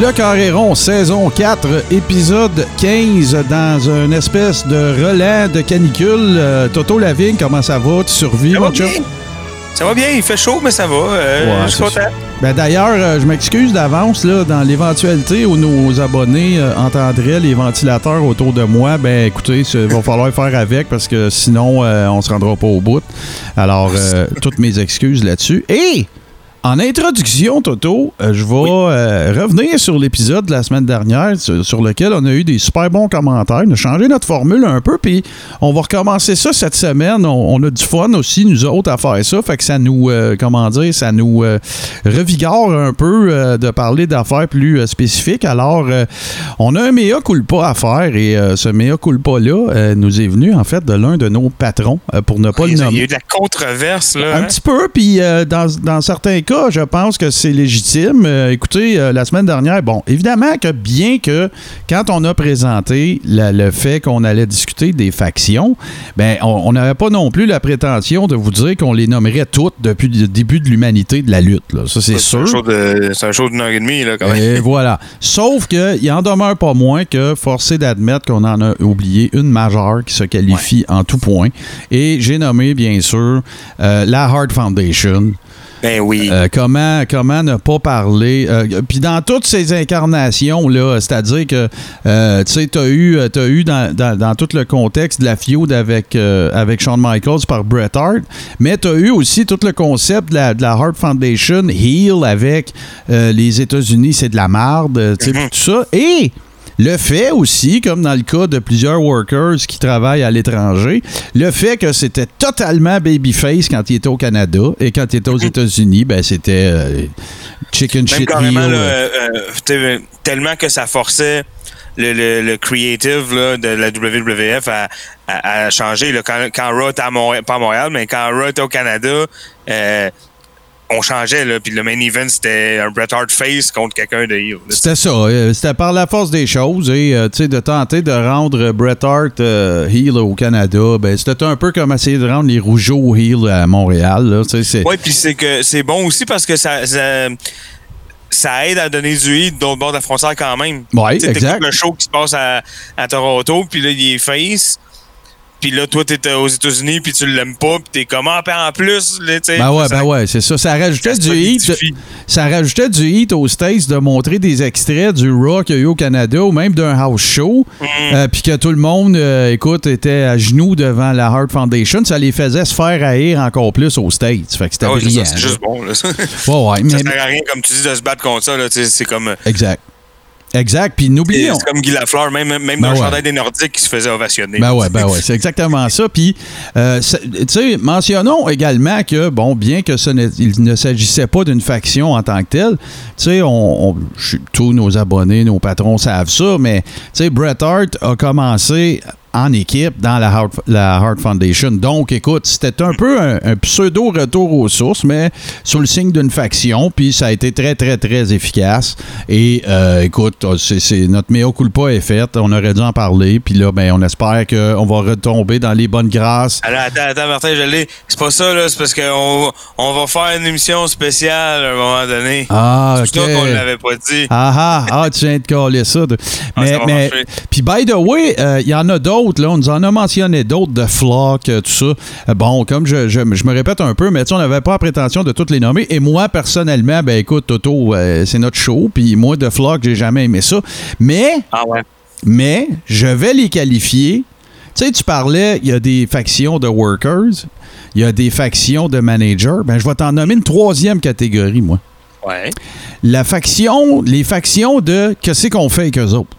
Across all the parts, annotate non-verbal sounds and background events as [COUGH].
Le Carréron, saison 4, épisode 15, dans une espèce de relais de canicule. Euh, Toto Lavigne, comment ça va? Tu survis, Ça mon chum? Ça va bien, il fait chaud, mais ça va. Euh, Ouais, je suis content. Ben D'ailleurs, euh, je m'excuse d'avance, là, dans l'éventualité où nos abonnés euh, entendraient les ventilateurs autour de moi, ben écoutez, il va falloir faire avec parce que sinon, on se rendra pas au bout. Alors, [LAUGHS] toutes mes excuses là-dessus. Et en introduction, Toto, euh, je vais euh, revenir sur l'épisode de la semaine dernière sur, sur lequel on a eu des super bons commentaires. On a changé notre formule un peu, puis on va recommencer ça cette semaine. On, on a du fun aussi, nous autres, à faire ça. Fait que ça nous, euh, comment dire, ça nous revigore un peu de parler d'affaires plus spécifiques. Alors, on a un mea culpa à faire et ce mea culpa-là nous est venu en fait de l'un de nos patrons, pour ne pas il, le y a nommer. eu de la controverse, là. Un hein? petit peu, puis dans, dans certains cas, je pense que c'est légitime. Euh, écoutez, euh, la semaine dernière, bon, évidemment que bien que quand on a présenté la- le fait qu'on allait discuter des factions, ben on n'avait pas non plus la prétention de vous dire qu'on les nommerait toutes depuis le début de l'humanité de la lutte. là. Ça, c'est sûr. c'est un show d'une heure et demie, là, quand même. Et voilà. Sauf qu'il en demeure pas moins que forcé d'admettre qu'on en a oublié une majeure qui se qualifie en tout point. Et j'ai nommé, bien sûr, euh, la Heart Foundation. Ben oui. Euh, comment, comment ne pas parler. euh, Puis dans toutes ces incarnations-là, c'est-à-dire que, euh, tu sais, tu as eu, t'as eu dans, dans- dans tout le contexte de la feud avec, avec Shawn Michaels par Bret Hart, mais tu as eu aussi tout le concept de la, de la Heart Foundation, Heal avec les États-Unis, c'est de la marde, tu sais, Mhm. tout ça. Et. Le fait aussi, comme dans le cas de plusieurs workers qui travaillent à l'étranger, le fait que c'était totalement babyface quand il était au Canada et quand il était aux États-Unis, ben c'était euh, chicken Même shit carrément, heel. là, euh, euh, tellement que ça forçait le, le- le creative là, de la WWF à, à- à changer. Là. Quand, quand Raw était à Montréal, pas à Montréal, mais quand Raw était au Canada, euh, on changeait. Là, puis le main event, c'était un Bret Hart face contre quelqu'un de heel. C'était ça. euh, C'était par la force des choses et euh, tu sais, de tenter de rendre Bret Hart euh, heel au Canada, ben c'était un peu comme essayer de rendre les Rougeaux heel à Montréal. Oui, puis c'est que c'est bon aussi parce que ça, ça, ça aide à donner du hit d'autre bord de la frontière quand même. Sais, exact. le show qui se passe à, à Toronto, puis là, il est face. Puis là, toi, t'es aux États-Unis, puis tu l'aimes pas, puis t'es comment en plus, là, tu sais. Ben ouais, Ça- ben ouais, c'est ça. Ça rajoutait ça du heat. solidifie. Ça rajoutait du heat aux States de montrer des extraits du Raw qu'il y a eu au Canada ou même d'un house show. Mm. euh, Puis que tout le monde, euh, écoute, était à genoux devant la Heart Foundation. Ça les faisait se faire haïr encore plus aux States. Fait que c'était Ah ouais, brillant. ça, c'est juste bon, là. ça [LAUGHS] Ouais, ouais, mais, sert à rien, comme tu dis, de se battre contre ça, là, c'est comme... exact. Exact. Puis n'oublions. C'est comme Guy Lafleur, même, même Ben dans le chandail des Nordiques qui se faisait ovationner. Ben ouais, ben ouais, c'est exactement ça. Puis, euh, tu sais, mentionnons également que, bon, bien que ce ne, il ne s'agissait pas d'une faction en tant que telle, tu sais, on, tous nos abonnés, nos patrons savent ça, mais, tu sais, Bret Hart a commencé en équipe dans la Heart, la Heart Foundation. Donc, écoute, c'était un peu un, un pseudo-retour aux sources, mais sous le signe d'une faction, puis ça a été très, très, très efficace. Et, euh, écoute, c'est, c'est- notre mea culpa est faite, on aurait dû en parler, puis là, ben, on espère qu'on va retomber dans les bonnes grâces. Alors, attends, attends, Martin, je l'ai. C'est pas ça, là. C'est parce qu'on on va faire une émission spéciale à un moment donné. Ah, C'est OK. pour ça qu'on l'avait pas dit. Ah ah, ah, tu viens de coller ça. de- Ah, Mais, ça mais marcher. puis by the way, euh, il y en a d'autres, là, on nous en a mentionné d'autres, de Flock, euh, tout ça. Euh, bon, comme je, je- je me répète un peu, mais tu sais, on n'avait pas la prétention de toutes les nommer. Et moi, personnellement, ben écoute, Toto, euh, c'est notre show, puis moi, de Flock, j'ai jamais aimé ça. Mais, Ah ouais. mais, je vais les qualifier. Tu sais, tu parlais, il y a des factions de workers, il y a des factions de managers. Ben, je vais t'en nommer une troisième catégorie, moi. Ouais. La faction, les factions de qu'est-ce qu'on fait avec eux autres?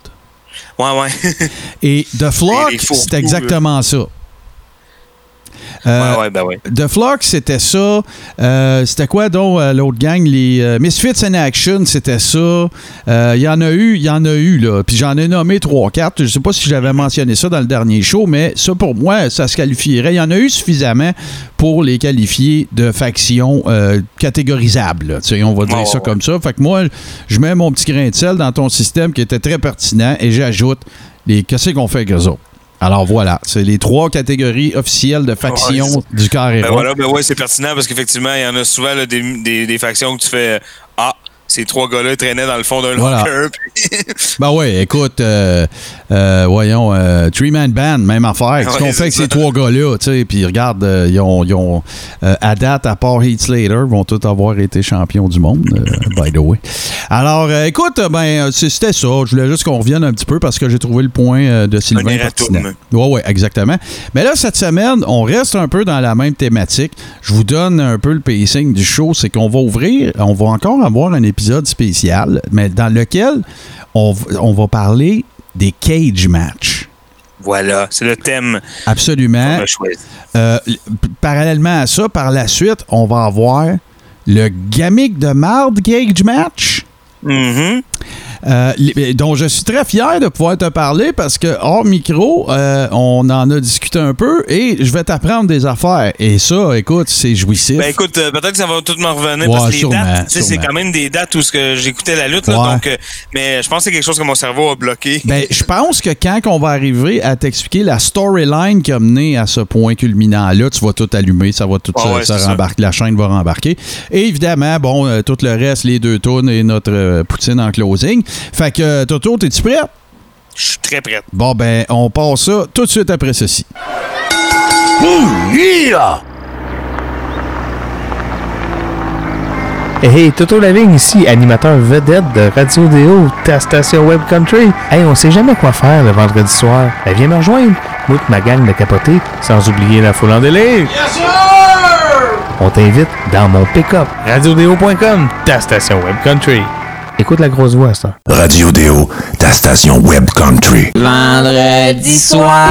Ouais, ouais. Et The Flock, c'est exactement ça. Euh, ouais, ouais, ben ouais. The Flux, c'était ça. Euh, c'était quoi donc euh, l'autre gang? Les Misfits in Action, c'était ça. Il y en a eu, il y en a eu, là. Puis j'en ai nommé 3-4. Je sais pas si j'avais mentionné ça dans le dernier show, mais ça, pour moi, ça se qualifierait. Il y en a eu suffisamment pour les qualifier de factions catégorisables. là. On va dire ça comme ça. Fait que moi, je mets mon petit grain de sel dans ton système qui était très pertinent et j'ajoute les qu'est-ce qu'on fait avec eux autres? Alors voilà, c'est les trois catégories officielles de factions Ouais, du carré Ben voilà, ben ouais, c'est pertinent parce qu'effectivement, il y en a souvent là, des, des, des factions que tu fais Ah, ces trois gars-là traînaient dans le fond d'un Voilà. locker. [LAUGHS] Ben oui, écoute, euh, euh, voyons, euh, Three Man Band, même affaire. Qu'est-ce Ouais, qu'on fait avec ces trois gars-là? Puis regarde, euh, ils ont, ils ont, euh, à date, à part Heath Slater, vont tous avoir été champions du monde, by the way. Alors, écoute, ben, c'était ça. Je voulais juste qu'on revienne un petit peu parce que j'ai trouvé le point de Sylvain pertinent. Oui, oui, exactement. Mais là, cette semaine, on reste un peu dans la même thématique. Je vous donne un peu le pacing du show. C'est qu'on va ouvrir, on va encore avoir un épisode spécial, mais dans lequel on, on va parler des cage matchs. Voilà, c'est le thème Absolument. a choisi. Euh, parallèlement à ça, par la suite, on va avoir le gamic de marde cage match. Mhm. Euh, li- dont je suis très fier de pouvoir te parler parce que hors micro, euh, on en a discuté un peu et je vais t'apprendre des affaires. Et ça, écoute, c'est jouissif. Ben écoute, euh, peut-être que ça va tout me revenir Ouais, parce que les sûrement, dates, c'est quand même des dates où ce que j'écoutais la lutte, là, Ouais. donc, euh, mais je pense que c'est quelque chose que mon cerveau a bloqué. Ben, je pense que quand on va arriver à t'expliquer la storyline qui a mené à ce point culminant-là, tu vas tout allumer, ça va tout Ah se, ouais, ça. rembarquer, la chaîne va rembarquer. Et évidemment, bon, tout le reste, les deux tonnes et notre poutine en closing. Fait que, euh, Toto, es-tu prêt? Je suis très prête. Bon, ben, on passe ça tout de suite après ceci. Hey, Toto Lavigne ici, animateur vedette de Radio Déo, ta station Web Country. Hey, on sait jamais quoi faire le vendredi soir. Ben, viens me rejoindre. Et ma gang de capoter, sans oublier la foule en délire. On t'invite dans mon pick-up. RadioDéo.com, ta station Web Country. Écoute la grosse voix, ça. Radio Déo, ta station web country. Vendredi soir,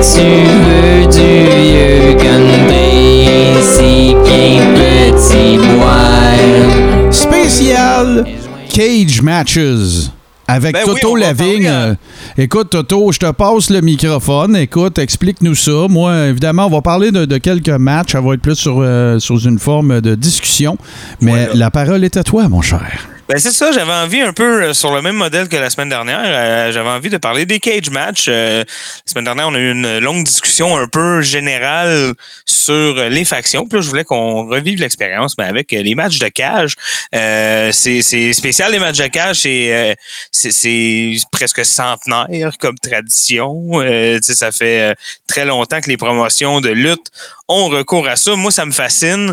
tu veux du vieux country, si bien petit boire. Spécial Cage Matches. Avec Ben Toto Lavigne. parler, hein. Euh, écoute, Toto, je te passe le microphone. Écoute, explique-nous ça. Moi, évidemment, on va parler de, de quelques matchs. Ça va être plus sur, euh, sous une forme de discussion. Mais Voilà. la parole est à toi, mon cher. Ben c'est ça, j'avais envie un peu euh, sur le même modèle que la semaine dernière. euh, j'avais envie de parler des cage matchs. Euh, la semaine dernière, on a eu une longue discussion un peu générale sur les factions. Puis là, je voulais qu'on revive l'expérience, mais avec les matchs de cage. Euh, c'est spécial les matchs de cage. C'est euh, c'est- presque centenaire comme tradition. Euh, ça fait très longtemps que les promotions de lutte ont recours à ça. Moi, ça me fascine,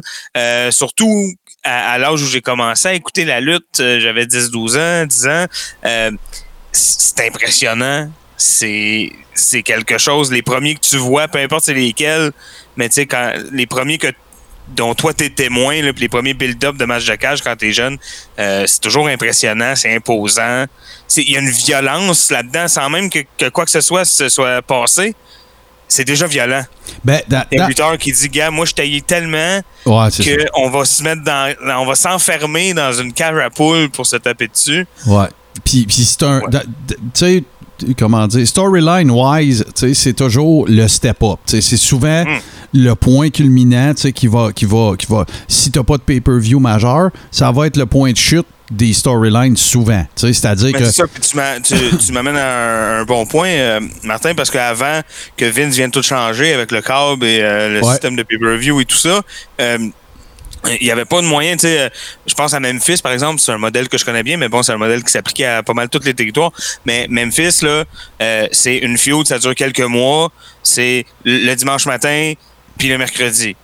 surtout à, à l'âge où j'ai commencé à écouter la lutte, euh, j'avais 10-12 ans, 10 ans, euh, c'est impressionnant. C'est c'est quelque chose. Les premiers que tu vois, peu importe c'est lesquels, mais tu sais, quand les premiers que dont toi t'es témoin, là, puis les premiers build-up de match de cage quand t'es jeune, euh, c'est toujours impressionnant, c'est imposant. Il y a une violence là-dedans, sans même que, que quoi que ce soit se soit passé. C'est déjà violent. Ben, dans- Il y a un lutteur qui dit, gars, moi je taillais tellement Ouais, qu'on va se mettre dans. On va s'enfermer dans une cage à poules pour se taper dessus. Ouais. Puis, puis c'est un. Ouais. da- da- Tu sais, comment dire, storyline-wise, tu sais, c'est toujours le step-up. Tu sais, C'est souvent Mm. le point culminant qui va, qui va, qui va. Si t'as pas de pay-per-view majeur, ça va être le point de chute des storylines souvent. Tu sais, C'est-à-dire que. ça, tu m'a- tu- tu m'amènes à un, un bon point, euh, Martin, parce qu'avant que Vince vienne tout changer avec le câble et euh, le Ouais. système de pay-per-view et tout ça, euh, il n'y avait pas de moyen, tu sais, je pense à Memphis, par exemple, c'est un modèle que je connais bien, mais bon, c'est un modèle qui s'appliquait à pas mal tous les territoires. Mais Memphis, là, c'est une feud, ça dure quelques mois, c'est le dimanche matin, puis le mercredi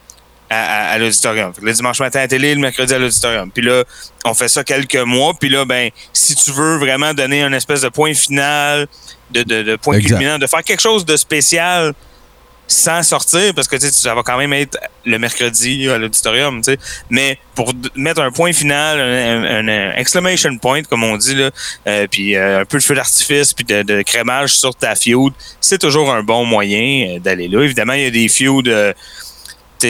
à, à- à l'auditorium. Le dimanche matin à la télé, le mercredi à l'auditorium. Puis là, on fait ça quelques mois, puis là, ben, si tu veux vraiment donner un espèce de point final, de, de, de point Exact. culminant, de faire quelque chose de spécial, sans sortir, parce que tu sais, ça va quand même être le mercredi à l'auditorium, tu sais. Mais pour mettre un point final, un, un- un exclamation point, comme on dit, là, euh, puis euh, un peu de feu d'artifice, puis de, de crémage sur ta feud, c'est toujours un bon moyen euh, d'aller là. Évidemment, il y a des feuds... euh,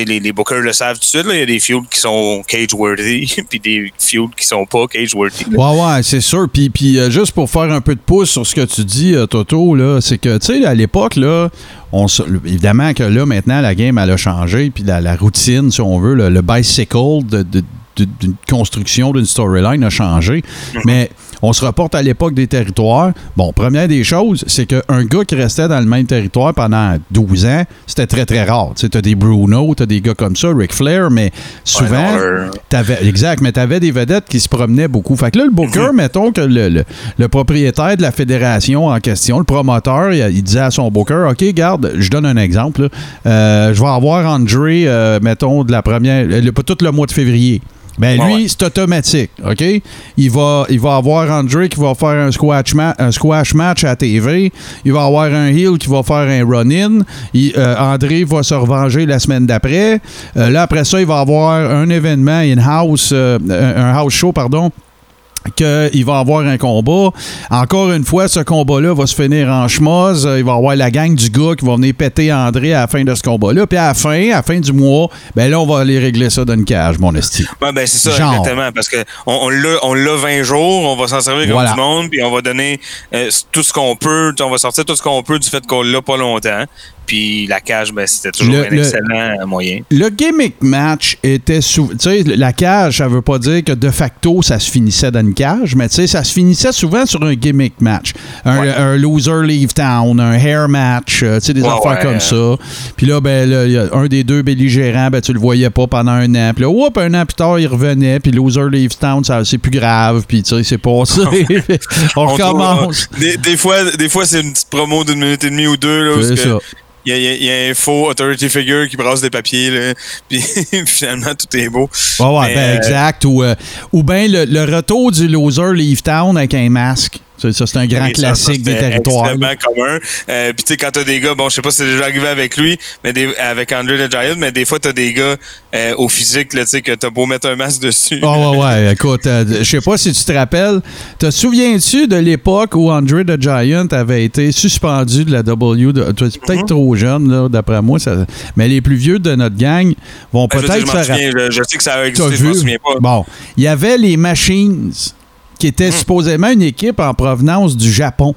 les, les bookers le savent tout de suite, là, il y a des feuds qui sont cage-worthy, [LAUGHS] puis des feuds qui sont pas cage-worthy. Ouais, ouais, c'est sûr. Puis, puis euh, juste pour faire un peu de pouce sur ce que tu dis, euh, Toto, là, c'est que, tu sais, à l'époque, là, on, évidemment que là, maintenant, la game, elle a changé. Puis la, la routine, si on veut, le, le bicycle de- de- de- d'une construction d'une storyline a changé. Mais on se reporte à l'époque des territoires. Bon, première des choses, c'est qu'un gars qui restait dans le même territoire pendant 12 ans, c'était très, très rare. Tu sais, t'as des Bruno, t'as des gars comme ça, Ric Flair, mais souvent, Lawler. T'avais, exact, mais tu avais des vedettes qui se promenaient beaucoup. Fait que là, le booker, mettons que le, le- le propriétaire de la fédération en question, le promoteur, il, il disait à son booker OK, garde, je donne un exemple. Euh, je vais avoir André, euh, mettons, de la première, le, pas tout le mois de février. Ben Ouais, lui, ouais. c'est automatique, OK? Il va, il va avoir André qui va faire un squash, ma- un squash match à TV. Il va avoir un heel qui va faire un run-in. Euh, André va se revenger la semaine d'après. Euh, là, après ça, il va avoir un événement in-house, euh, un house show, pardon, qu'il va avoir un combat. Encore une fois, ce combat-là va se finir en schmoz. Il va y avoir la gang du gars qui va venir péter André à la fin de ce combat-là. Puis à la fin, à la fin du mois, ben là, on va aller régler ça dans une cage, mon esti. Ouais, ben c'est ça, Genre. exactement. Parce que on, on l'a on l'a 20 jours, on va s'en servir comme Voilà. du monde, puis on va donner euh, tout ce qu'on peut, on va sortir tout ce qu'on peut du fait qu'on l'a pas longtemps. Puis la cage, ben c'était toujours Le- un le- excellent moyen. Le gimmick match était souvent. Tu sais, la cage, ça veut pas dire que de facto, ça se finissait dans une cage, mais tu sais, ça se finissait souvent sur un gimmick match. Un, Ouais. un loser leave town, un hair match, euh, tu sais, des Ouais, affaires ouais. comme ça. Puis là, ben, là, un des deux belligérants, ben, tu le voyais pas pendant un an. Puis là, whoop, un an plus tard, il revenait, puis loser leave town, ça, c'est plus grave, puis tu sais, c'est passé. [LAUGHS] On [LAUGHS] On trouve, recommence. euh, des, des fois, des fois c'est une petite promo d'une minute et demie ou deux. Là, Il y, a, y y un faux authority figure qui brasse des papiers, là, [LAUGHS] puis finalement, tout est beau. Ouais, ouais, Mais, ben, euh, exact. Ou, euh, ou bien le, le retour du loser leave town avec un masque. Ça, ça, c'est un grand ça, classique ça, des territoires. extrêmement commun. Euh, Puis tu sais, quand t'as des gars, bon, je sais pas si c'est déjà arrivé avec lui, mais des, avec Andrew the Giant, mais des fois t'as des gars euh, au physique, là, tu sais, que t'as beau mettre un masque dessus. Ah ouais, ouais, [LAUGHS] écoute, euh, je sais pas si tu te rappelles, te souviens-tu de l'époque où Andre the Giant avait été suspendu de la W? de- tu es peut-être Mhm. trop jeune, là, d'après moi, ça- mais les plus vieux de notre gang vont Ben, peut-être souviens, je, je sais que ça a existé, je m'en souviens pas. Bon, il y avait les Machines, qui Hmm. étaient supposément une équipe en provenance du Japon.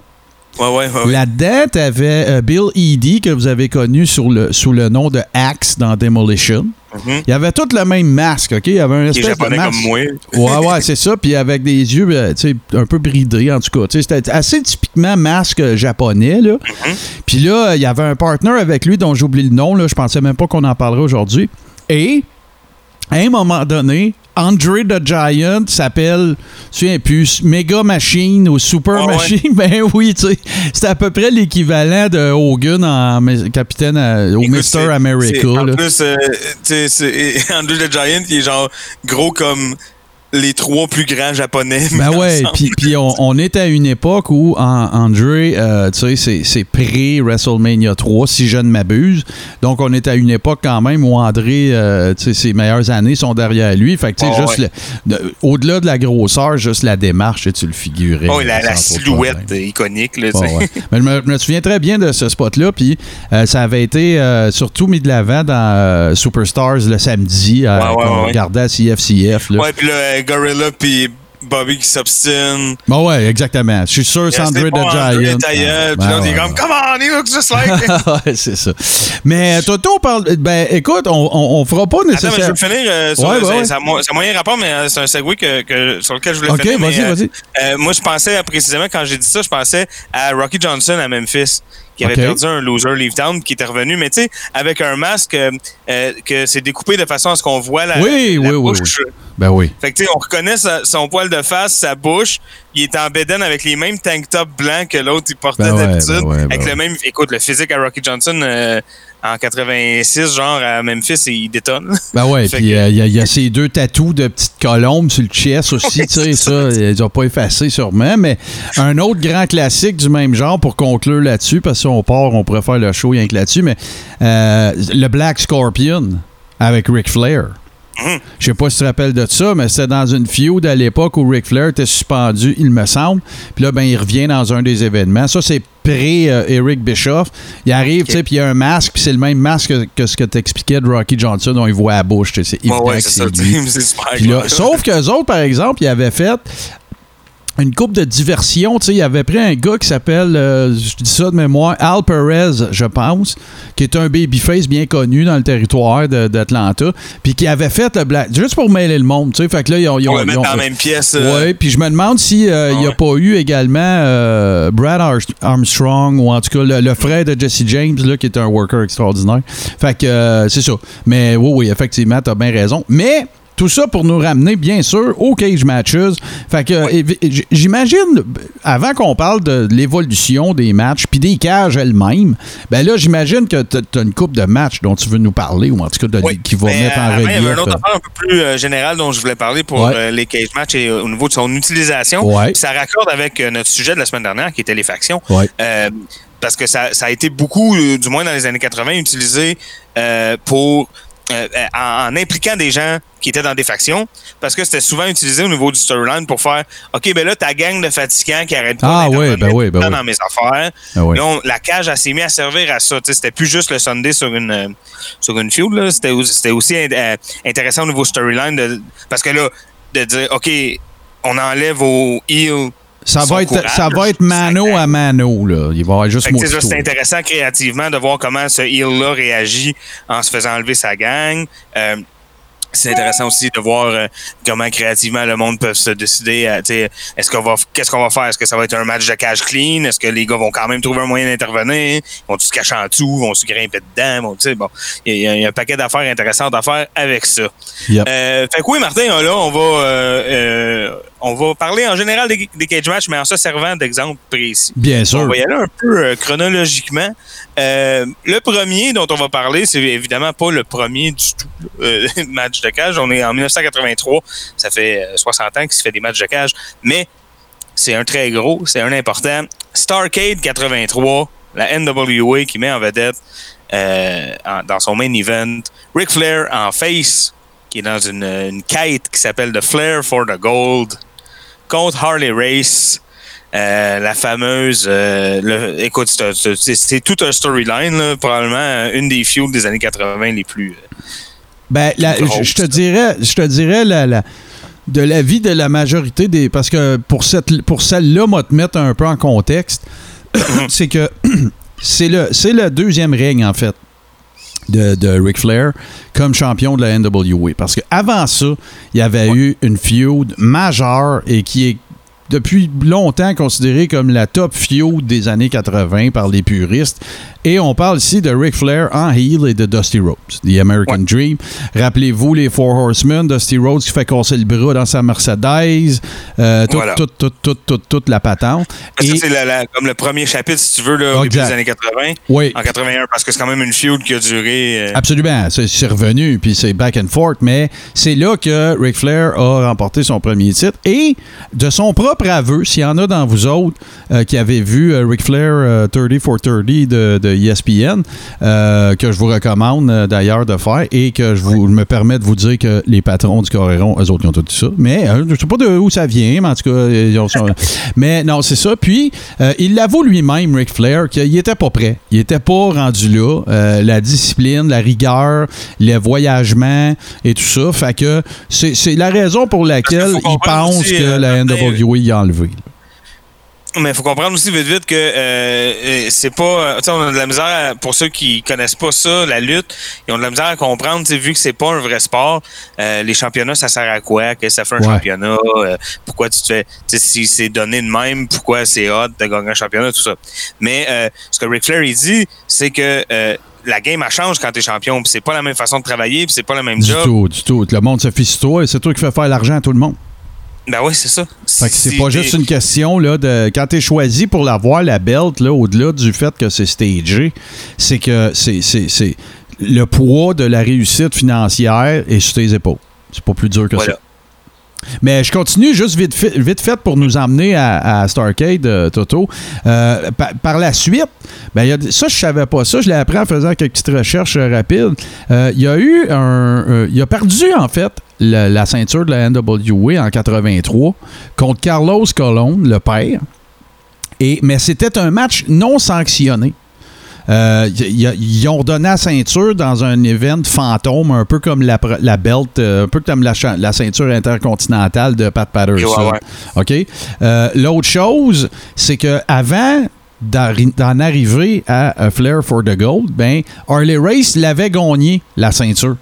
Ouais, ouais, ouais. Là-dedans, t'avais euh, Bill Eady, que vous avez connu sur le, sous le nom de Axe dans Demolition. Mhm. Il y avait tout le même masque, OK? Il y avait un espèce de japonais masque. comme moi. Ouais, ouais, c'est ça. Puis avec des yeux euh, tu sais, un peu bridés, en tout cas. Tu sais, C'était assez typiquement masque japonais. Là. Puis là, il y avait un partner avec lui dont j'oublie le nom. Là. Je pensais même pas qu'on en parlerait aujourd'hui. Et à un moment donné, Andre the Giant s'appelle, me souviens plus, Mega Machine ou Super Ah ouais. Machine. [LAUGHS] Ben oui, tu sais. C'était à peu près l'équivalent de Hogan en capitaine euh, au c'est- America. c'est- En là. plus, euh, tu sais, c'est- [LAUGHS] Andrew the Giant, il est genre gros comme les trois plus grands japonais. Ben ouais, puis on, on est à une époque où André, euh, tu sais, c'est- c'est pré-WrestleMania 3, si je ne m'abuse. Donc on est à une époque quand même où André, euh, tu sais, ses meilleures années sont derrière lui. Fait que tu sais, Ah juste ouais. au-delà de la grosseur, juste la démarche, tu le figurais. Oh, la, la trop de silhouette euh, iconique, là, Ouais, ouais. [LAUGHS] Mais je me, souviens très bien de ce spot-là, puis euh, ça avait été euh, surtout mis de l'avant dans euh, Superstars le samedi, euh, Ouais, qu'on regardait à CFCF. Là. Ouais, puis là, euh, Gorilla puis Bobby qui s'obstine. Bon, ouais, exactement. Je suis sûr, c'est Andre C'est the pas André Giant. ta gueule, Ben Puis là, ouais, t'es comme, ouais. come on, he looks just like. [LAUGHS] ouais, c'est ça. Mais Toto on parle. Ben, écoute, on, on, on fera pas Attends, mais je nécessairement. veux finir euh, sur Ouais, ouais, ça- a moyen rapport, mais euh, c'est un que, que- sur lequel je voulais Ok, finir. mais, vas-y, euh, vas-y. euh, moi, je pensais euh, précisément, quand j'ai dit ça, je pensais à Rocky Johnson à Memphis, qui avait perdu un loser Leave Town, qui était revenu, mais tu sais, avec un masque euh, euh, que c'est découpé de façon à ce qu'on voit la, Oui, la oui, oui, bouche. Ben oui. Fait que tu sais, on reconnaît sa- son poil de face, sa bouche. Il est en bédaine avec les mêmes tank tops blancs que l'autre il portait Ben ouais, d'habitude. ben ouais, ben avec ouais. le même, écoute, le physique à Rocky Johnson, euh, en 86, genre à Memphis, il détonne. [LAUGHS] Ben ouais, puis euh, il y, a- il y a ces deux tatous de petites colombes sur le chest aussi, tu sais, ça, ils ont pas effacé sûrement, mais un autre grand classique du même genre pour conclure là-dessus, parce que si on part, on pourrait faire le show rien que là-dessus, mais euh, le Black Scorpion avec Ric Flair. Mhm. Je sais pas si tu te rappelles de ça, mais c'était dans une feud à l'époque où Ric Flair était suspendu, il me semble. Puis là, ben, il revient dans un des événements. Ça, c'est pré-Eric Bischoff. Il arrive, tu sais, puis il y a un masque, puis c'est le même masque que, que ce que t'expliquais de Rocky Johnson, dont il voit à la bouche. C'est Ouais, évident ouais, que c'est lui. [LAUGHS] Super. Là, sauf qu'eux autres, par exemple, ils avaient fait une coupe de diversion. Tu sais, ils avaient pris un gars qui s'appelle, euh, je dis ça de mémoire, Al Perez, je pense, qui est un babyface bien connu dans le territoire d'Atlanta, puis qui avait fait le black, juste pour mêler le monde, tu sais. Fait que là, ils ont. ils On ont- le ils ont- dans la même pièce. euh, Ouais, puis je me demande si euh, il n'y a ouais. pas eu également euh, Brad Ar- Armstrong ou en tout cas le, le frère de Jesse James là, qui est un worker extraordinaire. Fait que euh, c'est ça. Mais oui, oui, effectivement, t'as bien raison. Mais tout ça pour nous ramener, bien sûr, aux cage matches. Fait que j'imagine, avant qu'on parle de l'évolution des matchs puis des cages elles-mêmes, ben là, j'imagine que t'as as une coupe de matchs dont tu veux nous parler ou en tout cas de- Oui, qui va mais, mettre en avant, Il y avait relief. une autre affaire un peu plus euh, générale dont je voulais parler pour Ouais. euh, les cage matchs et euh, au niveau de son utilisation. Ouais. Ça raccorde avec notre sujet de la semaine dernière qui était les factions. Ouais. Parce que ça, ça a été beaucoup, du moins dans les années 80, utilisé euh, pour euh, euh, en, en impliquant des gens qui étaient dans des factions, parce que c'était souvent utilisé au niveau du storyline pour faire OK, ben là, ta gang de fatigants qui arrête pas Ah ben oui, ben oui. dans mes affaires. Ah ouais. Là, on- la cage, elle s'est mise à servir à ça. C'était plus juste le Sunday sur une, euh, sur une feud. C'était au- c'était aussi euh, intéressant au niveau storyline. Parce que là, de dire, OK, on enlève aux heels. Ça va, être, courage, ça va être mano à mano. Là. Il va y avoir juste c'est intéressant créativement de voir comment ce heel-là réagit en se faisant enlever sa gang. Euh, c'est intéressant aussi de voir euh, comment créativement le monde peut se décider est-ce qu'on va qu'est-ce qu'on va faire? Est-ce que ça va être un match de cage clean? Est-ce que les gars vont quand même trouver un moyen d'intervenir? Vont se cacher en dessous? Vont se grimper dedans? Sais, bon il y, a- il y a un paquet d'affaires intéressantes à faire avec ça Yep. euh, fait que oui, Martin, là, on va, euh, on va parler en général des, des cage matchs, mais en se servant d'exemples précis. Bien sûr. On va y aller un peu euh, chronologiquement. Euh, le premier dont on va parler, c'est évidemment pas le premier du tout euh, [LAUGHS] match de cage. On est en 1983. Ça fait euh, 60 ans qu'il se fait des matchs de cage, mais c'est un très gros, c'est un important. Starcade 83, la NWA qui met en vedette euh, en- dans son main event Ric Flair en face, qui est dans une, une quête qui s'appelle The Flair for the Gold, contre Harley Race. Euh, la fameuse. euh, le- écoute, c'est tout un storyline, probablement une des feuds des années 80 les plus. euh, Ben, la- je te dirais, je te dirais la, la- de l'avis de la majorité des. Parce que pour, cette, pour celle-là, moi, te mettre un peu en contexte, [COUGHS] c'est que [COUGHS] c'est le, c'est le deuxième règne, en fait, de, de Ric Flair comme champion de la NWA. Parce qu'avant ça, il y avait eu une feud majeure et qui est depuis longtemps considérée comme la top feud des années 80 par les puristes. Et on parle ici de Ric Flair en heel et de Dusty Rhodes, The American Dream. Rappelez-vous les Four Horsemen, Dusty Rhodes qui fait casser le bras dans sa Mercedes, euh, toute, Voilà. toute, toute, toute la patente. C'est comme le premier chapitre, si tu veux, là, au début des années 80. Oui. En 81, parce que c'est quand même une feud qui a duré. euh, Absolument, c'est revenu, puis c'est back and forth, mais c'est là que Ric Flair a remporté son premier titre. Et de son propre aveu, s'il y en a dans vous autres euh, qui avez vu euh, Ric Flair euh, 30 for 30 de, de ESPN, euh, que je vous recommande euh, d'ailleurs de faire, et que je vous je me permets de vous dire que les patrons du Coréron, eux autres, ils ont tout dit ça. Mais euh, je sais pas de où ça vient, mais en tout cas, ils ont son- [LAUGHS] mais non, c'est ça. Puis, il l'avoue lui-même, Ric Flair, qu'il était pas prêt. Il était pas rendu là. La discipline, la rigueur, le voyagement et tout ça. Fait que c'est la raison pour laquelle il pense que la NWA y a enlevé. Mais il faut comprendre aussi vite vite que euh, euh, c'est pas. euh, Tu sais, on a de la misère à- pour ceux qui connaissent pas ça, la lutte, ils ont de la misère à comprendre, tu sais, vu que c'est pas un vrai sport, euh, les championnats, ça sert à quoi? Que ça fait un Ouais. championnat? euh, pourquoi tu te fais. Tu sais, si c'est donné de même, pourquoi c'est hot de gagner un championnat, tout ça. Mais euh, ce que Ric Flair il dit, c'est que la game elle change quand t'es champion, puis c'est pas la même façon de travailler, puis c'est pas le même Du job. tout, du tout. Le monde se fie sur toi et c'est toi qui fais faire l'argent à tout le monde. Ben oui, c'est ça. Fait que c'est pas juste une question là, de quand t'es choisi pour l'avoir, la belt, là, au-delà du fait que c'est stagé, c'est que c'est, c'est, c'est le poids de la réussite financière est sur tes épaules. C'est pas plus dur que Voilà. ça. Mais je continue juste vite fait, vite fait pour nous emmener à, Starcade, euh, Toto. Euh, par, la suite, ben, ça, je savais pas ça. Je l'ai appris en faisant quelques petites recherches euh, rapides. Il y a eu un. il a perdu, en fait, la, la ceinture de la NWA en 83 contre Carlos Colon, le père. Et, mais c'était un match non sanctionné. Euh, ils ont redonné la ceinture dans un event fantôme, un peu comme la, la belt, euh, un peu comme la, la ceinture intercontinentale de Pat Patterson. Ouais, ouais. OK? Euh, L'autre chose, c'est que avant d'en arriver à Flair for the Gold, ben, Harley Race l'avait gagné, la ceinture.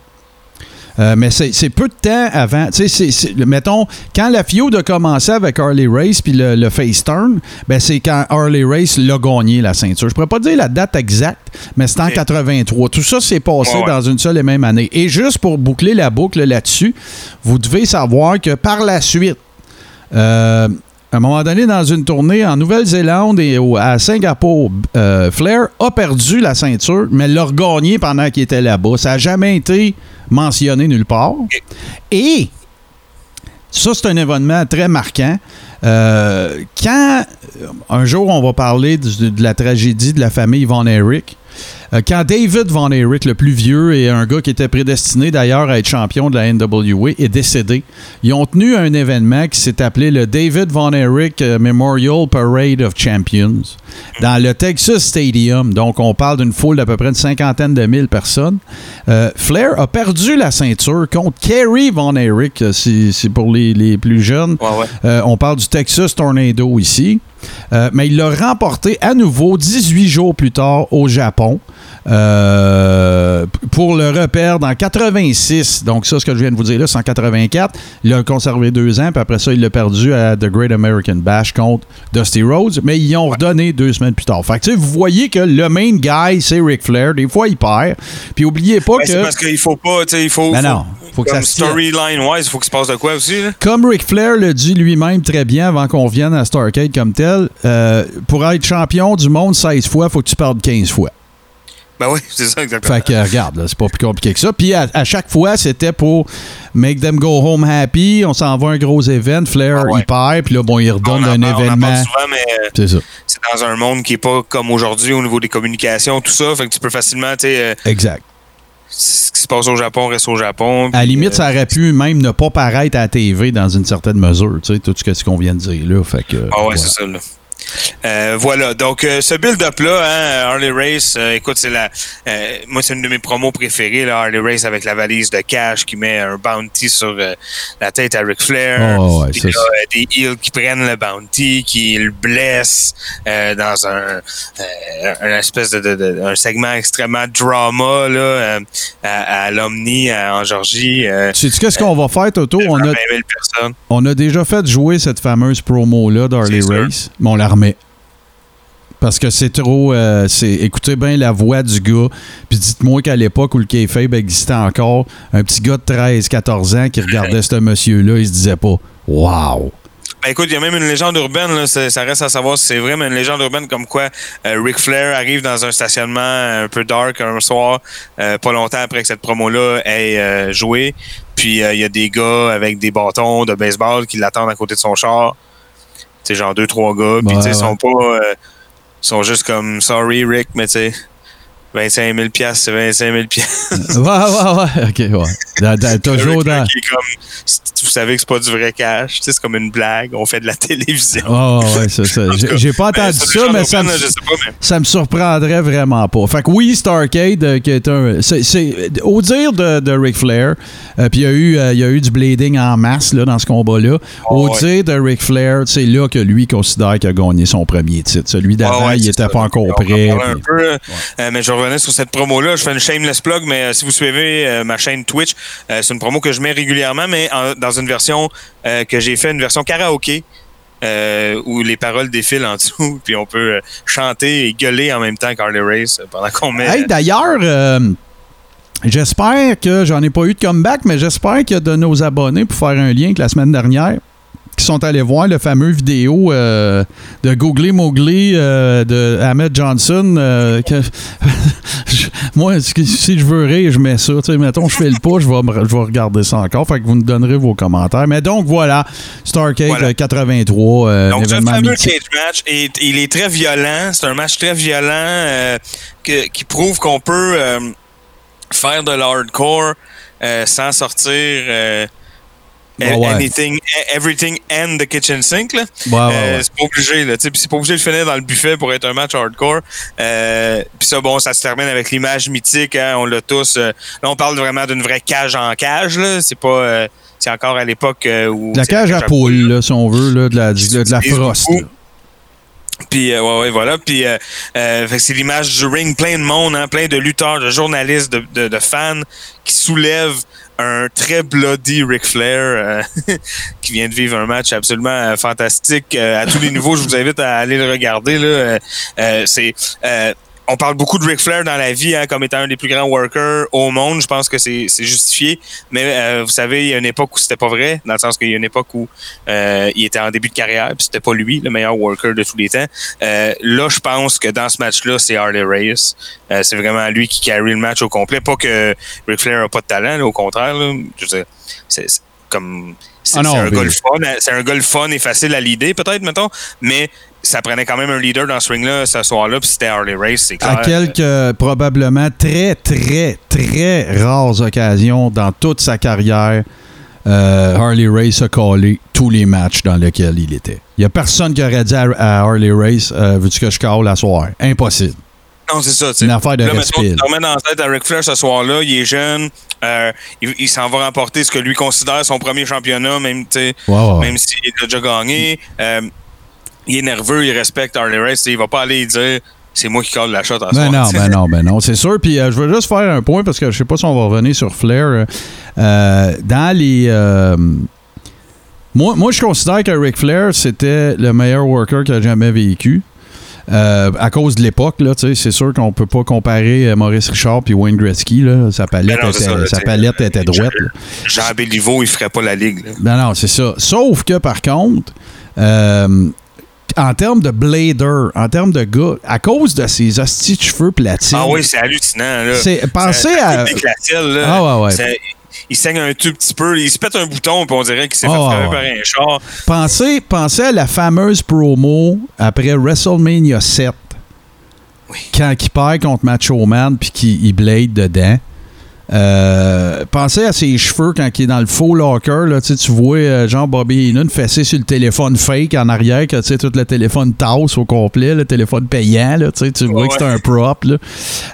Euh, mais c'est peu de temps avant. Tu sais, mettons, quand la feud a commencé avec Harley Race puis le, le face turn, ben c'est quand Harley Race l'a gagné la ceinture. Je pourrais pas dire la date exacte, mais c'est en Ok. 83. Tout ça s'est passé Ouais, ouais. dans une seule et même année. Et juste pour boucler la boucle là-dessus, vous devez savoir que par la suite, euh, à un moment donné, dans une tournée en Nouvelle-Zélande et au- à Singapour, euh, Flair a perdu la ceinture, mais l'a regagné pendant qu'il était là-bas. Ça n'a jamais été mentionné nulle part. Et ça, c'est un événement très marquant. Euh, quand un jour on va parler du- de, la tragédie de la famille Von Erich, quand David Von Erich, le plus vieux et un gars qui était prédestiné d'ailleurs à être champion de la NWA, est décédé, ils ont tenu un événement qui s'est appelé le David Von Erich euh, Memorial Parade of Champions dans le Texas Stadium. Donc, on parle d'une foule d'à peu près une cinquantaine de mille personnes. Euh, Flair a perdu la ceinture contre Kerry Von Erich, euh, c'est c'est pour les, les plus jeunes. Ouais, ouais. Euh, on parle du Texas Tornado ici. Euh, mais il l'a remporté à nouveau 18 jours plus tard au Japon euh, pour le reperdre en 86. Donc, ça, ce que je viens de vous dire là, c'est en 84. Il l'a conservé deux ans, puis après ça, il l'a perdu à The Great American Bash contre Dusty Rhodes. Mais ils ont redonné deux semaines plus tard. Fait que, tu sais, vous voyez que le main guy, c'est Ric Flair. Des fois, il perd. Puis, oubliez pas Ben, que. c'est parce qu'il faut pas, tu sais, il faut. Ben faut- non, faut que comme ça se tienne. storyline-wise, il faut qu'il se passe de quoi aussi, là? Comme Ric Flair le dit lui-même très bien avant qu'on vienne à Starcade comme tel, euh, pour être champion du monde 16 fois, faut que tu perdes 15 fois. Ben oui, [LAUGHS] c'est ça, exactement. Fait que euh, regarde, là, c'est pas plus compliqué que ça. Puis à, à chaque fois, c'était pour make them go home happy. On s'en va à un gros événement. Flair, Ah ouais. il perd. Puis là, bon, il on redonne en un en événement. souvent, mais euh, C'est ça. c'est dans un monde qui est pas comme aujourd'hui au niveau des communications, tout ça. Fait que tu peux facilement, tu sais, euh, Exact. ce qui se passe au Japon reste au Japon. À la limite, euh, ça aurait pu même ne pas paraître à la TV dans une certaine mesure. Tu sais, tout ce qu'on vient de dire là. Fait que, Ah ouais, voilà. c'est ça, là. Euh, voilà, donc euh, ce build-up là, hein, Harley Race, euh, écoute, c'est la, moi c'est une de mes promos préférées, là, Harley Race avec la valise de cash qui met un bounty sur la tête à Ric Flair, Oh, ouais, Puis ça, là, des heels qui prennent le bounty, qui le blessent dans un, un espèce de, de- de- un segment extrêmement drama là, à, à l'Omni en Georgie. Euh, Sais-tu qu'est-ce qu'on va faire, Toto? On a, 20 000 personnes. On a déjà fait jouer cette fameuse promo-là d'Harley C'est sûr. Race, mais on la Parce que c'est trop. euh, c'est Écoutez bien la voix du gars. Puis dites-moi qu'à l'époque où le kayfabe existait encore, un petit gars de 13-14 ans qui regardait ce monsieur-là, il se disait pas Wow! Ben écoute, il y a même une légende urbaine, ça, reste à savoir si c'est vrai, mais une légende urbaine comme quoi euh, Ric Flair arrive dans un stationnement un peu dark un soir, euh, pas longtemps après que cette promo-là ait euh, joué. Puis euh, il y a des gars avec des bâtons de baseball qui l'attendent à côté de son char. Genre deux, trois gars. Puis Ouais, ils sont pas. euh, ils sont juste comme sorry Rick, mais tu sais. 25 000 piastres, c'est 25 000 piastres. ouais, ouais, ouais. OK, ouais. Dans- dans- [LAUGHS] toujours dans. qui est comme, vous savez que c'est pas du vrai cash. Tu sais, c'est comme une blague. On fait de la télévision. Oh, ouais, c'est ça. J'ai- pas Ben, entendu ça, mais ça me, pas, mais ça me surprendrait vraiment pas. Fait que oui, Starcade, euh, qui est un. au dire de, de Ric Flair, euh, puis il y, a eu, euh, y a eu du blading en masse là, dans ce combat-là. au Oh, ouais. dire de Ric Flair, c'est là que lui considère qu'il a gagné son premier titre. Celui d'avant, ouais, il était ça. pas encore prêt. puis- mais je sur cette promo-là. Je fais une shameless plug, mais euh, si vous suivez euh, ma chaîne Twitch, euh, c'est une promo que je mets régulièrement, mais en- dans une version que j'ai fait, une version karaoké. euh, où les paroles défilent en dessous, [LAUGHS] puis on peut chanter et gueuler en même temps qu'Harley Race pendant qu'on met. Hey, d'ailleurs, euh, j'espère que j'en ai pas eu de comeback, mais j'espère que de nos abonnés, pour faire un lien avec la semaine dernière, qui sont allés voir le fameux vidéo euh, de Googly Mowgli euh, de Ahmed Johnson. euh, que- [LAUGHS] moi, si je veux rire, je mets ça. Tu sais, mettons, je fais le pas, je vais, me- je vais regarder ça encore. Fait que vous nous donnerez vos commentaires. Mais donc, voilà, Starcade Voilà. euh, 83, euh, un Donc, ce fameux cage match, est- il est très violent. C'est un match très violent que- qui prouve qu'on peut faire de l'hardcore sans sortir Ouais, ouais. anything, everything and the kitchen sink. Là. Ouais, Euh. C'est pas obligé. Là, c'est pas obligé de finir dans le buffet pour être un match hardcore. Euh, puis ça, bon, ça se termine avec l'image mythique. Hein, on l'a tous. euh, là, on parle vraiment d'une vraie cage en cage. Là. C'est pas. c'est encore à l'époque où. La c'est cage à poule, là, si on veut, là, de la, de, de la frost. Puis euh, ouais, ouais, voilà. Puis euh, euh, c'est l'image du ring, plein de monde, hein, plein de lutteurs, de journalistes, de, de, de fans qui soulèvent un très bloody Ric Flair euh, [LAUGHS] qui vient de vivre un match absolument euh, fantastique euh, à tous les niveaux. Je vous invite à aller le regarder. Là. Euh, c'est on parle beaucoup de Ric Flair dans la vie hein, comme étant un des plus grands workers au monde. Je pense que c'est c'est justifié. Mais euh, vous savez, il y a une époque où c'était pas vrai, dans le sens qu'il y a une époque où euh, il était en début de carrière, puis c'était pas lui le meilleur worker de tous les temps. Euh, là, je pense que dans ce match-là, c'est Harley Reyes. Euh, c'est vraiment lui qui carry le match au complet. Pas que Ric Flair a pas de talent, là, au contraire. Là. Je veux dire, c'est c'est comme c'est Ah un le fun, c'est un fun et facile à leader, peut-être, mettons, mais ça prenait quand même un leader dans ce ring-là ce soir-là, puis c'était Harley Race, c'est clair. À quelques euh, probablement très, très, très rares occasions dans toute sa carrière, euh, Harley Race a collé tous les matchs dans lesquels il était. Il n'y a personne qui aurait dit à, à Harley Race euh, Veux-tu que je call la soir? Impossible. Non, c'est ça. Une affaire de Là, respect. te remets dans la tête à Ric Flair ce soir-là, il est jeune, euh, il, il s'en va remporter ce que lui considère son premier championnat, même, s'il a déjà gagné. Il est nerveux, il respecte Harley Race, il va pas aller dire c'est moi qui colle la shot à Ben soir. non, ben non, ben non, c'est sûr. Puis euh, je veux juste faire un point parce que je sais pas si on va revenir sur Flair. euh, euh, dans les. euh, moi, moi, je considère que Ric Flair, c'était le meilleur worker qu'il a jamais vécu. Euh, à cause de l'époque, c'est sûr qu'on peut pas comparer Maurice Richard puis Wayne Gretzky. Là, sa palette Ben non, était, ça, sa palette était Jean- droite. là. Jean Béliveau, il ferait pas la ligue. là. Ben non, c'est ça. Sauf que, par contre, euh, en termes de blader, en termes de gars, à cause de ses hosties de cheveux platines, Ah oui, c'est hallucinant. Là. C'est- pensez à- là. Ah ouais, ouais. Il saigne un tout petit peu, il se pète un bouton, puis on dirait qu'il s'est Ah fait ouais, frapper par un char. Pensez, pensez à la fameuse promo après WrestleMania 7. Oui. Quand il perd contre Macho Man puis qu'il il blade dedans. Euh, pensez à ses cheveux quand il est dans le faux locker. Là, tu vois euh, genre Bobby Heenan fessé sur le téléphone fake en arrière, que tu sais, tout le téléphone tasse au complet, le téléphone payant. Là, tu vois Ouais, que c'est un prop. Là.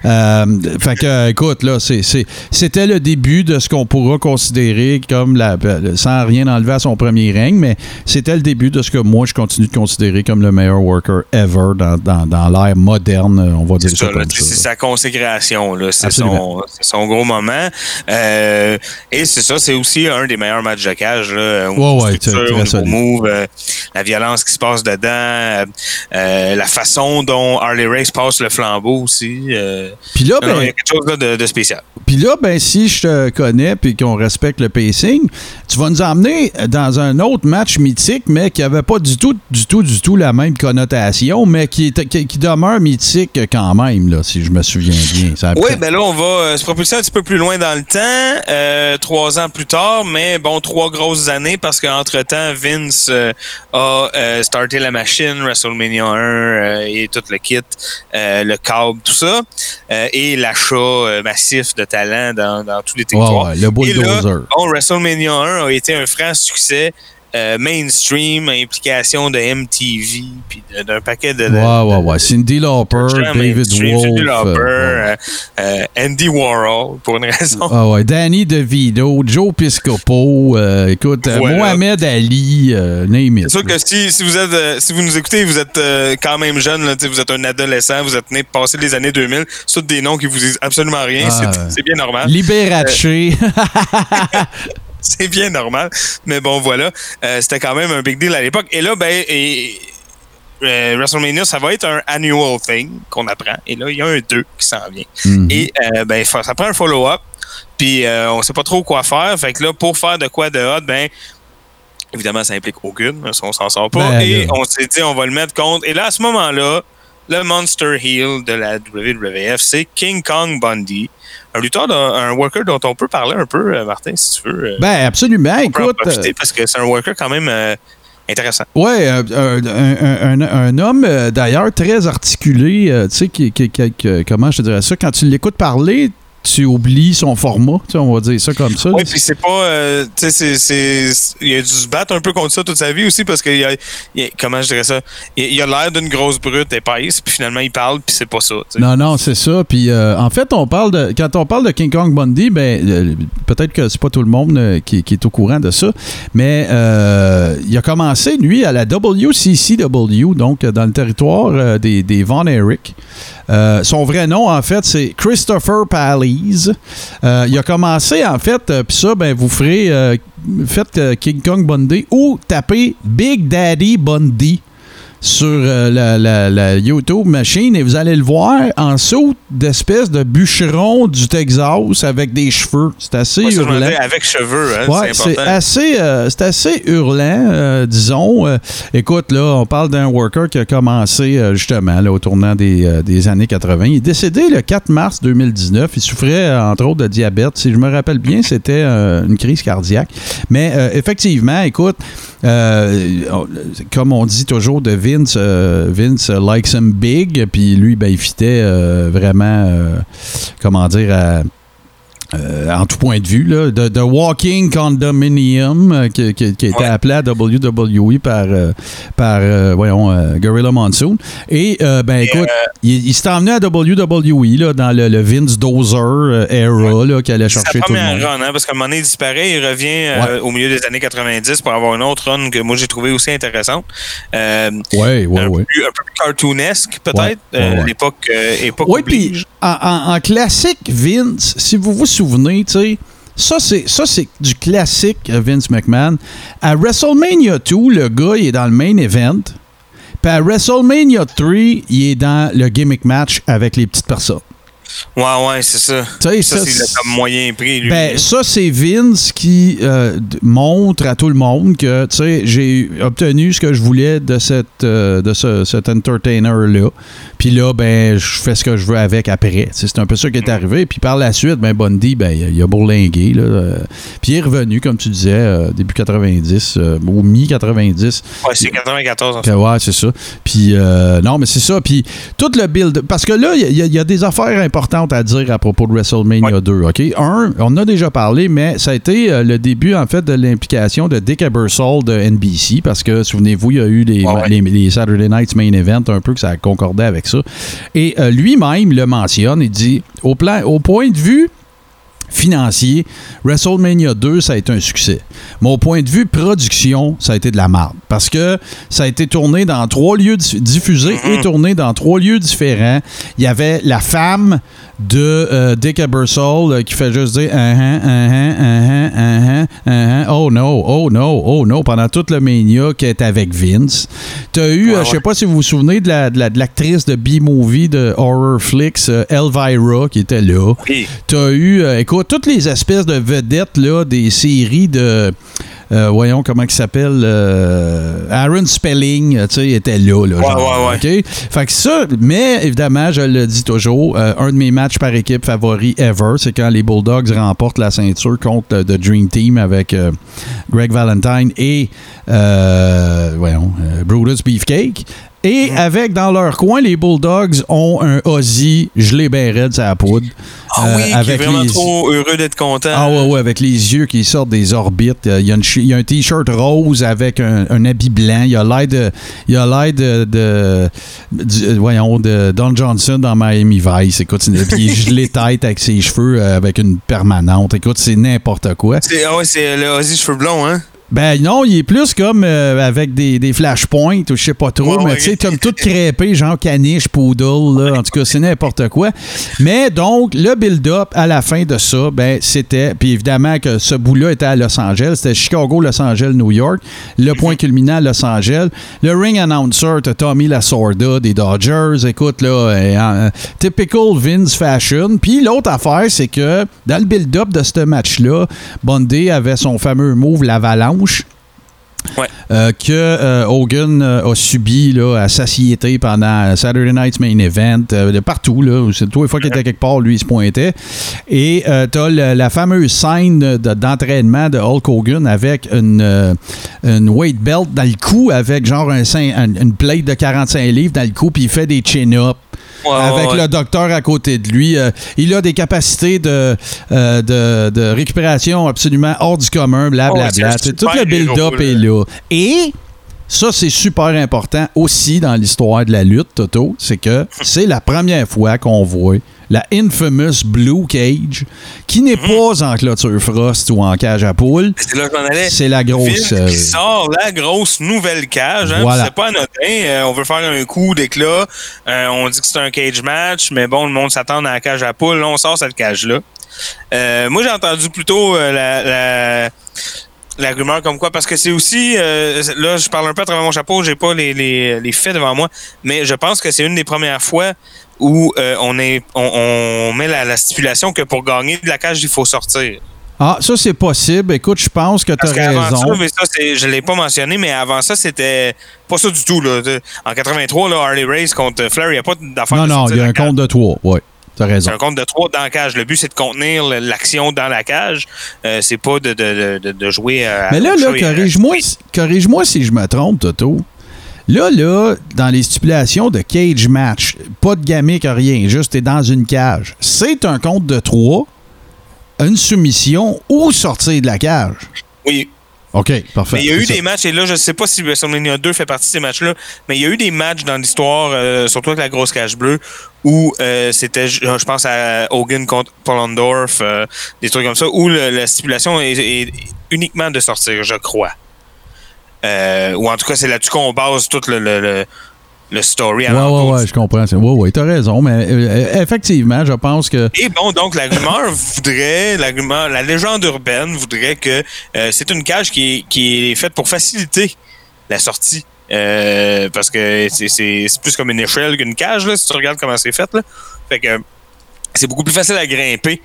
Euh, fait que, euh, écoute, là, c'était le début de ce qu'on pourra considérer comme la. euh, sans rien enlever à son premier règne, mais c'était le début de ce que moi je continue de considérer comme le meillure worker ever dans, dans, dans l'ère moderne, on va dire C'est ça, comme c'est sa consécration, son, c'est son gros moment. Euh, et c'est ça, c'est aussi un des meilleurs matchs de cage. Là, au Ouais, move, euh, la violence qui se passe dedans, euh, la façon dont Harley Race passe le flambeau aussi. Puis là, non, ben, il y a quelque chose là, de, de spécial. Puis là, ben, si je te connais puis qu'on respecte le pacing, tu vas nous emmener dans un autre match mythique, mais qui avait pas du tout, du tout, du tout la même connotation, mais qui, qui, qui demeure mythique quand même, là, si je me souviens bien. Ça Oui, ben là, on va se propulser un petit peu plus loin dans le temps, euh, trois ans plus tard, mais bon, trois grosses années parce qu'entre-temps, Vince euh, a euh, starté la machine, WrestleMania 1 euh, et tout le kit, le câble, tout ça, et l'achat massif de talent dans, dans tous les territoires. ouais, le Et là, bulldozer. bon, WrestleMania 1 a été un franc succès. Euh, mainstream, implication de MTV, puis d'un paquet de, de- Ouais, ouais, ouais. Cindy Lauper, David Wolf. Cyndi Lauper, euh, euh, Andy Warhol, pour une raison. Ah ouais, Danny DeVito, Joe Piscopo, écoute, Voilà. Mohamed Ali, name it. C'est sûr que si, si vous êtes si vous nous écoutez, vous êtes quand même jeune, là, vous êtes un adolescent, vous êtes né passé les années 2000, c'est tous des noms qui vous disent absolument rien, Ah, c'est bien normal. Liberace. [LAUGHS] [LAUGHS] [LAUGHS] C'est bien normal. Mais bon, voilà. Euh, C'était quand même un big deal à l'époque. Et là, ben, et, euh, WrestleMania, ça va être un annual thing qu'on apprend. Et là, il y a un 2 qui s'en vient. Mhm. Et euh, ben, ça prend un follow-up. Puis on sait pas trop quoi faire. Fait que là, pour faire de quoi de hot, ben, Évidemment, ça implique aucune, on s'en sort pas. Ben, et là. on s'est dit, on va le mettre contre. Et là, à ce moment-là, le Monster Heel de la WWF, c'est King Kong Bundy. Un lutteur, un worker dont on peut parler un peu, euh, Martin, si tu veux. euh, Ben, absolument. on peut en Écoute, profiter parce que c'est un worker quand même euh, intéressant. Euh, un, un- un- un homme d'ailleurs très articulé, tu sais, qui, qui- qui- qui- comment je te dirais ça, quand tu l'écoutes parler, tu oublies son format, on va dire ça comme ça. Oui, puis c'est pas. euh, tu sais, c'est- c'est. Il a dû se battre un peu contre ça toute sa vie aussi parce que. il a- il a- comment je dirais ça? Il, il a l'air d'une grosse brute épaisse, puis finalement, il parle, puis c'est pas ça. Non, non, c'est ça. Puis euh, en fait, on parle de quand on parle de King Kong Bundy, ben euh, peut-être que c'est pas tout le monde euh, qui, qui est au courant de ça, mais il a commencé lui à la WCCW, donc dans le territoire des, des Von Erich. Son vrai nom, en fait, c'est Christopher Euh, il a commencé, en fait, euh, puis ça, ben, vous ferez, euh, faites King Kong Bundy ou tapez Big Daddy Bundy sur euh, la, la- la YouTube machine et vous allez le voir en saut d'espèce de bûcheron du Texas avec des cheveux. C'est assez Moi, hurlant. avec cheveux, hein, Ouais, c'est assez, euh, c'est assez hurlant, euh, disons. Écoute, là, on parle d'un worker qui a commencé justement là, au tournant des, des années 80. Il est décédé le 4 mars 2019. Il souffrait, entre autres, de diabète. Si je me rappelle bien, c'était une crise cardiaque. Mais effectivement, écoute, comme on dit toujours de Vince, euh, Vince euh, likes him big, puis lui, ben, il fitait euh, vraiment, comment dire, à- euh, en tout point de vue, là, de, de Walking Condominium, euh, qui, qui- qui a été Ouais. appelé à WWE par, euh, par voyons, Gorilla Monsoon. Et, ben, écoute, il, il s'est emmené à WWE, là, dans le, le Vince Dozer era, là, qui allait chercher tout le monde. run, hein, parce qu'à un moment donné, il disparaît, il revient au milieu des années 90 pour avoir une autre run que moi j'ai trouvé aussi intéressante. Ouais, ouais, un, ouais. Peu plus, un peu plus cartoonesque, peut-être. Ouais, ouais, ouais. L'époque époque Oui, puis en, en- en classique Vince, si vous vous souvenez, tu sais, ça c'est ça c'est du classique euh, Vince McMahon. À WrestleMania 2, le gars il est dans le main event. Puis à WrestleMania 3, il est dans le gimmick match avec les petites personnes. Ouais, ouais, c'est ça. Ça, ça, c'est le comme moyen prix, lui. Ben, ça, c'est Vince qui euh, montre à tout le monde que, tu sais, j'ai obtenu ce que je voulais de, cette, euh, de ce, cet entertainer-là. Puis là, ben, je fais ce que je veux avec après. C'est un peu ça qui est arrivé. Puis par la suite, ben, Bundy, ben, il a- bourlingué. Là, euh, puis il est revenu, comme tu disais, début 90, euh, ou mi-90. ouais, c'est 94 en Que, ouais, c'est ça. Puis, non, mais c'est ça. Puis, tout le build. Parce que là, il y, a- il y a des affaires importantes à dire à propos de WrestleMania 2. OK? Un, on en a déjà parlé, mais ça a été euh, le début, en fait, de l'implication de Dick Ebersol de NBC. Parce que, souvenez-vous, il y a eu les Saturday Night's Main Event, un peu que ça concordait avec ça. Et euh, lui-même le mentionne. Il dit au, plan, au point de vue financier, WrestleMania 2, ça a été un succès. Mais au point de vue production, ça a été de la merde. Parce que ça a été tourné dans trois lieux di- diffusés et tourné dans trois lieux différents. Il y avait la femme de euh, Dick Ebersol euh, qui fait juste dire oh no, oh no, oh no, pendant toute le mania qui est avec Vince. T'as eu, Ouais, euh, je sais ouais. pas si vous vous souvenez de la- de la- de l'actrice de B-movie de Horror Flicks, euh, Elvira, qui était là. Oui. T'as eu, euh, écoute, toutes les espèces de vedettes là, des séries de. Euh, voyons comment il s'appelle. euh, Aaron Spelling, euh, tu sais, était là. là Ouais, genre, ouais, ouais. OK? Fait que ça, mais évidemment, je le dis toujours, euh, un de mes matchs par équipe favoris ever, c'est quand les Bulldogs remportent la ceinture contre le The Dream Team avec Greg Valentine et, voyons, Brutus Beefcake. Et avec dans leur coin, les Bulldogs ont un Ozzy gelé ben raide la poudre. Ah Euh, oui, est avec vraiment les- trop heureux d'être content. ah ouais, ouais, avec les yeux qui sortent des orbites. Euh, Il y a, une chi- il y a un t-shirt rose avec un, un habit blanc. Il y a l'air de, il y a l'air de, euh, voyons, de Don Johnson dans Miami Vice. Écoute, il est gelé [LAUGHS] tête avec ses cheveux avec une permanente. Écoute, c'est n'importe quoi. C'est, ah ouais, c'est le Ozzy cheveux blonds, hein? Ben non, il est plus comme euh, avec des, des flashpoints ou je sais pas trop, Ouais, mais tu sais, comme tout crêpé, genre caniche, poodle, là. En tout cas, c'est n'importe quoi. Mais donc, le build-up à la fin de ça, ben c'était, puis évidemment que ce bout-là était à Los Angeles, c'était Chicago, Los Angeles, New York. Le point culminant à Los Angeles. Le ring announcer, t'as Tommy Lasorda des Dodgers. Écoute, là, euh, en- typical Vince fashion. Puis l'autre affaire, c'est que dans le build-up de ce match-là, Bundy avait son fameux move l'avalanche. Ouais. euh, que euh, Hogan euh, a subi là, à satiété pendant Saturday Night's Main Event, euh, de partout. Là, où c'est tous les fois qu'il était quelque part, lui, il se pointait. Et tu as la fameuse scène de- d'entraînement de Hulk Hogan avec une, une weight belt dans le cou, avec genre un, cin- un- une plate de 45 livres dans le cou, puis il fait des chin-ups. Ouais, avec ouais, le docteur à côté de lui. Euh, il a des capacités de, euh, de, de récupération absolument hors du commun, blablabla. Tu sais, Tout le build-up est là. Et ça, c'est super important aussi dans l'histoire de la lutte, Toto. C'est que c'est la première fois qu'on voit la infamous Blue Cage, qui n'est Mm-hmm. pas en clôture Frost ou en cage à poule. C'est là m'en allais. C'est la grosse. Vince euh, qui sort la grosse nouvelle cage. Hein, Voilà. C'est pas anodin. Euh, on veut faire un coup d'éclat. Euh, on dit que c'est un cage match, mais bon, le monde s'attend à la cage à poule. Là, on sort cette cage-là. Euh, moi, j'ai entendu plutôt la, la, la rumeur comme quoi, parce que c'est aussi, euh, là, je parle un peu à travers mon chapeau, j'ai pas les, les, les faits devant moi, mais je pense que c'est une des premières fois où euh, on, est, on, on met la, la stipulation que pour gagner de la cage, il faut sortir. Ah, ça, c'est possible. Écoute, je pense que tu as raison. ça, mais ça, je l'ai pas mentionné, mais avant ça, c'était pas ça du tout. Là. En 83, là, Harley Race contre Flair, il n'y a pas d'affaire Non, de non, il y a un compte de trois. Oui, raison. C'est un compte de trois dans la cage. Le but, c'est de contenir l'action dans la cage. Euh, c'est pas de, de, de, de jouer à. Mais là, là, euh, corrige-moi corrige-moi si je me trompe, Toto. Là, là, dans les stipulations de cage match, pas de gamique, rien, juste t'es dans une cage. C'est un compte de trois, une soumission ou sortir de la cage. Oui. OK, parfait. Mais il y a eu ça. des matchs, et là, je sais pas si WrestleMania 2 fait partie de ces matchs-là, mais il y a eu des matchs dans l'histoire, euh, surtout avec la grosse cage bleue, où euh, c'était, je je pense à Hogan contre Pollendorf, euh, des trucs comme ça, où le- la stipulation est, est uniquement de sortir, je crois. Euh, ou en tout cas, c'est là-dessus qu'on base tout le, le, le, le story. Ouais, ouais, ouais, je comprends. Ouais, ouais, t'as raison, mais euh, effectivement, je pense que. Et bon, donc la rumeur voudrait, la rumeur, la légende urbaine voudrait que euh, c'est une cage qui est, qui est faite pour faciliter la sortie. Euh, parce que c'est- plus comme une échelle qu'une cage, là, si tu regardes comment c'est fait. Là. Fait que c'est beaucoup plus facile à grimper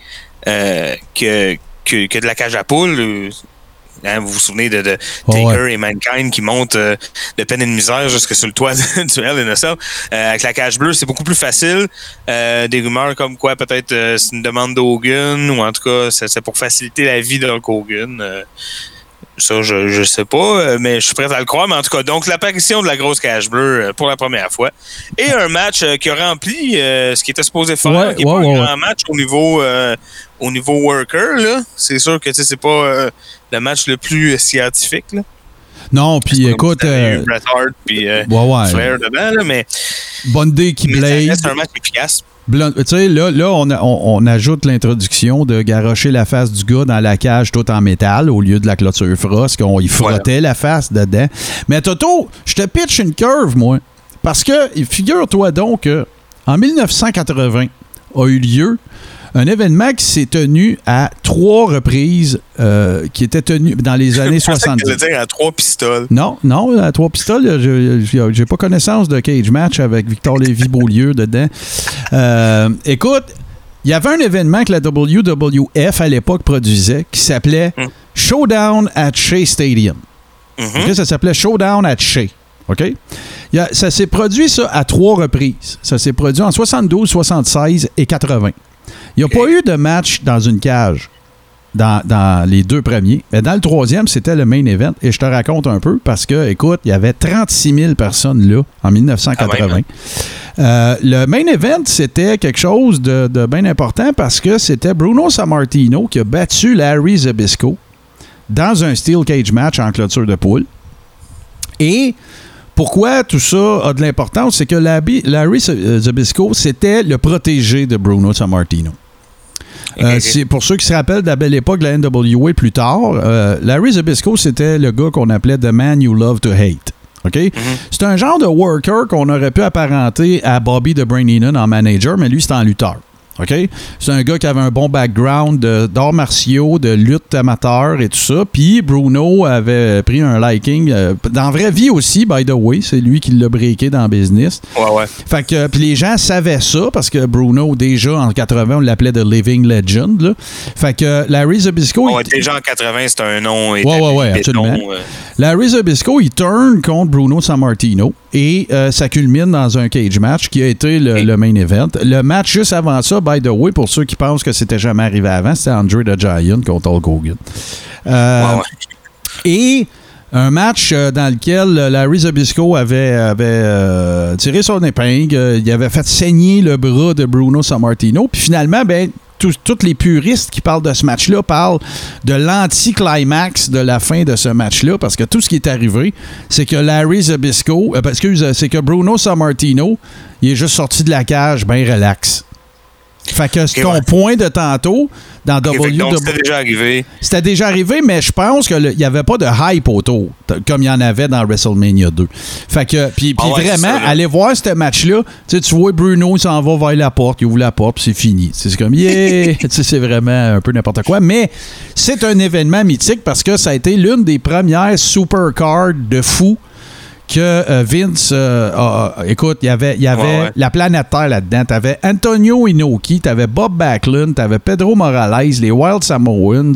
euh, que, que, que de la cage à poule. Hein, vous vous souvenez de, de Oh, Taker ouais. et Mankind qui montent euh, de peine et de misère jusque sur le toit [LAUGHS] du Hell in a Cell. Euh, avec la cage bleue, c'est beaucoup plus facile. Euh, des rumeurs comme quoi peut-être euh, c'est une demande d'Hogan ou en tout cas c'est pour faciliter la vie d'Hulk Hogan. Ça, je, je sais pas, euh, mais je suis prêt à le croire. Mais en tout cas, donc l'apparition de la grosse cage bleue euh, pour la première fois. Et un match euh, qui a rempli euh, ce qui était supposé faire, Ouais, qui est ouais, pas ouais, un grand match au niveau euh, au niveau worker. là. C'est sûr que tu sais, c'est pas euh, le match le plus scientifique. Là. Non, puis écoute, euh, puis euh, ouais, ouais. Là, mais, Bundy qui blade. reste un match efficace. Tu sais, là, là on, a- on- on ajoute l'introduction de garocher la face du gars dans la cage tout en métal au lieu de la clôture frost, qu'on y frottait la face dedans. Mais Toto, je te pitch une curve, moi. Parce que, figure-toi donc que en 1980 a eu lieu un événement qui s'est tenu à trois reprises, euh, qui était tenu dans les [LAUGHS] années Je pensais que 70. t'allais dire à trois pistoles. Non, non, à trois pistoles, je- je- j'ai pas connaissance de cage match avec Victor Lévy-Beaulieu dedans. Euh, écoute, il y avait un événement que la WWF à l'époque produisait qui s'appelait Mm. Showdown at Shea Stadium. Mhm. OK, ça s'appelait Showdown at Shea. OK? Il y a- ça s'est produit, ça, à trois reprises. Ça s'est produit en 72, 76 et 80. Il n'y a pas eu de match dans une cage dans, dans les deux premiers. Mais dans le troisième, c'était le main event. Et je te raconte un peu parce que, écoute, il y avait 36 000 personnes là en 1980. Euh, le main event, c'était quelque chose de, de bien important parce que c'était Bruno Sammartino qui a battu Larry Zabisco dans un steel cage match en clôture de poule. Et pourquoi tout ça a de l'importance, c'est que Larry, Larry Zabisco, c'était le protégé de Bruno Sammartino. Euh, c'est pour ceux qui se rappellent de la belle époque de la NWA plus tard, euh, Larry Zabisco, c'était le gars qu'on appelait The Man You Love to Hate. OK? C'est un genre de worker qu'on aurait pu apparenter à Bobby de Brain Heenan en manager, mais lui, c'est en lutteur. OK? C'est un gars qui avait un bon background d'arts martiaux, de lutte amateur et tout ça. Puis Bruno avait pris un liking. euh, dans la vraie vie aussi, by the way. C'est lui qui l'a breaké dans le business. Ouais, ouais. Fait que, puis les gens savaient ça parce que Bruno, déjà en 80, on l'appelait The Living Legend. là. Fait que Larry Zabisco. Ouais, il- déjà en 80, c'est un nom. Ouais, ouais, ouais, absolument. euh, Larry Zabisco, il turn contre Bruno Sammartino et euh, ça culmine dans un cage match qui a été le, le main event. Le match juste avant ça, by the way, pour ceux qui pensent que c'était jamais arrivé avant, c'était Andre the Giant contre Hulk Hogan. Euh. Et un match euh, dans lequel euh, Larry Zabisco avait, avait euh, tiré son épingle, il avait fait saigner le bras de Bruno Sammartino, puis finalement, ben, tous les puristes qui parlent de ce match-là parlent de l'anti-climax de la fin de ce match-là, parce que tout ce qui est arrivé, c'est que Larry Zabisco, euh, excuse, euh, c'est que Bruno Sammartino, il est juste sorti de la cage, ben relax. Fait que c'est ton ouais. point de tantôt dans Ok, fait que donc, WWE. c'était déjà arrivé. C'était déjà arrivé, mais je pense qu'il n'y avait pas de hype autour, comme il y en avait dans WrestleMania 2. Fait que, puis, Ah ouais, vraiment, aller voir ce match-là, tu vois Bruno, il s'en va vers la porte, il ouvre la porte, puis c'est fini. C'est comme, yeah! [LAUGHS] C'est vraiment un peu n'importe quoi. Mais c'est un événement mythique parce que ça a été l'une des premières supercards de fou que euh, Vince, euh, écoute, il y avait, il y avait Ouais, ouais. la planète Terre là-dedans. T'avais Antonio Inoki, t'avais Bob Backlund, t'avais Pedro Morales, les Wild Samoans,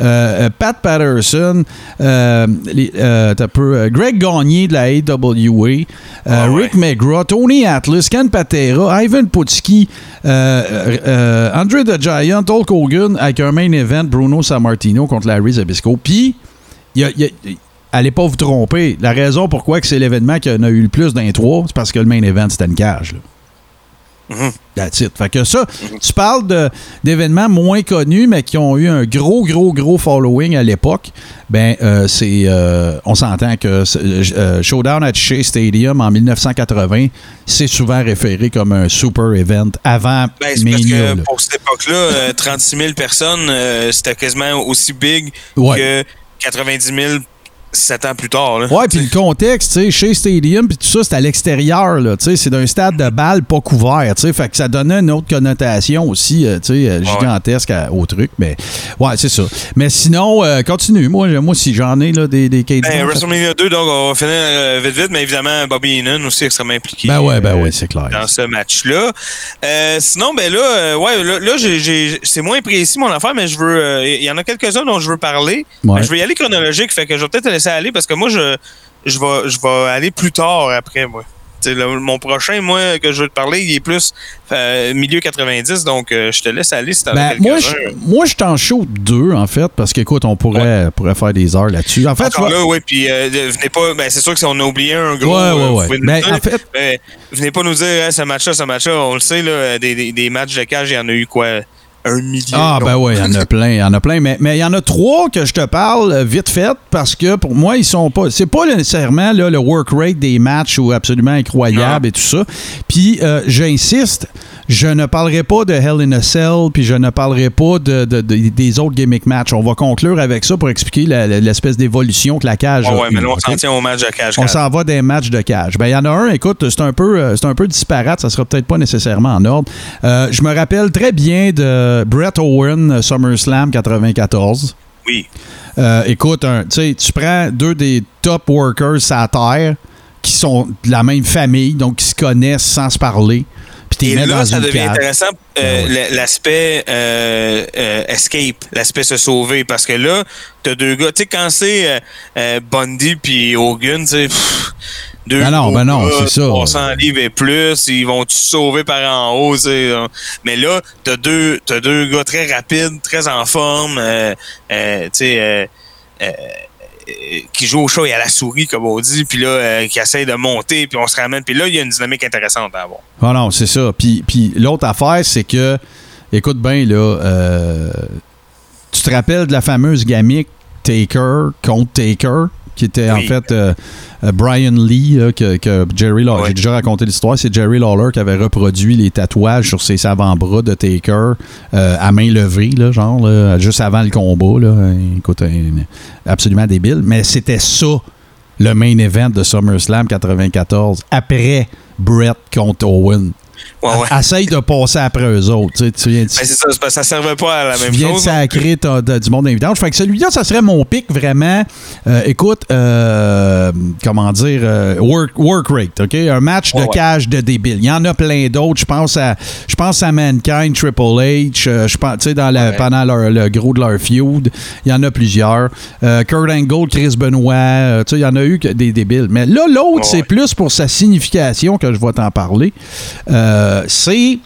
euh, Pat Patterson, euh, les- t'as peu, Greg Gagné de la AWA, Ah ouais. Rick McGraw, Tony Atlas, Ken Patera, Ivan Putski, Andre the Giant, Hulk Hogan, avec un main event, Bruno Sammartino contre Larry Zabisco. Puis, il y a- il y a- allez pas vous tromper. La raison pourquoi que c'est l'événement qui en a eu le plus d'un trois, c'est parce que le main event, c'était une cage. Là. That's it. Fait que ça, tu parles d'événements moins connus, mais qui ont eu un gros, gros, gros following à l'époque. Ben, euh, c'est. euh, on s'entend que euh, Showdown at Shea Stadium en 1980, c'est souvent référé comme un super event avant Ben, parce que pour cette époque-là, euh, 36 000 personnes, c'était quasiment aussi big Ouais. que 90 000 sept ans plus tard. Là. Ouais, puis le contexte, tu sais, chez Stadium, puis tout ça, c'est à l'extérieur, là, tu sais, c'est d'un stade de balle pas couvert, tu sais, fait que ça donnait une autre connotation aussi, euh, tu sais, euh, gigantesque à- au truc, mais ouais, c'est ça. Mais sinon, euh, continue, moi, moi si j'en ai, là, des, des Ben. WrestleMania 2, donc on va finir euh, vite vite, mais évidemment, Bobby Heenan aussi extrêmement impliqué. Ben ouais, ben ouais, c'est clair. dans ce match-là. Sinon, ben là, ouais, là, là, j'ai- j'ai- c'est moins précis mon affaire, mais je veux. euh, Il y en a quelques-uns dont je veux parler. Ouais. Ben, je vais y aller chronologique, fait que je vais peut-être laisser aller parce que moi, je, je, vais, je vais aller plus tard après, moi. Le- mon prochain, moi, que je veux te parler, il est plus euh, milieu 90, donc euh, je te laisse aller si t'en Ben, moi, je, moi, je t'en chaud deux, en fait, parce qu'écoute, on pourrait, pourrait faire des heures là-dessus. En fait, tu Encore vois- là, oui, puis euh, venez pas. Ben, c'est sûr que si on a oublié un gros. Ouais, ouais, Ben, dire, en fait- ben, venez pas nous dire, Hey, ce match-là, ce match-là, on le sait, là, des, des, des matchs de cage, il y en a eu quoi Un millier. Ah, ben oui, il y en a plein, il y en a plein. Mais mais il y en a trois que je te parle euh, vite fait parce que pour moi, ils sont pas. C'est pas nécessairement là, le work rate des matchs ou absolument incroyable et tout ça. Puis euh, j'insiste, je ne parlerai pas de Hell in a Cell, puis je ne parlerai pas de, de- de- des autres gimmick matchs. On va conclure avec ça pour expliquer l'espèce d'évolution que la cage Ah a ouais, mais eue, là, on s'en tient au match de cage. On s'en va des matchs de cage. Ben, il y en a un, écoute, c'est un peu, euh, c'est un peu disparate, ça sera peut-être pas nécessairement en ordre. Euh, je me rappelle très bien de Brett Owen, SummerSlam 94. Oui. Euh, écoute, sais, tu prends deux des top workers à terre qui sont de la même famille, donc qui se connaissent sans se parler. Puis Et là, ça devient intéressant, euh, Ben ouais. l'aspect euh, euh, escape, l'aspect se sauver, parce que là, t'as deux gars, tu sais, quand c'est euh, euh, Bundy puis Hogan, tu sais, deux Ben non, ben non, gars, c'est ça. 300 livres et plus, ils vont te sauver par en haut, tu sais. hein. Mais là, t'as deux, t'as deux gars très rapides, très en forme, euh, euh, tu sais, euh, euh, euh, qui jouent au chat et à la souris, comme on dit, puis là, euh, qui essayent de monter, puis on se ramène. Puis là, il y a une dynamique intéressante à avoir. Ah non, c'est ça. Puis, puis l'autre affaire, c'est que, écoute bien, là, euh, tu te rappelles de la fameuse gamique Taker contre Taker, qui était en fait euh, euh, Brian Lee, là, que, que Jerry Lawler. J'ai déjà raconté l'histoire. C'est Jerry Lawler qui avait reproduit les tatouages sur ses avant-bras de Taker euh, à main levée, là, genre, là, juste avant le combat. Là. Écoute, absolument débile. Mais c'était ça le main event de SummerSlam 94 après Brett contre Owen. Ouais, ouais. essaye de passer après eux autres. Tu, sais, tu viens de- Ben, c'est ça, parce que ça servait pas à la tu même viens de chose. sacrer ta- de- du monde évident. Fait que celui-là, ça serait mon pic vraiment. Euh, écoute, euh, comment dire, euh, work, work rate, OK? Un match de Ouais, cage de débile. Il y en a plein d'autres. Je pense à je pense à Mankind, Triple H. je pense, tu sais, dans la, pendant leur- le gros de leur feud. Il y en a plusieurs. Kurt Angle, Chris Benoit. tu sais, il y en a eu que des débiles. Mais là, l'autre, c'est plus pour sa signification que je vais t'en parler. Euh, c'est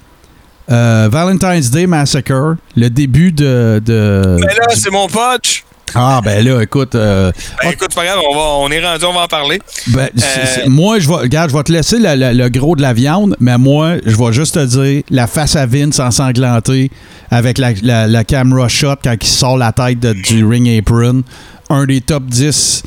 euh, Valentine's Day Massacre, le début de. de- Mais là, du- c'est mon punch. Ah, ben là, écoute. euh, Ben, écoute, c'est pas grave, on, va, on est rendu, on va en parler. ben, Euh, moi, je vais, regarde, je vais te laisser le, le- le gros de la viande, mais moi, je vais juste te dire la face à Vince ensanglantée avec la, la, la camera shot quand il sort la tête de- du ring apron. Un des top 10.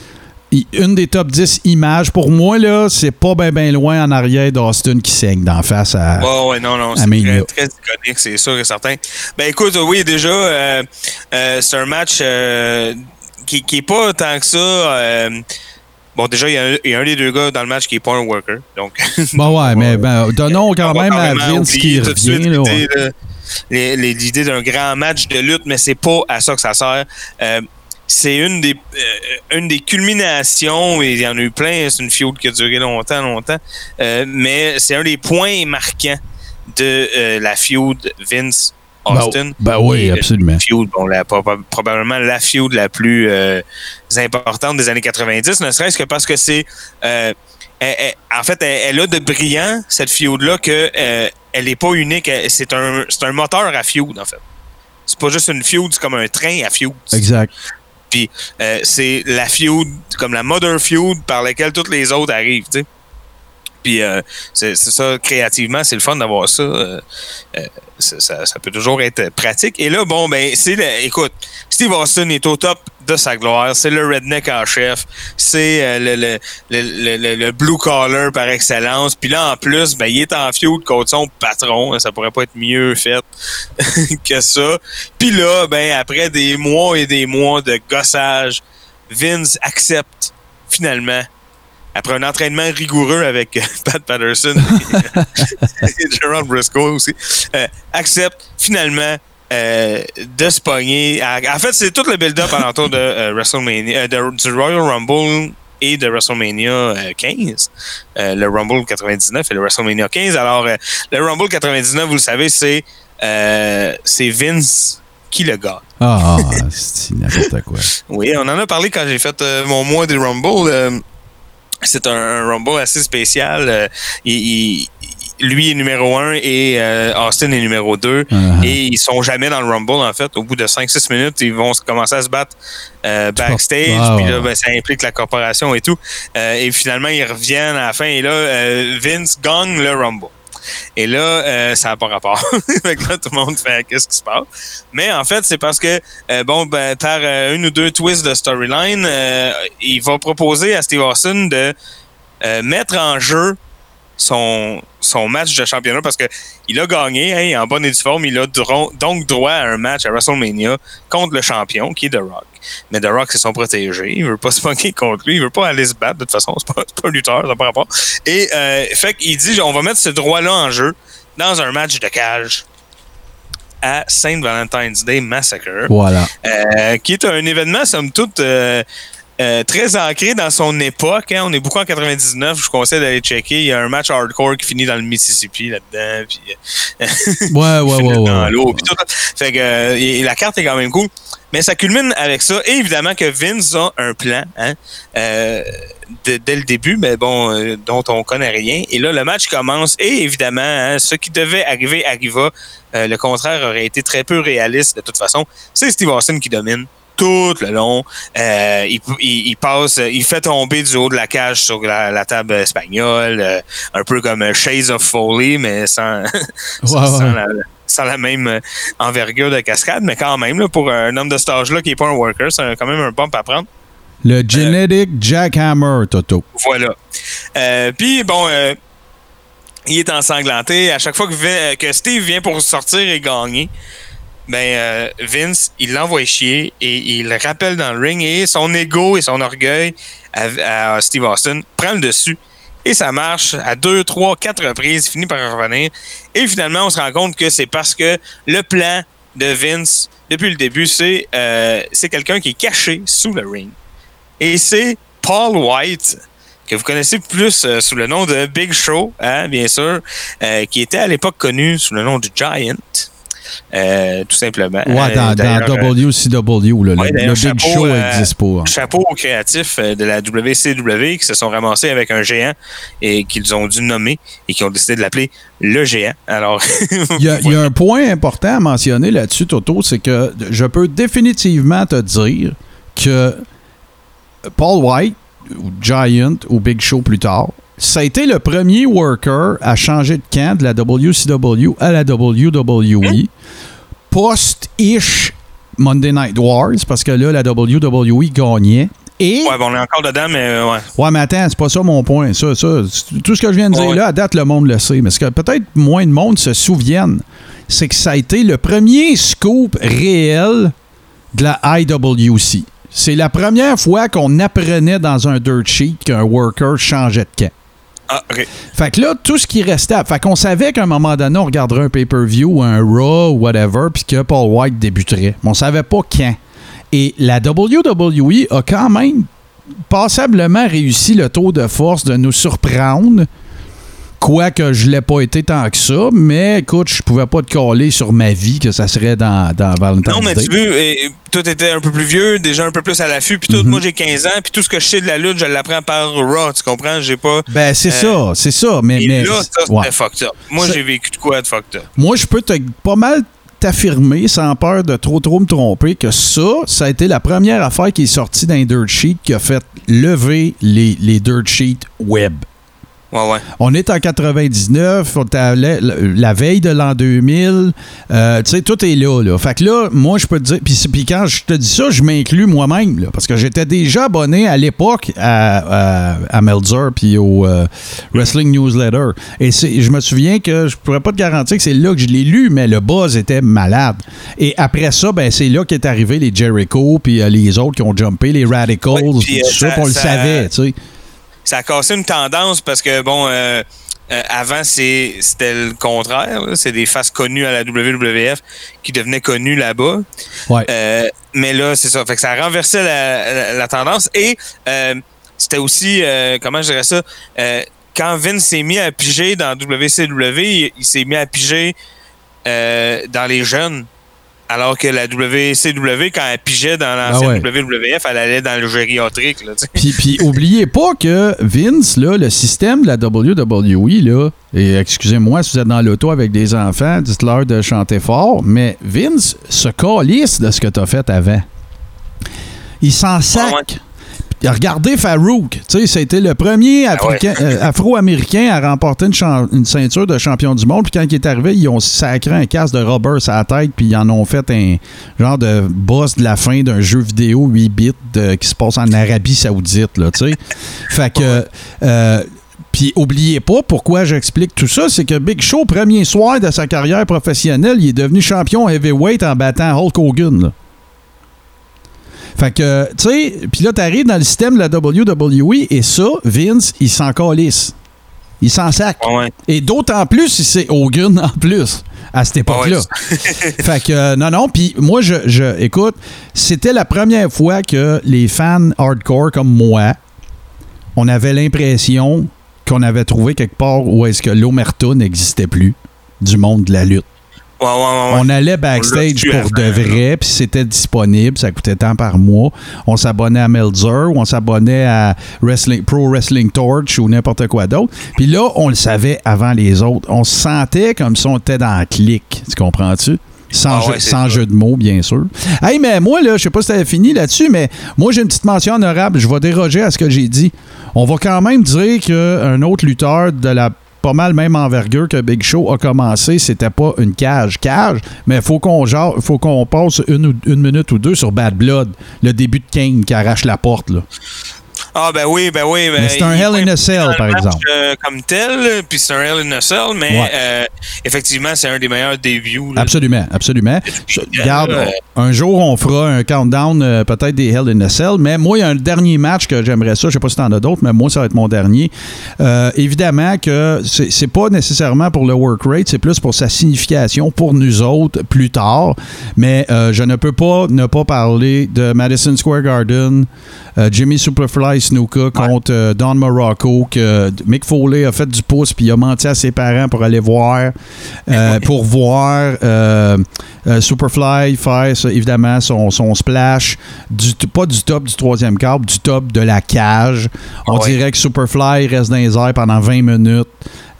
Une des top 10 images. Pour moi, là, c'est pas bien ben loin en arrière d'Austin qui saigne d'en face à. Ouais, ouais, non, non, c'est très, très iconique, c'est sûr et certain. Ben écoute, oui, déjà, euh, euh, c'est un match euh, qui, qui est pas tant que ça. bon, déjà, il y, a un- il y a un des deux gars dans le match qui est pas un worker. Donc, [LAUGHS] Bon, ouais, mais ben, donnons quand même à Vince qui revient. l'idée, d'un grand match de lutte, mais c'est pas à ça que ça sert. Euh, c'est une des euh, une des culminations, et il y en a eu plein, c'est une feud qui a duré longtemps, longtemps, euh, mais c'est un des points marquants de euh, la feud Vince Austin. Ben, ben oui, absolument. feud, bon, la- probablement la feud la plus importante des années 90, ne serait-ce que parce que c'est. elle- elle- en fait, elle, elle a de brillant, cette feud-là, que euh, elle n'est pas unique. C'est un, c'est un moteur à feud, en fait. C'est pas juste une feud, c'est comme un train à feud. Exact. Puis euh, c'est la feud, comme la mother feud par laquelle toutes les autres arrivent, tu sais. Puis euh, c'est ça, créativement, c'est le fun d'avoir ça. euh, euh, ça, ça- peut toujours être pratique. Et là, bon, ben, c'est écoute, Steve Austin est au top de sa gloire. C'est le redneck en chef. C'est le, le, le, le- blue collar par excellence. Puis là, en plus, ben, il est en feud contre son patron. Ça pourrait pas être mieux fait [LAUGHS] que ça. Puis là, ben, après des mois et des mois de gossage, Vince accepte finalement, après un entraînement rigoureux avec euh, [LAUGHS] Pat Patterson et [LAUGHS] Gerald Briscoe aussi, euh, accepte finalement euh, de se pogner. En fait, c'est tout le build-up alentour de euh, WrestleMania, euh, de- du Royal Rumble et de WrestleMania euh, 15. Euh, le Rumble 99 et le WrestleMania 15. Alors, euh, le Rumble 99, vous le savez, c'est euh, c'est Vince qui le gagne. Ah, c'est n'importe quoi. Oui, on en a parlé quand j'ai fait euh, mon mois des Rumble. C'est un, un Rumble assez spécial. euh, il- il- lui est numéro un et euh, Austin est numéro 2. Uh-huh. Et ils sont jamais dans le Rumble, en fait. Au bout de 5-6 minutes, ils vont commencer à se battre euh, backstage. Puis là, ben, ça implique la corporation et tout. Euh, et finalement, ils reviennent à la fin. Et là, euh, Vince gagne le Rumble. Et là, euh, ça n'a pas rapport. [LAUGHS] là, tout le monde fait qu'est-ce qui se passe. Mais en fait, c'est parce que, euh, bon, ben, par euh, une ou deux twists de storyline, il va proposer à Steve Austin de mettre en jeu son, son match de championnat parce que il a gagné, hein, en bonne et due forme, il a dro- donc droit à un match à WrestleMania contre le champion qui est The Rock. Mais The Rock, c'est son protégé, il veut pas [LAUGHS] se moquer contre lui, il veut pas aller se battre de toute façon, c'est pas, pas un lutteur, ça pas rapport. Et euh, fait qu'il dit, on va mettre ce droit-là en jeu dans un match de cage à Saint Valentine's Day Massacre Voilà. euh, qui est un événement, somme toute, euh, euh, très ancré dans son époque. hein. On est beaucoup en 99. Je vous conseille d'aller checker. Il y a un match hardcore qui finit dans le Mississippi là-dedans. Puis, euh, [LAUGHS] Ouais, ouais, ouais, dans l'eau. puis tout. Fait que euh, et la carte est quand même cool. Mais ça culmine avec ça. Et évidemment que Vince a un plan hein, euh, de- dès le début, mais bon, euh, dont on connaît rien. Et là, le match commence. Et évidemment, hein, ce qui devait arriver arriva. Euh, le contraire aurait été très peu réaliste de toute façon. C'est Steve Austin qui domine tout le long. Euh, il, il- il passe, il fait tomber du haut de la cage sur la, la table espagnole, euh, un peu comme Shades of Foley, mais sans, [LAUGHS] sans, ouais. la, sans la même envergure de cascade. Mais quand même, là, pour un homme de cet âge-là qui n'est pas un worker, c'est quand même un bump à prendre. Le Genetic Jackhammer, Toto. Voilà. Euh, Puis, bon, il est ensanglanté. À chaque fois que Steve vient pour sortir et gagner, ben euh, Vince, il l'envoie chier et il le rappelle dans le ring et son ego et son orgueil à, Steve Austin prend le dessus Et ça marche à deux, trois, quatre reprises, il finit par revenir. Et finalement, on se rend compte que c'est parce que le plan de Vince, depuis le début, c'est euh, quelqu'un qui est caché sous le ring. Et c'est Paul White, que vous connaissez plus euh, sous le nom de Big Show, hein, bien sûr, qui était à l'époque connu sous le nom de Giant. Euh, tout simplement. Ouais, dans, Euh, dans WCW, là, ouais, le, le Big chapeau, Show euh, n'existe pas. chapeau aux créatifs euh, de la WCW qui se sont ramassés avec un géant et qu'ils ont dû nommer et qui ont décidé de l'appeler le géant. Alors, Il y, a, [LAUGHS] il y a un point important à mentionner là-dessus, Toto, c'est que je peux définitivement te dire que Paul White, ou Giant, ou Big Show plus tard, ça a été le premier worker à changer de camp de la WCW à la WWE post-ish Monday Night Wars, parce que là, la WWE gagnait. Et ouais, on est encore dedans, mais euh, ouais. Ouais, mais attends, c'est pas ça mon point. Ça, ça, tout ce que je viens de dire Ouais. là, à date, le monde le sait. Mais ce que peut-être moins de monde se souviennent, c'est que ça a été le premier scoop réel de la IWC. C'est la première fois qu'on apprenait dans un dirt sheet qu'un worker changeait de camp. Ah. Fait que là, tout ce qui restait, fait qu'on savait qu'à un moment donné, on regarderait un pay-per-view, un Raw, ou whatever, puis que Paul White débuterait. Mais on savait pas quand. Et la WWE a quand même passablement réussi le tour de force de nous surprendre. Quoique je l'ai pas été tant que ça, mais écoute, je pouvais pas te coller sur ma vie que ça serait dans, dans Valentine's Non, mais tu veux, euh, toi, t'étais un peu plus vieux, déjà un peu plus à l'affût, puis tout, Mhm. moi, j'ai 15 ans, puis tout ce que je sais de la lutte, je l'apprends par Raw, tu comprends? J'ai pas... Ben, c'est ça, c'est ça. Mais, Et mais, là, ça, c'était ouais. fucked up. Moi, j'ai vécu de quoi de fucked up? Moi, je peux te, pas mal t'affirmer, sans peur de trop trop me tromper, que ça, ça a été la première affaire qui est sortie d'un dirt sheet qui a fait lever les, les dirt sheets web. Ouais, ouais. On est en 99, on est à la, la veille de l'an 2000. euh, tu sais, tout est là, là. Fait que là, moi, je peux te dire. Puis, quand je te dis ça, je m'inclus moi-même, parce que j'étais déjà abonné à l'époque à, à, à Meltzer puis au euh, Wrestling Newsletter. Et je me souviens que je pourrais pas te garantir que c'est là que je l'ai lu, mais le buzz était malade. Et après ça, ben, c'est là qu'est arrivé les Jericho puis euh, les autres qui ont jumpé, les Radicals, Ouais, tout ça, ça- on le savait, tu sais. Ça a cassé une tendance parce que, bon, euh, euh, avant, c'était le contraire. C'est des faces connues à la WWF qui devenaient connues là-bas. Ouais. Euh, mais là, c'est ça. Fait que ça a renversé la, la- la tendance. Et euh, c'était aussi, euh, comment je dirais ça, euh, quand Vince s'est mis à piger dans WCW, il, il s'est mis à piger euh, dans les jeunes. Alors que la WCW, quand elle pigeait dans l'ancienne Ah ouais. WWF, elle allait dans le gériatrique. Là. Puis, puis oubliez pas que Vince, là, le système de la WWE, là, et excusez-moi si vous êtes dans l'auto avec des enfants, dites-leur de chanter fort, mais Vince se calisse de ce que tu as fait avant. Il s'en sac. Ah ouais. Regardez Farouk, c'était le premier Africain- euh, Afro-Américain à remporter une, ceinture de champion du monde. Puis quand il est arrivé, ils ont sacré un casque de rubber sur la tête, puis ils en ont fait un genre de boss de la fin d'un jeu vidéo 8 bits de- qui se passe en Arabie Saoudite, là, tu sais. [LAUGHS] fait que. euh, puis oubliez pas pourquoi j'explique tout ça, c'est que Big Show, premier soir de sa carrière professionnelle, il est devenu champion heavyweight en battant Hulk Hogan. là. Fait que, tu sais, puis là, t'arrives dans le système de la WWE et ça, Vince, il s'en calisse. Il s'en sac. Ouais, ouais. Et d'autant plus si c'est Hogan en plus, à cette époque-là. [LAUGHS] [LAUGHS] fait que, euh, non, non, puis moi, je, je, écoute, c'était la première fois que les fans hardcore comme moi, on avait l'impression qu'on avait trouvé quelque part où est-ce que l'omerta n'existait plus du monde de la lutte. Ouais, ouais, ouais, ouais. On allait backstage On pour de vrai, puis c'était disponible, ça coûtait tant par mois. On s'abonnait à Meltzer, ou on s'abonnait à Wrestling, Pro Wrestling Torch ou n'importe quoi d'autre. Puis là, on le savait avant les autres. On se sentait comme si on était dans le clic. Tu comprends-tu? Sans, Ah ouais, sans jeu de mots, bien sûr. Hey, mais moi, là, je sais pas si t'avais fini là-dessus, mais moi, j'ai une petite mention honorable. Je vais déroger à ce que j'ai dit. On va quand même dire qu'un autre lutteur de la pas mal même envergure que Big Show a commencé, c'était pas une cage cage, mais faut qu'on faut qu'on passe une minute ou deux sur Bad Blood, le début de Kane qui arrache la porte là. Ah ben oui, ben oui. ben, Mais c'est un Hell in a Cell, par exemple. euh, comme tel, puis c'est un Hell in a Cell, mais Ouais. euh, effectivement, c'est un des meilleurs débuts. là. Absolument, absolument. Je- Regarde, euh, un jour, on fera un countdown, euh, peut-être des Hell in a Cell, mais moi, il y a un dernier match que j'aimerais ça. Je sais pas si t'en as d'autres, mais moi, ça va être mon dernier. Évidemment que c'est pas nécessairement pour le work rate, c'est plus pour sa signification pour nous autres plus tard. Mais je ne peux pas ne pas parler de Madison Square Garden, Jimmy Superfly Snuka contre euh, Don Morocco, que Mick Foley a fait du pouce puis il a menti à ses parents pour aller voir, euh, [LAUGHS] pour voir euh, Superfly faire évidemment son, son splash, du, pas du top du troisième câble, du top de la cage. On Ouais. dirait que Superfly reste dans les airs pendant 20 minutes.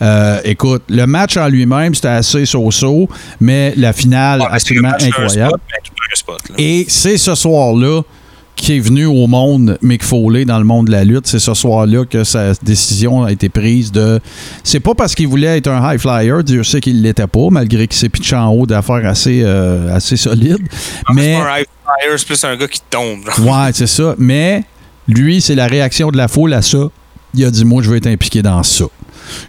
Euh, écoute, le match en lui-même, c'était assez so-so, mais la finale, ouais, absolument incroyable. spot, spot. Et c'est ce soir-là qui est venu au monde Mick Foley dans le monde de la lutte. C'est ce soir-là que sa décision a été prise de. C'est pas parce qu'il voulait être un high flyer, Dieu sait qu'il l'était pas, malgré qu'il s'est pitché en haut d'affaires assez, euh, assez solides. Fait, Mais. C'est pas un high flyer, c'est plus un gars qui tombe. Ouais, c'est ça. Mais lui, c'est la réaction de la foule à ça. Il a dit Moi, je veux être impliqué dans ça.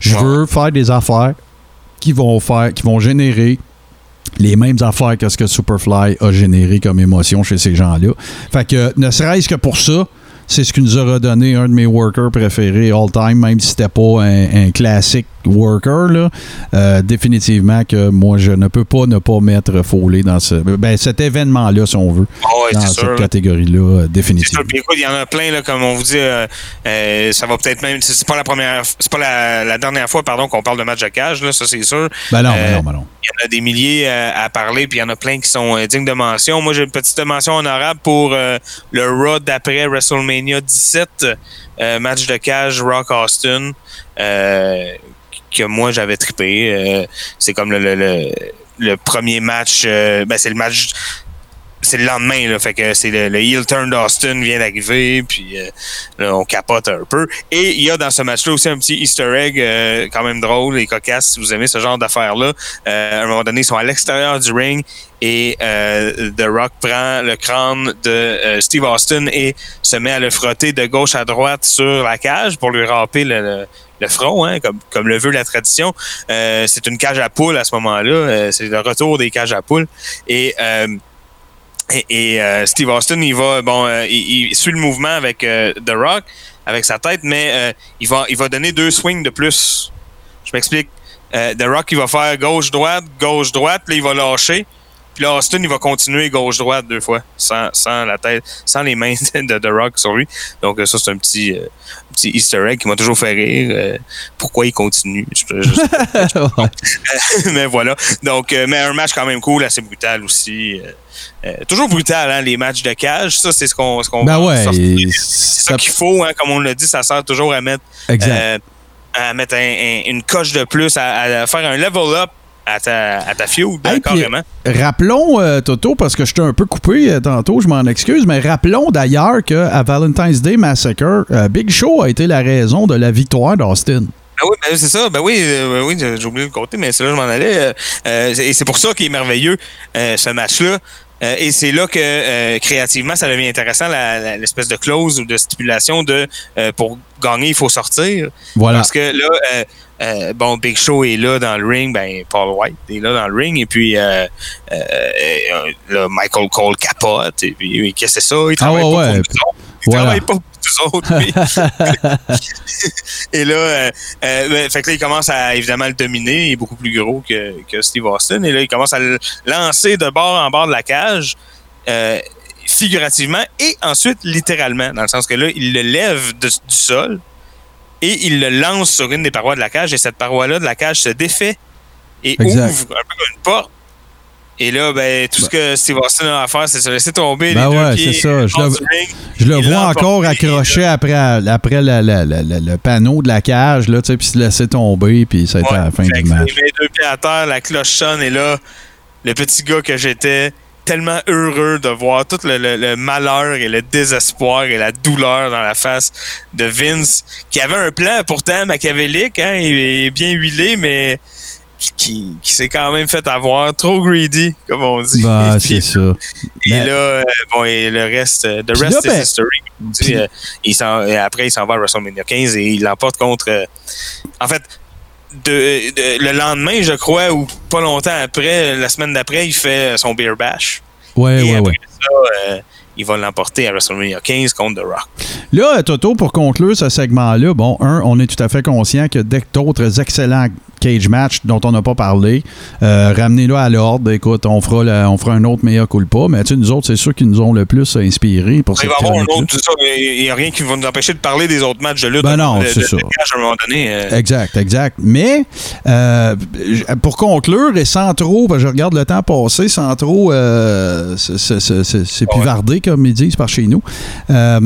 Je Ouais. veux faire des affaires qui vont faire, qui vont générer les mêmes affaires que ce que Superfly a généré comme émotion chez ces gens-là. Fait que, ne serait-ce que pour ça, c'est ce qui nous a redonné un de mes workers préférés all time, même si c'était pas un classique worker. Là. Euh, définitivement que moi, je ne peux pas ne pas mettre Foley dans ce, ben, cet événement-là, si on veut, Ah ouais, dans cette sûr. là. catégorie-là, euh, sûr. définitivement. Écoute, il y en a plein, là, comme on vous dit, euh, euh, ça va peut-être même. C'est pas la première, c'est pas la, la dernière fois, pardon, qu'on parle de match de cage, là, ça c'est sûr. Ben non, ben non, ben non. Il y en a des milliers à parler, puis il y en a plein qui sont dignes de mention. Moi, j'ai une petite mention honorable pour le Raw d'après WrestleMania 17, euh, match de cage Rock Austin, euh, que moi j'avais trippé. Euh, c'est comme le, le, premier match, euh, ben c'est le match. C'est le lendemain, là, fait que c'est le, heel turn d'Austin vient d'arriver, puis euh, là, on capote un peu. Et il y a dans ce match-là aussi un petit Easter egg quand même drôle et cocasse si vous aimez ce genre d'affaires-là. À un moment donné, ils sont à l'extérieur du ring et The Rock prend le crâne de Steve Austin et se met à le frotter de gauche à droite sur la cage pour lui ramper le, le- front, hein, comme, comme le veut la tradition. Euh, c'est une cage à poules à ce moment-là. Euh, c'est le retour des cages à poules. Et euh, et, et, Steve Austin, il va, bon, il, suit le mouvement avec The Rock, avec sa tête, mais il va, il va donner deux swings de plus. Je m'explique. The Rock, il va faire gauche-droite, gauche-droite, là, il va lâcher. Puis là, Austin, il va continuer gauche-droite deux fois, sans, sans la tête, sans les mains [LAUGHS] de The Rock sur lui. Donc, euh, ça, c'est un petit, euh, petit Easter egg qui m'a toujours fait rire. Euh, pourquoi il continue? Je- [LAUGHS] [LAUGHS] mais voilà. Donc, euh, mais un match quand même cool, assez brutal aussi. Toujours brutal, hein, les matchs de cage. Ça, c'est ce qu'on ce qu'on Ben ouais. C'est ça ça- qu'il faut, hein, comme on l'a dit, ça sert toujours à mettre, Exact. à mettre un- un- une coche de plus, à, à faire un level up à ta, à ta feud, Hey, puis, carrément. Rappelons, euh, Toto, parce que je t'ai un peu coupé euh, tantôt, je m'en excuse, mais rappelons d'ailleurs qu'à Valentine's Day Massacre, euh, Big Show a été la raison de la victoire d'Austin. Ben oui, ben c'est ça. Ben oui, euh, ben oui, j'ai oublié de le compter, mais c'est là que je m'en allais. Euh, et c'est pour ça qu'il est merveilleux, euh, ce match-là. Euh, et c'est là que euh, créativement, ça devient intéressant, l'espèce de clause ou de stipulation de euh, pour gagner, il faut sortir. Voilà. Parce que là, euh, euh, bon, Big Show est là dans le ring, ben Paul White est là dans le ring, et puis euh, euh, euh, là, Michael Cole capote, et puis qu'est-ce que c'est ça? Il travaille ouais, pas ouais. pour nous autres. Il Voilà. travaille pas nous autres, lui. [LAUGHS] et là, euh, euh, ben, fait que là, il commence à évidemment le dominer, il est beaucoup plus gros que, que Steve Austin, et là, il commence à le lancer de bord en bord de la cage. euh, figurativement et ensuite littéralement, dans le sens que là, il le lève de- du sol et il le lance sur une des parois de la cage et cette paroi-là de la cage se défait et Exact. ouvre un peu comme une porte. Et là, ben, tout ce que Steve Austin a à faire, c'est se laisser tomber Ben les ouais, c'est ça. Je le-. Je le Il vois encore accroché après, après la- le panneau de la cage, là, tu sais, puis se laisser tomber, puis ça a été Ouais, à la fin du match. Il met deux pieds à terre, la cloche sonne et là, le petit gars que j'étais, tellement heureux de voir tout le, le- le malheur et le désespoir et la douleur dans la face de Vince, qui avait un plan pourtant machiavélique, hein, et, et bien huilé, mais qui, qui s'est quand même fait avoir trop greedy, comme on dit. Bah, [LAUGHS] c'est ça. et là, euh, bon, et le reste, euh, the rest là, is ben- history. comme on dit, euh, il après, il s'en va à WrestleMania 15 et il l'emporte contre. euh, en fait, de, de- le lendemain, je crois, ou pas longtemps après, la semaine d'après, il fait son beer bash. Ouais, et ouais, après ouais. ça, il va l'emporter à WrestleMania 15 contre The Rock. Là, Toto, pour conclure ce segment-là, bon, un, on est tout à fait conscient que dès que d'autres excellents cage matchs dont on n'a pas parlé, euh, ramenez-le à l'ordre. Écoute, on fera, le- on fera un autre meilleur culpa. Mais tu sais, nous autres, c'est sûr qui nous ont le plus inspiré pour Il va y avoir un autre, ça, il n'y a rien qui va nous empêcher de parler des autres matchs de lutte. Ben non, c'est ça. de cage à un moment donné. euh, Exact, exact. Mais euh, pour conclure, et sans trop, je regarde le temps passer, sans trop c'est- Ouais. pivarder, comme ils disent par chez nous. euh,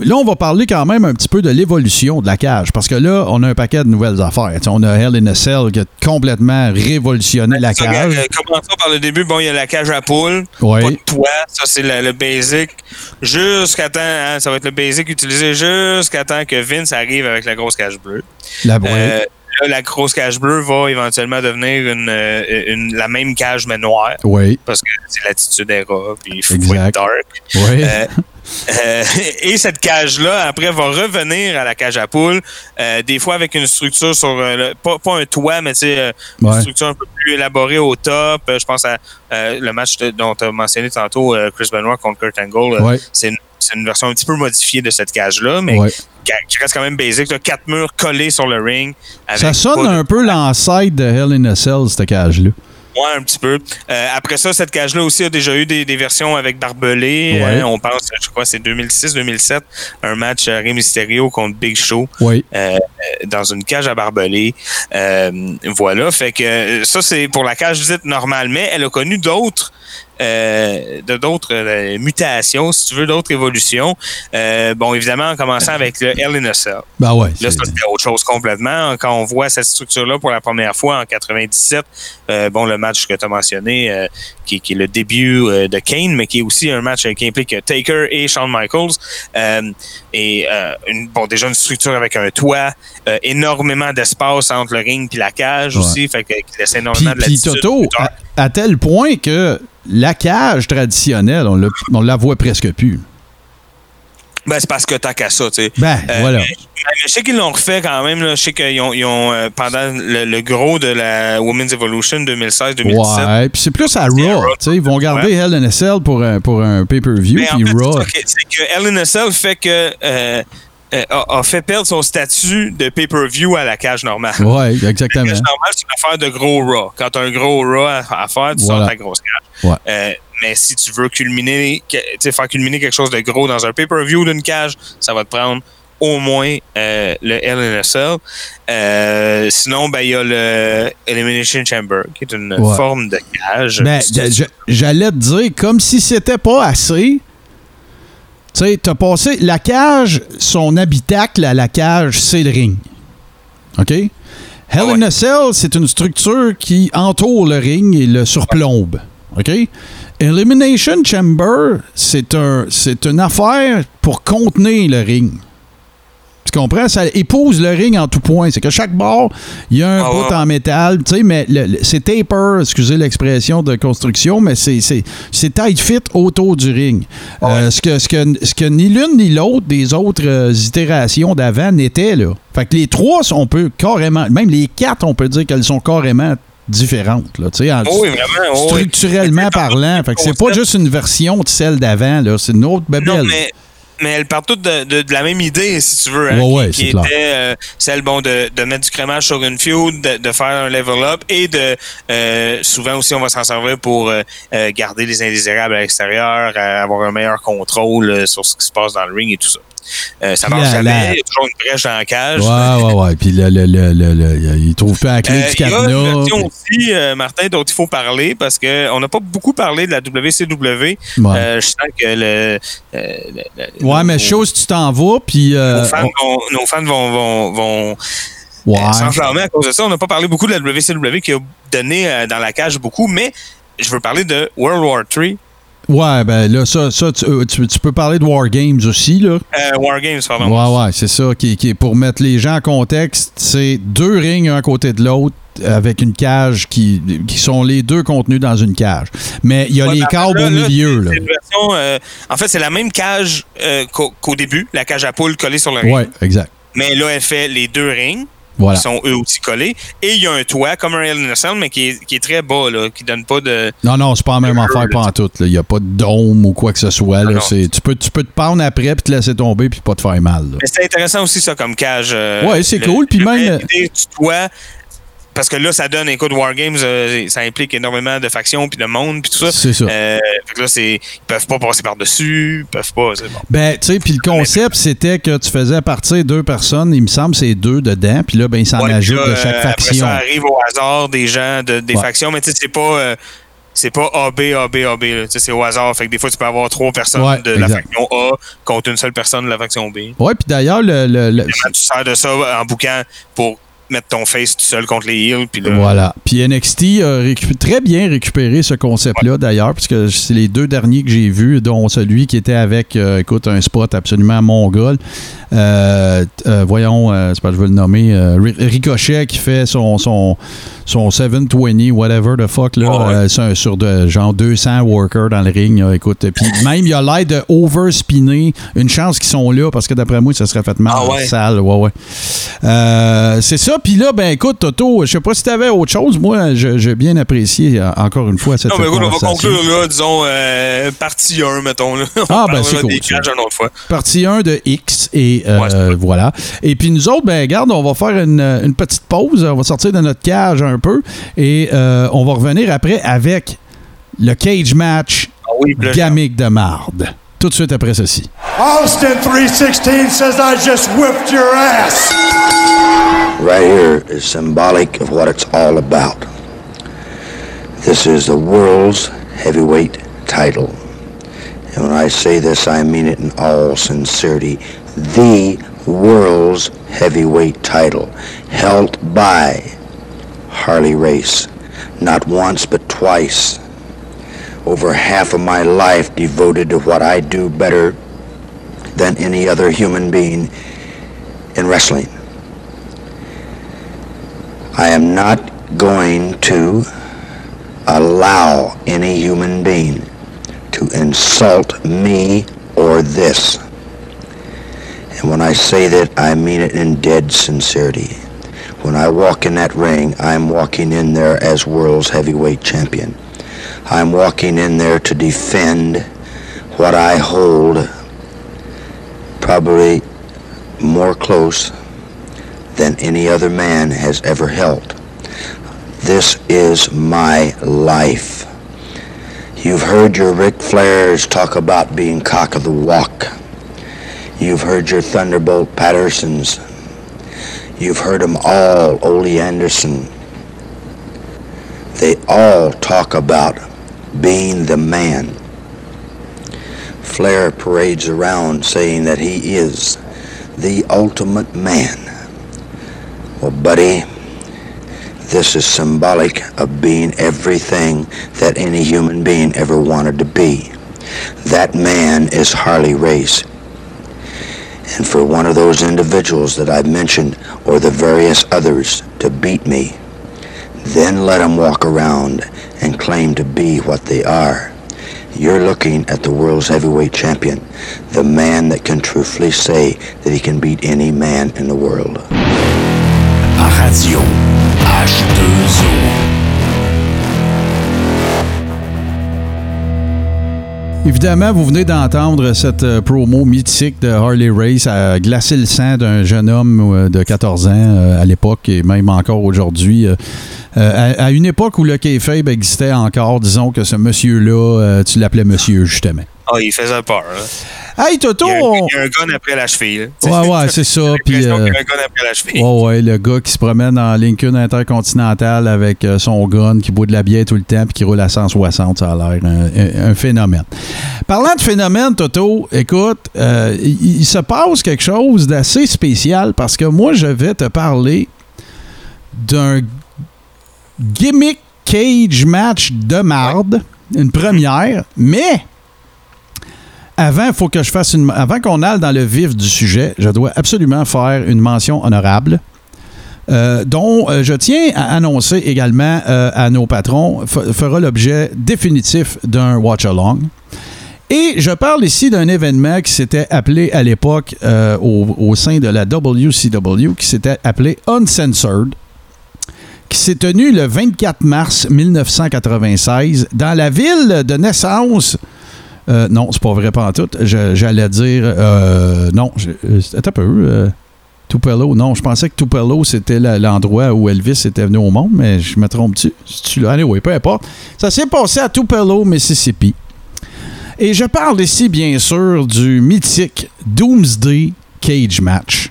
là, on va parler quand même un petit peu de l'évolution de la cage, parce que là, on a un paquet de nouvelles affaires. On a Hell in a Cell qui a complètement révolutionné la ça, cage. euh, Commençons par le début. Bon, il y a la cage à poule. Oui. Pas de toit. Ça, c'est le, basic. Jusqu'à temps, hein, ça va être le basic utilisé jusqu'à temps que Vince arrive avec la grosse cage bleue. La. Euh, là, la grosse cage bleue va éventuellement devenir une, euh, une- la même cage mais noire oui, parce que c'est l'attitude era puis il faut être dark. oui. Euh, euh, [LAUGHS] et cette cage-là, après, va revenir à la cage à poule, euh, des fois avec une structure sur, le- pas, pas un toit, mais tu sais, Ouais. une structure un peu plus élaborée au top. Je pense à le match dont tu as mentionné tantôt, Chris Benoit contre Kurt Angle. Ouais. C'est une, c'est une version un petit peu modifiée de cette cage-là, mais Ouais. qui, reste quand même basic. là. quatre murs collés sur le ring. avec Ça sonne de- un peu l'ancêtre de Hell in a Cell, cette cage-là. Ouais, un petit peu. Euh, après ça, cette cage-là aussi a déjà eu des, des versions avec barbelé. Ouais. Hein, on pense, je crois, c'est 2006-2007, un match euh, Rey Mysterio contre Big Show euh, dans une cage à barbelé. Euh, voilà, fait que euh, ça, c'est pour la cage dite normale, mais elle a connu d'autres euh, de d'autres euh, mutations, si tu veux, d'autres évolutions. Euh, bon, évidemment, en commençant avec le Cell. Ben ouais. Là, c'était autre chose complètement. Quand on voit cette structure-là pour la première fois en 97, euh, bon, le match que tu as mentionné, qui, qui est le début de Kane, mais qui est aussi un match qui implique Taker et Shawn Michaels. Et une, bon, déjà une structure avec un toit, énormément d'espace entre le ring et la cage Ouais. aussi, fait que, qui laisse Puis, énormément de latitude. Toto, à, à tel point que la cage traditionnelle, on, l'a- on la voit presque plus. Ben, c'est parce que t'as qu'à ça, tu sais. Ben, Euh, voilà. Je sais qu'ils l'ont refait quand même. Là. Je sais qu'ils ont, ils ont euh, pendant le, le gros de la Women's Evolution 2016-2017. Ouais, puis c'est plus à Raw. Tu sais, Ils vont garder a Cell pour un, pour un pay-per-view, puis Raw. c'est que- Cell fait que euh, a, a fait perdre son statut de pay-per-view à la cage normale. La exactement. cage normale, c'est une affaire de gros Raw. Quand tu as un gros Raw à, à faire, tu Voilà. sors ta grosse cage. Ouais. Euh, mais si tu veux culminer, faire culminer quelque chose de gros dans un pay-per-view d'une cage, ça va te prendre au moins euh, le. Euh, sinon, ben, il y a le Elimination Chamber, qui est une Ouais. forme de cage. Ben, j'allais te dire, comme si c'était pas assez. Tu sais, t'as passé. La cage, son habitacle à la cage, c'est le ring. OK? Hell Ah ouais. in a Cell, c'est une structure qui entoure le ring et le surplombe. OK? Elimination Chamber, c'est un, c'est une affaire pour contenir le ring. Tu comprends? Ça épouse le ring en tout point. C'est que chaque bord, il y a un Ah bout ouais. en métal, tu sais, mais c'est taper, excusez l'expression de construction, mais c'est, c'est, c'est tight fit autour du ring. Euh, ce, que, ce, que, ce que ni l'une ni l'autre des autres euh, itérations d'avant n'était là. Fait que les trois, on peut carrément, même les quatre, on peut dire qu'elles sont carrément différentes, là, tu sais, oui, vraiment. oui. structurellement parlant. Fait que c'est pas juste une version de celle d'avant, là, c'est une autre Non, babelle. mais, mais elles partent toutes de, de- de la même idée, si tu veux. hein, Ouais, ouais, qui, qui était euh, celle bon, de, de mettre du crémage sur une de, de faire un level up et de euh, souvent aussi on va s'en servir pour euh, euh, garder les indésirables à l'extérieur, euh, avoir un meilleur contrôle euh, sur ce qui se passe dans le ring et tout ça. Euh, ça marche jamais, il y a toujours une brèche dans la cage. Ouais, ouais, ouais. Puis le, le, le, il trouve pas la clé Euh, du Il y a une cadenas. version aussi, euh, Martin, dont il faut parler parce qu'on n'a pas beaucoup parlé de la WCW. Ouais. Je sens que le. Ouais, mais chose, tu t'en vas, puis. nos fans, vont, nos fans vont, vont, vont ouais. s'enflammer à cause de ça. On n'a pas parlé beaucoup de la WCW qui a donné dans la cage beaucoup, mais je veux parler de World War III. Ouais, ben là, ça, ça tu, euh, tu- tu peux parler de War Games aussi, là. Euh, War Games, pardon. Ouais, ouais, c'est ça. Qui, qui, pour mettre les gens en contexte, c'est deux rings un côté de l'autre. avec une cage qui, qui sont les deux contenus dans une cage. Mais il y a Ouais, les ben, câbles là, au milieu. Là. version, euh, en fait, c'est la même cage euh, qu'au début, la cage à poule collée sur le ring. Ouais, exact. Mais là, elle fait les deux rings. Voilà. qui sont eux aussi collés. Et il y a un toit, comme un Hell in a Cell, mais qui est, qui est très bas, là, qui donne pas de. Non, non, c'est pas la même affaire, pas en tout. Il n'y a pas de dôme ou quoi que ce soit. là. tu, peux, tu peux te pendre après puis te laisser tomber puis pas te faire mal. là. Mais c'est intéressant aussi, ça, comme cage. euh, Ouais, c'est cool, puis même- du toit. Parce que là, ça donne, écoute, Wargames, euh, ça implique énormément de factions, puis de monde, puis tout ça. C'est ça. Euh, fait que là, c'est, ils peuvent pas passer par-dessus, ils peuvent pas. Bon. Ben, tu sais, puis le concept, c'était que tu faisais partir deux personnes, il me semble, c'est deux dedans, puis là, ben, il s'en Ouais, ajoute puis là, de chaque euh, après faction. ça arrive au hasard des gens, de, des Ouais. factions, mais tu sais, c'est pas. c'est pas AB, AB, AB. là. Tu sais, C'est au hasard. Fait que des fois, tu peux avoir trois personnes Ouais, de la faction A contre une seule personne de la faction B. Ouais, puis d'ailleurs, le, le- tu sers de ça en bouquin pour mettre ton face tout seul contre les. Puis là, Voilà. Puis NXT a très bien récupéré ce concept-là, d'ailleurs, parce que c'est les deux derniers que j'ai vus, dont celui qui était avec, euh, écoute, un spot absolument mongol. Euh, euh, voyons, euh, c'est pas que je veux le nommer, euh, Ri- Ricochet qui fait son, son, son 720, whatever the fuck, là, Ah ouais. euh, sur, de, genre 200 workers dans le ring. là, écoute, puis même, il a l'air de overspinner. Une chance qu'ils sont là, parce que d'après moi, ça serait fait mal Ah dans la ouais. salle. Ouais, ouais. C'est ça. Puis là, ben écoute, Toto, je sais pas si tu avais autre chose. Moi, je- j'ai bien apprécié, euh, encore une fois, cette Non, mais écoute, on va conclure, là, disons, euh, partie 1, mettons. Là. On Ah, ben, c'est cool, des ça. cages une autre fois. Partie 1 de X et euh, Ouais, voilà. Et puis nous autres, ben regarde, on va faire une, une petite pause. On va sortir de notre cage un peu et euh, on va revenir après avec le cage match Ah oui, gamique de marde. Tout de suite après ceci. Austin 316 says I just whipped your ass. Right here is symbolic of what it's all about. This is the world's heavyweight title. And when I say this, I mean it in all sincerity. The world's heavyweight title, held by Harley Race. Not once, but twice. Over half of my life devoted to what I do better than any other human being in wrestling. I am not going to allow any human being to insult me or this. And when I say that, I mean it in dead sincerity. When I walk in that ring, I'm walking in there as world's heavyweight champion. I'm walking in there to defend what I hold probably more close than any other man has ever held. This is my life. You've heard your Ric Flairs talk about being cock of the walk. You've heard your Thunderbolt Pattersons. You've heard them all, Ole Anderson. They all talk about being the man. Flair parades around saying that he is the ultimate man. Well, buddy, this is symbolic of being everything that any human being ever wanted to be. That man is Harley Race. And for one of those individuals that I've mentioned, or the various others, to beat me, then let them walk around and claim to be what they are. You're looking at the world's heavyweight champion, the man that can truthfully say that he can beat any man in the world. Radio H2O. Évidemment, vous venez d'entendre cette euh, promo mythique de Harley Race à glacer le sang d'un jeune homme euh, de 14 ans euh, à l'époque et même encore aujourd'hui. à, une époque où le kayfabe existait encore, disons que ce monsieur-là, tu l'appelais monsieur justement. Ah, il faisait peur. là. Hey Toto! Il y, a un, on- il y a un gun après la cheville. là. Ouais, ouais, [LAUGHS] c'est ça. Puis, euh, qu'il y a un gun après la cheville. Ouais, ouais, le gars qui se promène en Lincoln Intercontinental avec euh, son gun, qui boit de la bière tout le temps puis qui roule à 160, ça a l'air un phénomène. Parlant de phénomène, Toto, écoute, euh, il, il se passe quelque chose d'assez spécial parce que moi, je vais te parler d'un gimmick cage match de marde, une première, mais avant, faut que je fasse une. Avant qu'on aille dans le vif du sujet, je dois absolument faire une mention honorable euh, dont euh, je tiens à annoncer également euh, à nos patrons, fera l'objet définitif d'un watch-along. Et je parle ici d'un événement qui s'était appelé à l'époque au, au sein de la WCW, qui s'était appelé Uncensored, qui s'est tenu le 24 mars 1996 dans la ville de naissance. Euh, non, c'est pas vrai pas en tout. J'allais dire. euh, non, je- euh, un peu. euh, Tupelo, non, je pensais que Tupelo, c'était l'endroit où Elvis était venu au monde, mais je me trompe-tu? C'est-tu là? Allez, oui, peu importe. Ça s'est passé à Tupelo, Mississippi. Et je parle ici, bien sûr, du mythique Doomsday Cage Match.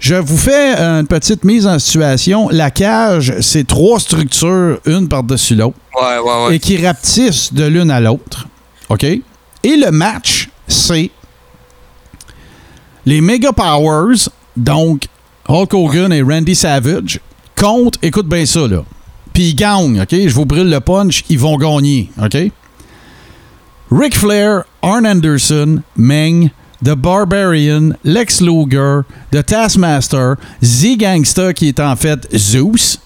Je vous fais une petite mise en situation. La cage, c'est trois structures, une par-dessus l'autre, Ouais, ouais, ouais. et qui rapetissent de l'une à l'autre. OK? Et le match, c'est les Mega Powers, donc Hulk Hogan et Randy Savage, contre, écoute bien ça, là. Puis ils gagnent, OK? Je vous brûle le punch, ils vont gagner, OK? Ric Flair, Arn Anderson, Meng, The Barbarian, Lex Luger, The Taskmaster, Z-Gangsta, qui est en fait Zeus,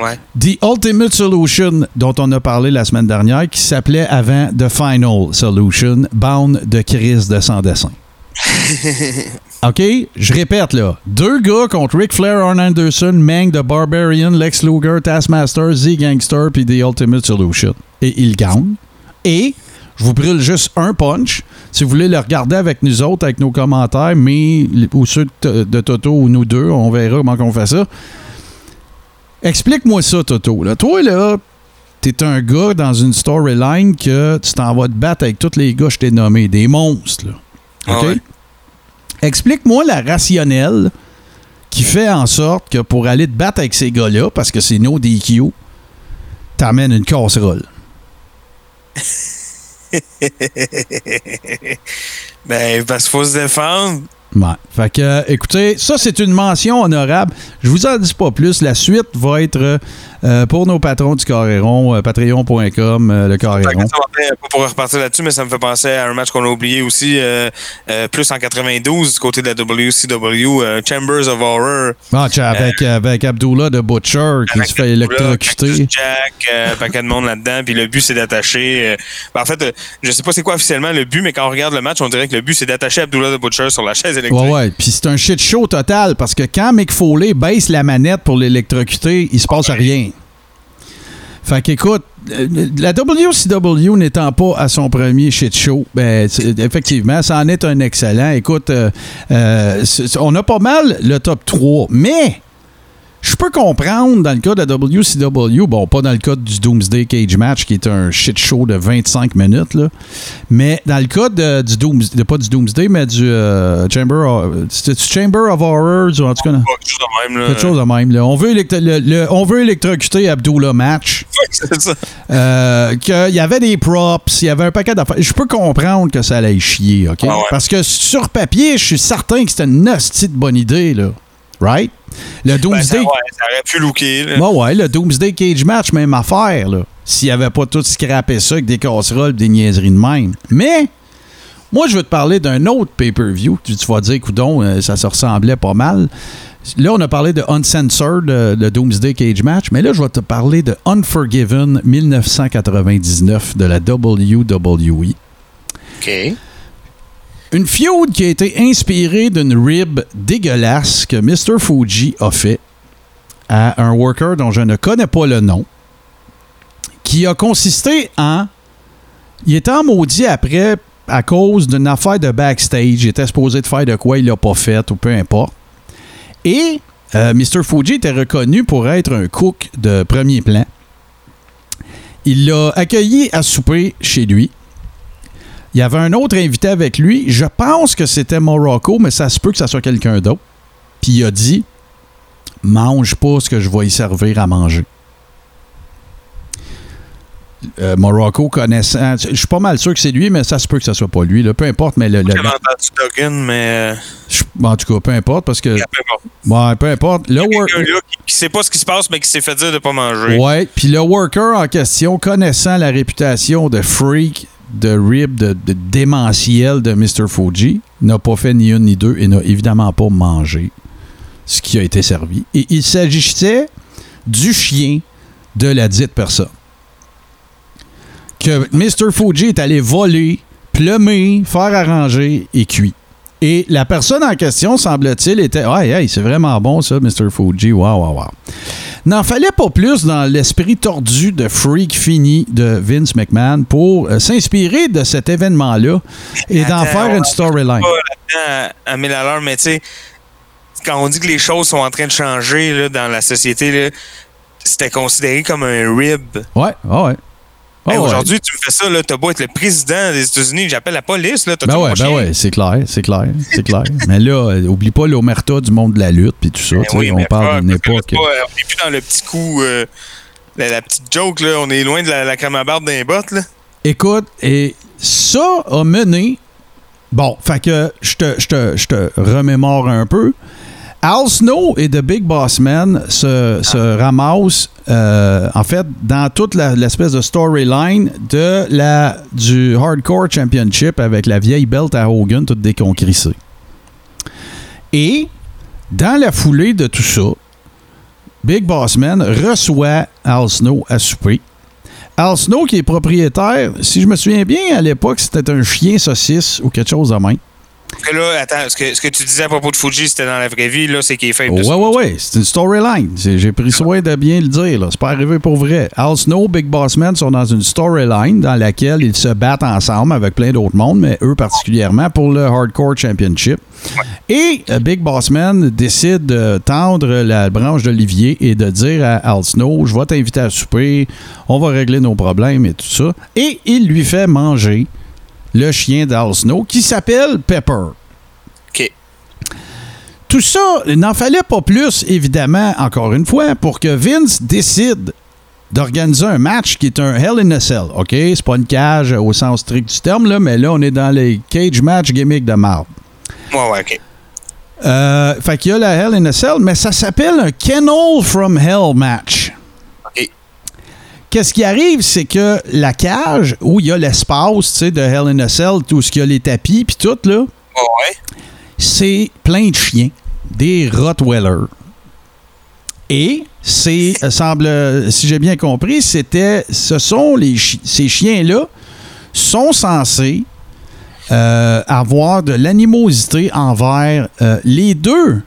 Ouais. The Ultimate Solution, dont on a parlé la semaine dernière, qui s'appelait avant The Final Solution, Bound de Chris de sans dessin. [LAUGHS] OK? Je répète, là. Deux gars contre Ric Flair, Arn Anderson, Mang, The Barbarian, Lex Luger, Taskmaster, Z-Gangster, puis The Ultimate Solution. Et ils gagnent. Et je vous brûle juste un punch. Si vous voulez le regarder avec nous autres, avec nos commentaires, mais ou ceux de, de Toto ou nous deux, on verra comment on fait ça. Explique-moi ça, Toto. Là. Toi, là, t'es un gars dans une storyline que tu t'en vas te battre avec tous les gars que je t'ai nommés, des monstres. Là. Ah OK? ouais. Explique-moi la rationnelle qui fait en sorte que pour aller te battre avec ces gars-là, parce que c'est no DQ, t'amènes une casserole. [LAUGHS] Ben, parce qu'il faut se défendre. Ouais. Fait que, euh, écoutez, ça, c'est une mention honorable. Je vous en dis pas plus. La suite va être euh, pour nos patrons du Carréron, euh, patreon.com, euh, le Carréron. pas pour repartir là-dessus, mais ça me fait penser à un match qu'on a oublié aussi, euh, euh, plus en 92, du côté de la WCW, Chambers of Horror. Ah, avec, avec Abdullah de Butcher qui se fait électrocuter. Jack, un paquet de monde là-dedans, puis le but c'est d'attacher. ben, en fait, je sais pas c'est quoi officiellement le but, mais quand on regarde le match, on dirait que le but c'est d'attacher Abdullah de Butcher sur la chaise électrique. Ouais, ouais. Puis c'est un shit show total parce que quand Mick Foley baisse la manette pour l'électrocuter, il se passe rien. Fait qu'écoute, euh, la WCW n'étant pas à son premier shit show, ben, effectivement, ça en est un excellent. Écoute, euh, euh, on a pas mal le top 3, mais je peux comprendre dans le cas de la WCW, bon, pas dans le cas du Doomsday Cage Match qui est un shit show de 25 minutes, là, mais dans le cas de, du Doomsday, pas du Doomsday, mais du euh, Chamber, of, Chamber of Horrors, ou en tout cas, quelque chose de même, là. quelque chose de même. là. On, veut électro- le- le- on veut électrocuter Abdullah Match. [LAUGHS] c'est ça. Euh, qu'il y avait des props, il y avait un paquet d'affaires. Je peux comprendre que ça allait chier, OK? Ah ouais. Parce que sur papier, je suis certain que c'était une hostie de bonne idée, là. Right? Le Ben, ça, Doomsday. ouais, ça aurait pu looker. là. Ouais, ouais, le Doomsday Cage Match, même affaire, là. S'il avait pas tout scrappé ça avec des casseroles des niaiseries de même. Mais, moi, je veux te parler d'un autre pay-per-view. Tu, tu vas dire, coudon, euh, ça se ressemblait pas mal. Là, on a parlé de Uncensored, le Doomsday Cage Match, mais là, je vais te parler de Unforgiven 1999 de la WWE. OK. Une feud qui a été inspirée d'une rib dégueulasse que Mr. Fuji a fait à un worker dont je ne connais pas le nom, qui a consisté en... Il était en maudit après à cause d'une affaire de backstage. Il était supposé de faire de quoi il l'a pas fait ou peu importe. Et euh, Mr. Fuji était reconnu pour être un cook de premier plan. Il l'a accueilli à souper chez lui. Il y avait un autre invité avec lui. Je pense que c'était Morocco, mais ça se peut que ça soit quelqu'un d'autre. Puis il a dit Mange pas ce que je vais y servir à manger. Euh, Morocco connaissant. Je suis pas mal sûr que c'est lui, mais ça se peut que ça soit pas lui. là. Peu importe, mais le. le- entendu Duggan, mais. euh, en tout cas, peu importe, parce que. peu importe. Ouais, peu importe. Le Il y a wor- quelqu'un là qui, qui sait pas ce qui se passe, mais qui s'est fait dire de pas manger. Ouais, puis le worker en question, connaissant la réputation de freak, de rib, de, de démentiel de Mr. Fuji, n'a pas fait ni une ni deux et n'a évidemment pas mangé ce qui a été servi. Et il s'agissait du chien de la dite personne. Que Mr. Fuji est allé voler, plumer, faire arranger et cuit. Et la personne en question, semble-t-il, était Ouais, hey, c'est vraiment bon ça, Mr. Fuji. Waouh, waouh, waouh. N'en fallait pas plus dans l'esprit tordu de freak fini de Vince McMahon pour euh, s'inspirer de cet événement-là et d'en faire une storyline. pas à, à 1000 à l'heure, mais tu sais, quand on dit que les choses sont en train de changer là, dans la société, c'était considéré comme un rib. Ouais, ouais, Hey, Ah ouais. Aujourd'hui, tu me fais ça, là, t'as beau être le président des États-Unis, j'appelle la police, là, t'as Ben ouais, ben ouais, c'est clair, c'est clair, c'est clair. [LAUGHS] Mais là, euh, oublie pas l'omerta du monde de la lutte puis tout ça. Ben oui, on parle d'une époque. pas, euh, on n'est plus dans le petit coup, euh, la, la petite joke, là, on est loin de la, la crème à barbe d'un bottes, là. Écoute, et ça a mené. Bon, fait que je te, je te, je te remémore un peu. Al Snow et The Big Boss Man se, se ramassent, euh, en fait, dans toute l'espèce de storyline de la, du Hardcore Championship avec la vieille belt à Hogan, toute déconcrissée. Et, dans la foulée de tout ça, Big Boss Man reçoit Al Snow à souper. Al Snow, qui est propriétaire, si je me souviens bien, à l'époque, c'était un chien saucisse ou quelque chose de même. Parce que là, attends, ce que, ce que tu disais à propos de Fuji, c'était dans la vraie vie, là, c'est qu'il est fait ouais, ouais, ouais. C'est une storyline. J'ai pris soin de bien le dire. là. C'est pas arrivé pour vrai. Al Snow, Big Boss Man sont dans une storyline dans laquelle ils se battent ensemble avec plein d'autres mondes, mais eux particulièrement pour le Hardcore Championship. Et euh, Big Boss Man décide de tendre la branche d'Olivier et de dire à Al Snow Je vais t'inviter à souper, on va régler nos problèmes et tout ça. Et il lui fait manger le chien d'Al Snow qui s'appelle Pepper. OK. Tout ça, il n'en fallait pas plus, évidemment, encore une fois, pour que Vince décide d'organiser un match qui est un Hell in a Cell. OK? C'est pas une cage au sens strict du terme, là, mais là, on est dans les cage match gimmick de marde. Ouais, ouais, OK. Euh, fait qu'il y a la Hell in a Cell, mais ça s'appelle un Kennel from Hell match. Qu'est-ce qui arrive, c'est que la cage où il y a l'espace, tu sais, de Hell in a Cell, tout ce qu'il y a les tapis, puis tout, là, Ouais, c'est plein de chiens, des Rottweilers. Et c'est, euh, semble, euh, si j'ai bien compris, c'était, ce sont les chi- ces chiens-là sont censés euh, avoir de l'animosité envers euh, les deux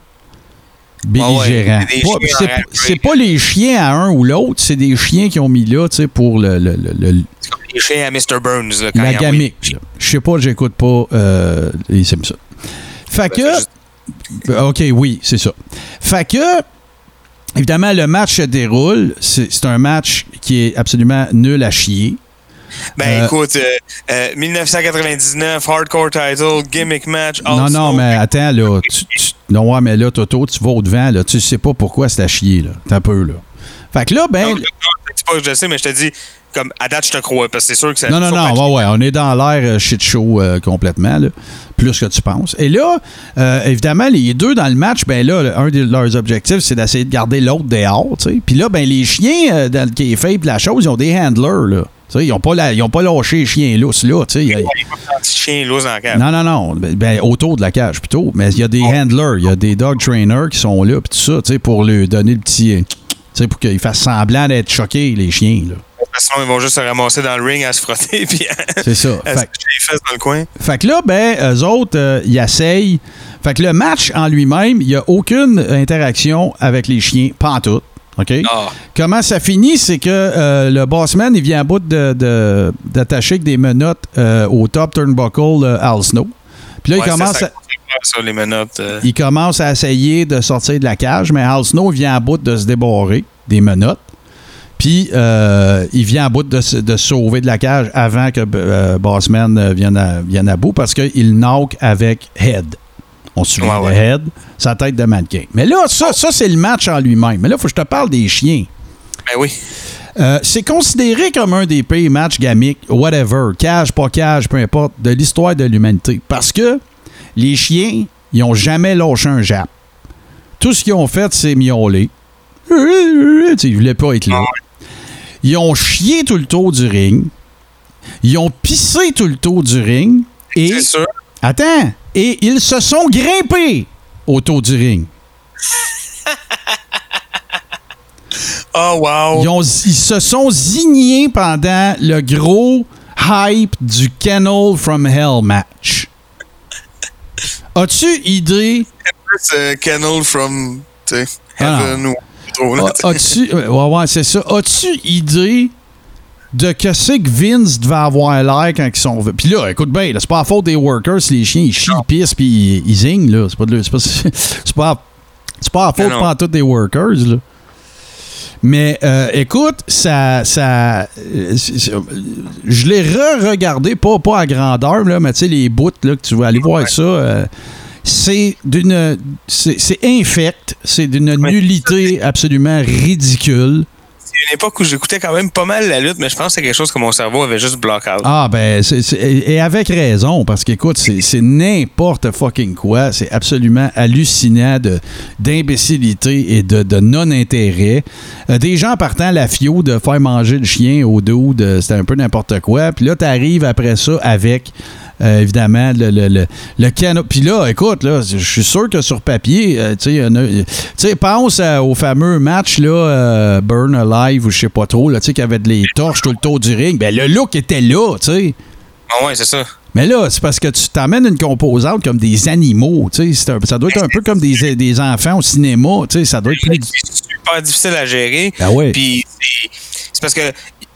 belligérants. c'est Pas- c'est, les chiens à un ou l'autre, c'est des chiens qui ont mis là, tu sais, pour le, le- le- le- comme les chiens à Mr. Burns, là, quand la gamique. Je sais pas, j'écoute pas euh, les Simpsons. Fait Ben, que. juste- Ben, OK, oui, c'est ça. Fait que, évidemment, le match se déroule. C'est un match qui est absolument nul à chier. Ben Euh, écoute, euh, euh, 1999, Hardcore Title, Gimmick Match, non, non, mais attends, là. tu- tu- non, ouais, mais là, Toto, tu vas au-devant, là. Tu sais pas pourquoi c'est à chier, là. T'as peu, là. Fait que là, ben. Non, c'est pas que je sais, mais je te dis, comme à date, je te crois, parce que c'est sûr que ça. Non, non, non, ouais, ouais, on est dans l'air euh, shit show euh, complètement, là, plus que tu penses. Et là, euh, évidemment, les deux dans le match, ben là, un de leurs objectifs, c'est d'essayer de garder l'autre dehors, tu sais. Puis là, ben les chiens, euh, dans le la chose, ils ont des handlers, là. Ils ont pas, la- ils ont pas lâché les chiens lousses, là, tu sais. Il y a- Ouais, il y a pas de petit chien loose dans la cave. non, non, non. Ben, ben, autour de la cage, plutôt. Mais il y a des handlers, il y a des dog trainers qui sont là, puis tout ça, tu sais, pour lui donner le petit. euh, pour qu'ils fassent semblant d'être choqués, les chiens, là. Parce que Sinon, ils vont juste se ramasser dans le ring à se frotter [LAUGHS] puis C'est ça. à Fait- les fesses dans le coin. Fait que là, ben, eux autres, euh, ils essayent. Fait que le match en lui-même, il n'y a aucune interaction avec les chiens, pas en tout. OK? Ah. Comment ça finit? C'est que euh, le bossman, il vient à bout de- de- d'attacher avec des menottes euh, au top turnbuckle euh, Al Snow. Puis là, Ouais, il, commence à, ça, les menottes. euh. il commence à essayer de sortir de la cage, mais Al Snow vient à bout de se débarrer des menottes. Puis euh, il vient à bout de, se- de sauver de la cage avant que euh, Bossman vienne, à, vienne à bout parce qu'il knock avec Head. On se souvient Ouais, de ouais. Head, sa tête de mannequin. Mais là, ça, ça c'est le match en lui-même. Mais là, il faut que je te parle des chiens. Ben oui. Euh, c'est considéré comme un des pires matchs gamiques, whatever, cage, pas cage, peu importe, de l'histoire de l'humanité. Parce que les chiens, ils ont jamais lâché un jap. Tout ce qu'ils ont fait, c'est miauler. Ils voulaient pas être là. Ils ont chié tout le tour du ring. Ils ont pissé tout le tour du ring. Et, C'est sûr. Attends! Et ils se sont grimpés autour du ring. [LAUGHS] oh, wow! Ils, se sont zignés pendant le gros hype du Kennel from Hell match. As-tu idée? C'est euh, Kennel from ah. Heaven ou. Ah, as-tu. Ouais, ouais, c'est ça. As-tu idée de que c'est que Vince devait avoir l'air quand ils sont. Puis là, écoute bien, c'est pas la faute des workers si les chiens ils chient, ils pissent, puis ils, ils zignent, là. C'est pas, de pas, c'est pas, [LAUGHS] c'est pas la faute pas tous des workers, là. Mais euh, écoute, ça. ça euh, je l'ai re-regardé, pas, pas à grandeur, là, mais tu sais, les bouts là, que tu veux aller voir ça. euh, c'est d'une. C'est c'est infect. C'est d'une nullité absolument ridicule. Une époque où j'écoutais quand même pas mal la lutte, mais je pense que c'est quelque chose que mon cerveau avait juste block out. Ah, ben, et avec raison, parce qu'écoute, c'est n'importe fucking quoi. C'est absolument hallucinant d'imbécilité et de, non-intérêt. Euh, des gens partant la fio de faire manger le chien au dos, c'était un peu n'importe quoi. Puis là, t'arrives après ça avec. Euh, évidemment, le, le, le, le canot. Puis là, écoute, là, je suis sûr que sur papier, euh, tu sais, a- tu sais, pense à- au fameux match, là, euh, Burn Alive, ou je sais pas trop, là, tu sais, qui avait des torches tout le tour du ring. Ben, le look était là, tu sais. Ah ouais, c'est ça. Mais là, c'est parce que tu t'amènes une composante comme des animaux, tu sais. c'est un- Ça doit être un peu comme des, des enfants au cinéma, tu sais. Ça doit être plus. C'est super difficile à gérer. Ah ouais. Puis c'est parce que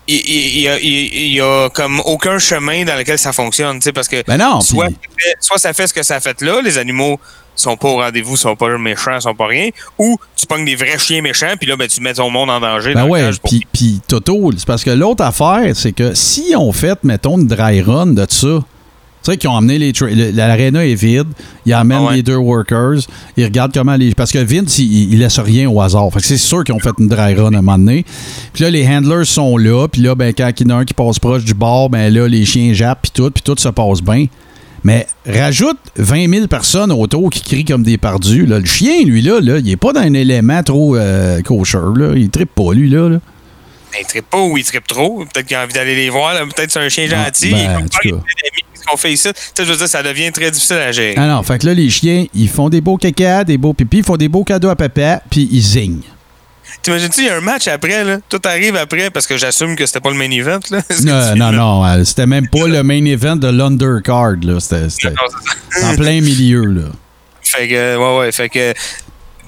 il y, a, il- il y a comme aucun chemin dans lequel ça fonctionne, tu sais, parce que Ben non, soit, ça fait- soit ça fait ce que ça fait là, les animaux sont pas au rendez-vous, sont pas méchants, sont pas rien, ou tu pognes des vrais chiens méchants, puis là, ben, tu mets ton monde en danger. Ben ouais, pour- puis, puis Toto, c'est parce que l'autre affaire, c'est que si on fait, mettons, une dry run de ça, tu sais, qu'ils ont amené les. L'aréna est vide, ils amènent Ah ouais. les deux workers, ils regardent comment les. Parce que Vince, il, il laisse rien au hasard. Fait que c'est sûr qu'ils ont fait une dry run à un moment donné. Puis là, les handlers sont là, puis là, ben, quand il y en a un qui passe proche du bord, ben là, les chiens jappent, puis tout, puis tout se passe bien. Mais rajoute 20 000 personnes autour qui crient comme des perdus. Là. Le chien, lui, là, là il est pas dans un élément trop euh, kosher. Là. Il trippe pas, lui, là. là. Ben, il trippe pas ou il trippe trop. Peut-être qu'il a envie d'aller les voir. là. Peut-être c'est un chien Ah, gentil. ben, il ce qu'on fait ici. Tu sais, je veux dire, ça devient très difficile à gérer. Ah non, fait que là, les chiens, ils font des beaux caca, des beaux pipis, ils font des beaux cadeaux à papa, puis ils zignent. T'imagines-tu, il y a un match après, là? Tout arrive après, parce que j'assume que c'était pas le main event, là. [LAUGHS] Non, non, non, c'était même pas le main event de l'undercard, là. C'était en plein milieu, là. Fait que, ouais, ouais, fait que.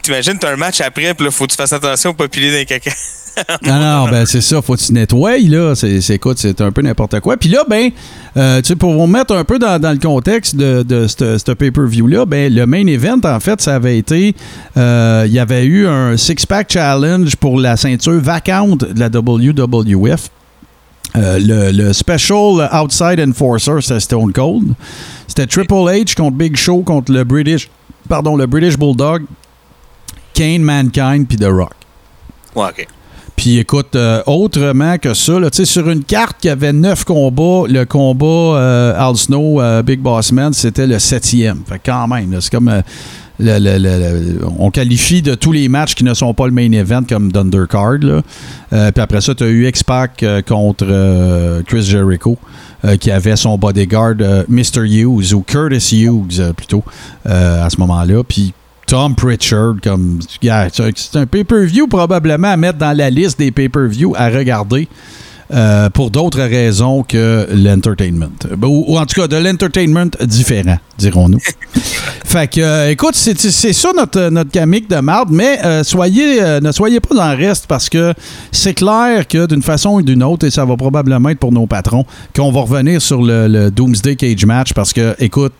T'imagines, t'as un match après, puis là, faut que tu fasses attention au pas piler les caca. [LAUGHS] Non, non, ben c'est ça, faut que tu nettoies, là. C'est, écoute, c'est un peu n'importe quoi. Puis là, ben, euh, tu sais, pour vous mettre un peu dans, le contexte de, ce pay-per-view-là, ben, le main event, en fait, ça avait été. euh, Il y avait eu un six-pack challenge pour la ceinture vacante de la WWF. Euh, le, le Special Outside Enforcer, c'était Stone Cold. C'était Triple H contre Big Show contre le British, pardon, le British Bulldog, Kane, Mankind puis The Rock. Ouais, ok. Puis écoute, euh, autrement que ça, là, sur une carte qui avait neuf combats, le combat euh, Al Snow, euh, Big Boss Man, c'était le septième. Fait quand même, c'est comme. euh, le- le- le- on qualifie de tous les matchs qui ne sont pas le main event comme. Euh, puis après ça, tu as eu X-Pac contre Chris Jericho, qui avait son bodyguard euh, Mr. Hughes, ou Curtis Hughes plutôt, à ce moment-là. Puis Tom Pritchard, comme. yeah, c'est un- pay-per-view probablement à mettre dans la liste des pay-per-view à regarder. euh, pour d'autres raisons que l'entertainment. Ou, ou en tout cas, de l'entertainment différent, dirons-nous. [LAUGHS] fait que, euh, écoute, c'est ça notre, notre gamique de marde, mais euh, soyez, ne soyez pas en reste parce que c'est clair que d'une façon ou d'une autre, et ça va probablement être pour nos patrons, qu'on va revenir sur le, le Doomsday Cage Match parce que, écoute,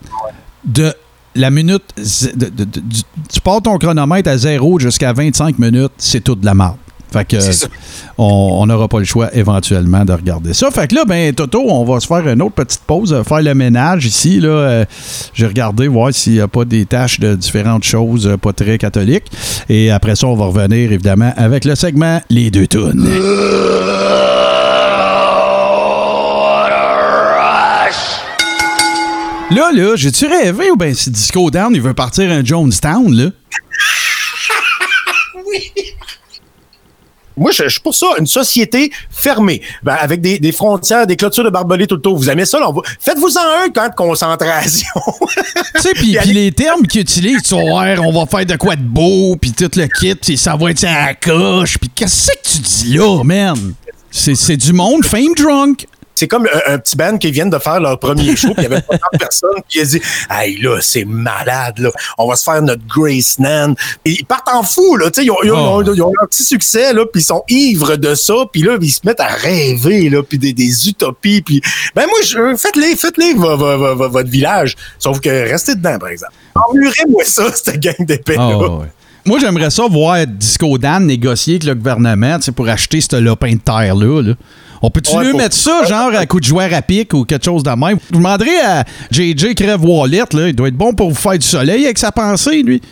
de la minute, z- de- de- de- du- tu pars ton chronomètre à zéro jusqu'à 25 minutes, c'est tout de la marde. Fait que C'est ça. on on n'aura pas le choix éventuellement de regarder ça. Fait que là, ben Toto, on va se faire une autre petite pause, euh, faire le ménage ici. Là, Euh, j'ai regardé voir s'il n'y a pas des tâches de différentes choses euh, pas très catholiques. Et après ça, on va revenir évidemment avec le segment Les deux tunes. [LAUGHS] Là, là, j'ai-tu rêvé ou ben c'est Disco Down, il veut partir à Jonestown, là? [LAUGHS] Moi, je, je suis pour ça, une société fermée, ben, avec des, des frontières, des clôtures de barbelés tout le tour. Vous aimez ça? là, on va- Faites-vous en un camp de concentration. Tu sais, puis [LAUGHS] puis les termes qu'ils utilisent, tu voir, on va faire de quoi de beau, puis tout le kit, puis ça va être à la coche, puis qu'est-ce que tu dis là, man? C'est c'est du monde fame drunk. C'est comme un, un petit band qui viennent de faire leur premier show, puis il y avait pas tant de personnes, puis ils ont dit Hey là, c'est malade, là. On va se faire notre Grace Nan. Et ils partent en fou, là. Tu sais, ils ont, ils ont- Oh. ils ont- ils ont leur petit succès, là, puis ils sont ivres de ça, puis là, ils se mettent à rêver, là, puis des, des utopies, puis ben moi, je, faites-les, faites-les vo- vo- vo- vo- votre village. Sauf que restez dedans, par exemple. Emmurez-moi ça, [LAUGHS] cette gang d'épais Ah, ouais. Moi, j'aimerais ça voir Disco Dan négocier avec le gouvernement pour acheter ce lopin de terre-là. là. On peut-tu Ouais, pour- mettre ça, genre, à coup de joueur à pic ou quelque chose de même? Vous demanderez à JJ Crève Wallet, là, il doit être bon pour vous faire du soleil avec sa pensée, lui.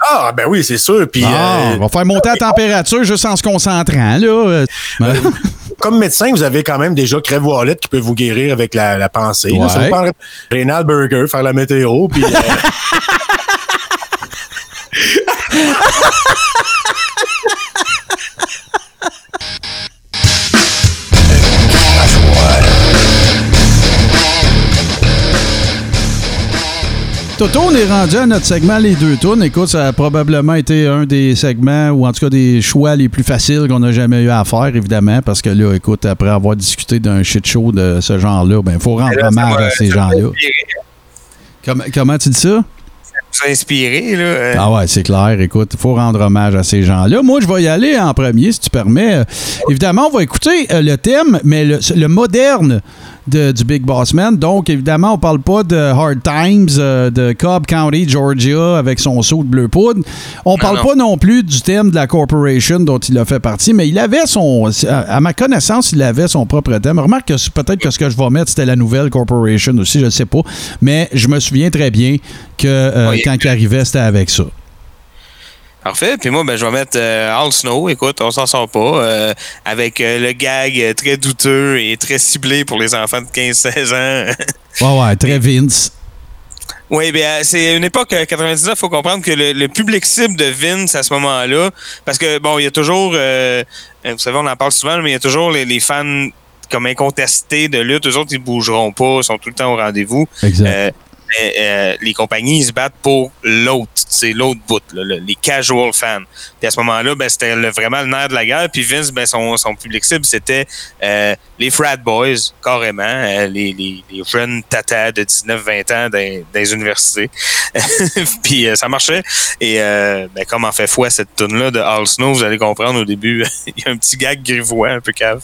Ah, ben oui, c'est sûr. Puis, Ah, euh, on va faire monter la température juste en se concentrant, là. Euh, ben, [LAUGHS] comme médecin, vous avez quand même déjà Crève Wallet qui peut vous guérir avec la, la pensée. Ouais. Ça Rénal Burger, faire la météo, puis... euh, [LAUGHS] [LAUGHS] Toto, on est rendu à notre segment Les deux tours. Écoute, ça a probablement été un des segments, ou en tout cas des choix les plus faciles qu'on a jamais eu à faire, évidemment, parce que là, écoute, après avoir discuté d'un shit show de ce genre-là, ben, il faut rendre Là, hommage m'a- à ces gens-là. Comment, comment tu dis ça? Inspiré, là. euh, Ah ouais, c'est clair. Écoute, il faut rendre hommage à ces gens-là. Moi, je vais y aller en premier, si tu permets. Euh, évidemment, on va écouter euh, le thème, mais le, le moderne de- du Big Boss Man. Donc, évidemment, on parle pas de Hard Times, euh, de Cobb County, Georgia, avec son saut de bleu poudre. On parle non. pas non plus du thème de la Corporation dont il a fait partie, mais il avait son... À ma connaissance, il avait son propre thème. Remarque que peut-être que ce que je vais mettre, c'était la nouvelle Corporation aussi, je sais pas. Mais je me souviens très bien que euh, Oui. quand il arrivait, c'était avec ça. Parfait. Puis moi, ben, je vais mettre euh, All Snow. Écoute, on s'en sort pas. euh, avec euh, le gag euh, très douteux et très ciblé pour les enfants de 15-16 ans. [LAUGHS] Ouais, ouais, très Vince. Oui, bien, euh, c'est une époque euh, 99, faut comprendre que le, le public cible de Vince à ce moment-là, parce que bon, il y a toujours, euh, euh, vous savez, on en parle souvent, mais il y a toujours les, les fans comme incontestés de lutte, eux autres, ils bougeront pas, ils sont tout le temps au rendez-vous. Exact. Euh, les compagnies ils se battent pour l'autre, c'est l'autre bout, là, le- les casual fans. Puis à ce moment-là, ben, c'était le- vraiment le nerf de la guerre. Puis Vince, ben, son, son public cible, c'était euh, les frat boys, carrément, euh, les, les, les jeunes tatas de 19-20 ans dans, dans les universités. [LAUGHS] Puis euh, ça marchait. Et euh, ben, comme en fait foi cette tune là de All Snow, vous allez comprendre au début, [LAUGHS] il y a un petit gag grivois, un peu cave.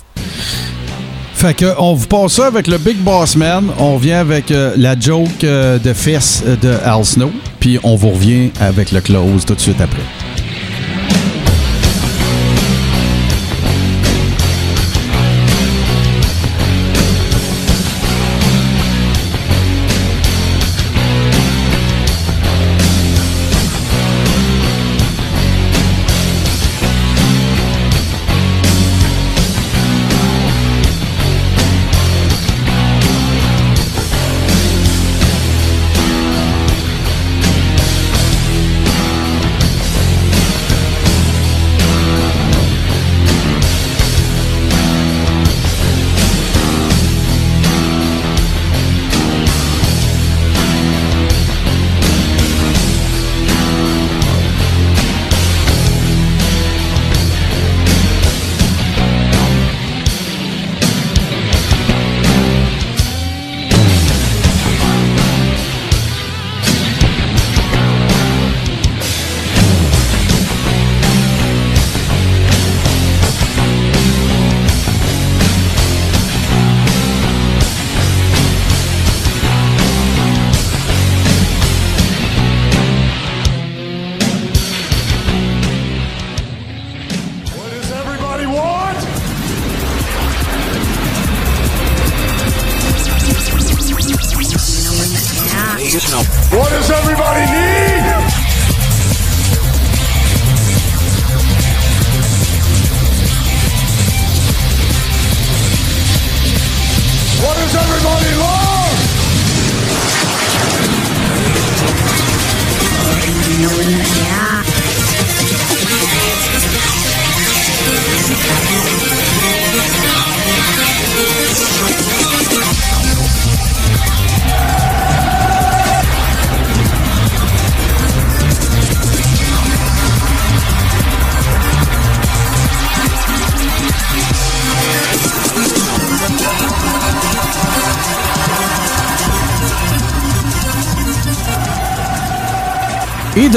Fait que on vous passe ça avec le Big Boss Man. On revient avec euh, la joke euh, de fesses euh, de Al Snow. Puis on vous revient avec le close tout de suite après.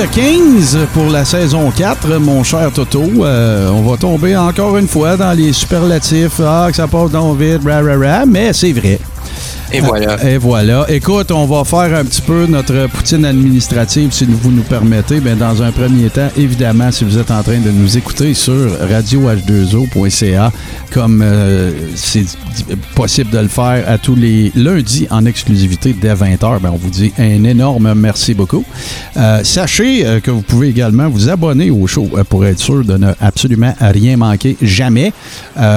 Et The Kings pour la saison 4, mon cher Toto. Euh, on va tomber encore une fois dans les superlatifs. Ah, que ça passe donc vite, rah, rah, rah, mais c'est vrai. Et voilà. [LAUGHS] Et voilà. Écoute, on va faire un petit peu notre poutine administrative, si vous nous permettez. Ben, dans un premier temps, évidemment, si vous êtes en train de nous écouter sur radioh2o.ca, comme euh, c'est possible de le faire à tous les lundis en exclusivité dès 20h, ben, on vous dit un énorme merci beaucoup. Euh, sachez euh, que vous pouvez également vous abonner au show pour être sûr de ne absolument rien manquer jamais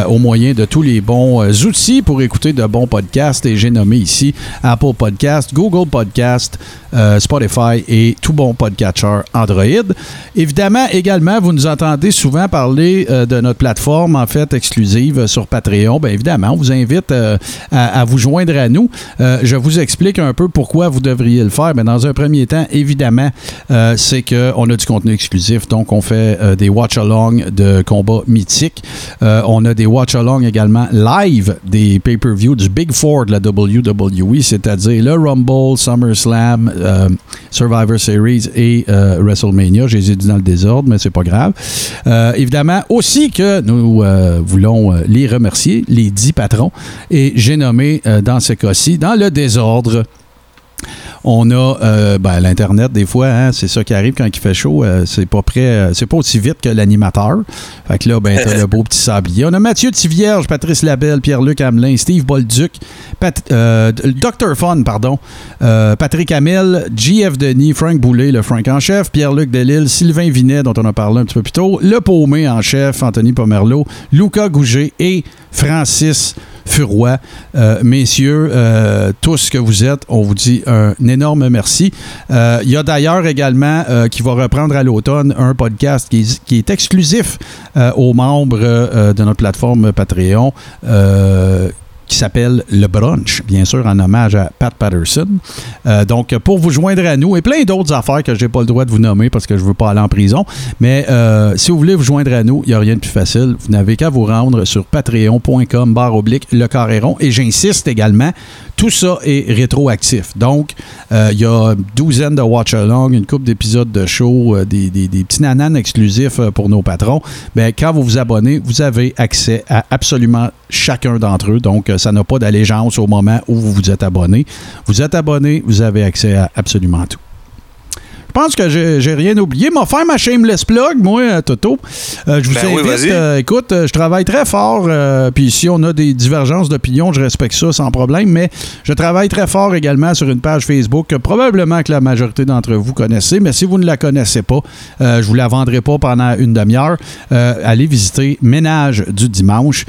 au moyen de tous les bons outils pour écouter de bons podcasts. Et j'ai ici Apple Podcast, Google Podcast, euh, Spotify et tout bon podcatcher Android. Évidemment, également, vous nous entendez souvent parler euh, de notre plateforme, en fait, exclusive sur Patreon. Bien évidemment, on vous invite euh, à, vous joindre à nous. Euh, je vous explique un peu pourquoi vous devriez le faire. Mais dans un premier temps, évidemment, euh, c'est qu'on a du contenu exclusif. Donc, on fait euh, des watch-along de combats mythiques. Euh, on a des watch-along également live des pay-per-view du Big Four de la WWE, c'est-à-dire le Rumble, SummerSlam, euh, Survivor Series et euh, WrestleMania. J'ai dit dans le désordre, mais c'est pas grave. Euh, évidemment, aussi que nous voulons les remercier, les dix patrons. Et j'ai nommé dans ce cas-ci, dans le désordre, on a euh, ben, l'Internet, des fois, hein, c'est ça qui arrive quand il fait chaud. euh, c'est pas prêt, euh, c'est pas aussi vite que l'animateur. Fait que là, ben, t'as le [LAUGHS] beau petit sablier. On a Mathieu Tivierge, Patrice Labelle, Pierre-Luc Hamelin, Steve Bolduc, Pat, Dr. Fun, pardon, Patrick Hamel, JF Denis, Frank Boulet, le Frank en chef, Pierre-Luc Delille, Sylvain Vinet, dont on a parlé un petit peu plus tôt, Le Paumé en chef, Anthony Pomerleau, Luca Gouget et Francis Furoy. Euh, messieurs, euh, tous ce que vous êtes, on vous dit un énorme merci. Euh, Il y a d'ailleurs également euh, qui va reprendre à l'automne un podcast qui est, exclusif euh, aux membres euh, de notre plateforme Patreon. Qui s'appelle Le Brunch, bien sûr, en hommage à Pat Patterson. Euh, donc, pour vous joindre à nous et plein d'autres affaires que je n'ai pas le droit de vous nommer parce que je ne veux pas aller en prison. Mais euh, si vous voulez vous joindre à nous, il n'y a rien de plus facile. Vous n'avez qu'à vous rendre sur patreon.com barre oblique le carréron. Et j'insiste également, tout ça est rétroactif. Donc, euh, il y a une douzaine de watch-along, une couple d'épisodes de show, des, des- petits nananes exclusifs pour nos patrons. Ben, quand vous vous abonnez, vous avez accès à absolument chacun d'entre eux. Donc, ça n'a pas d'allégeance au moment où vous vous êtes abonné. Vous êtes abonné, vous avez accès à absolument tout. Je pense que j'ai rien oublié. M'a faire ma shameless plug, moi, Toto. Euh, je vous Ben invite. euh, écoute, euh, je travaille très fort. euh, Puis si on a des divergences d'opinion, je respecte ça sans problème. Mais je travaille très fort également sur une page Facebook que probablement que la majorité d'entre vous connaissez. Mais si vous ne la connaissez pas, je vous la vendrai pas pendant une demi-heure. Allez visiter Ménage du dimanche.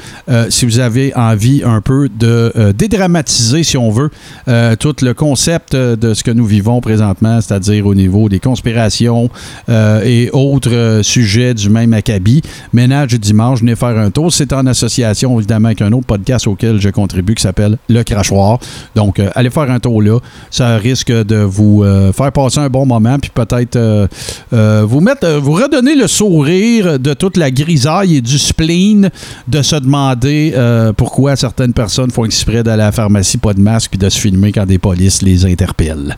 Si vous avez envie un peu de dédramatiser, si on veut, tout le concept de ce que nous vivons présentement, c'est-à-dire au niveau des conspirations euh, et autres euh, sujets du même acabit. Ménage du dimanche, venez faire un tour. C'est en association, évidemment, avec un autre podcast auquel je contribue qui s'appelle Le Crachoir. Donc, euh, allez faire un tour là. Ça risque de vous faire passer un bon moment, puis peut-être vous mettre, vous redonner le sourire de toute la grisaille et du spleen de se demander pourquoi certaines personnes font exprès d'aller à la pharmacie pas de masque puis de se filmer quand des polices les interpellent.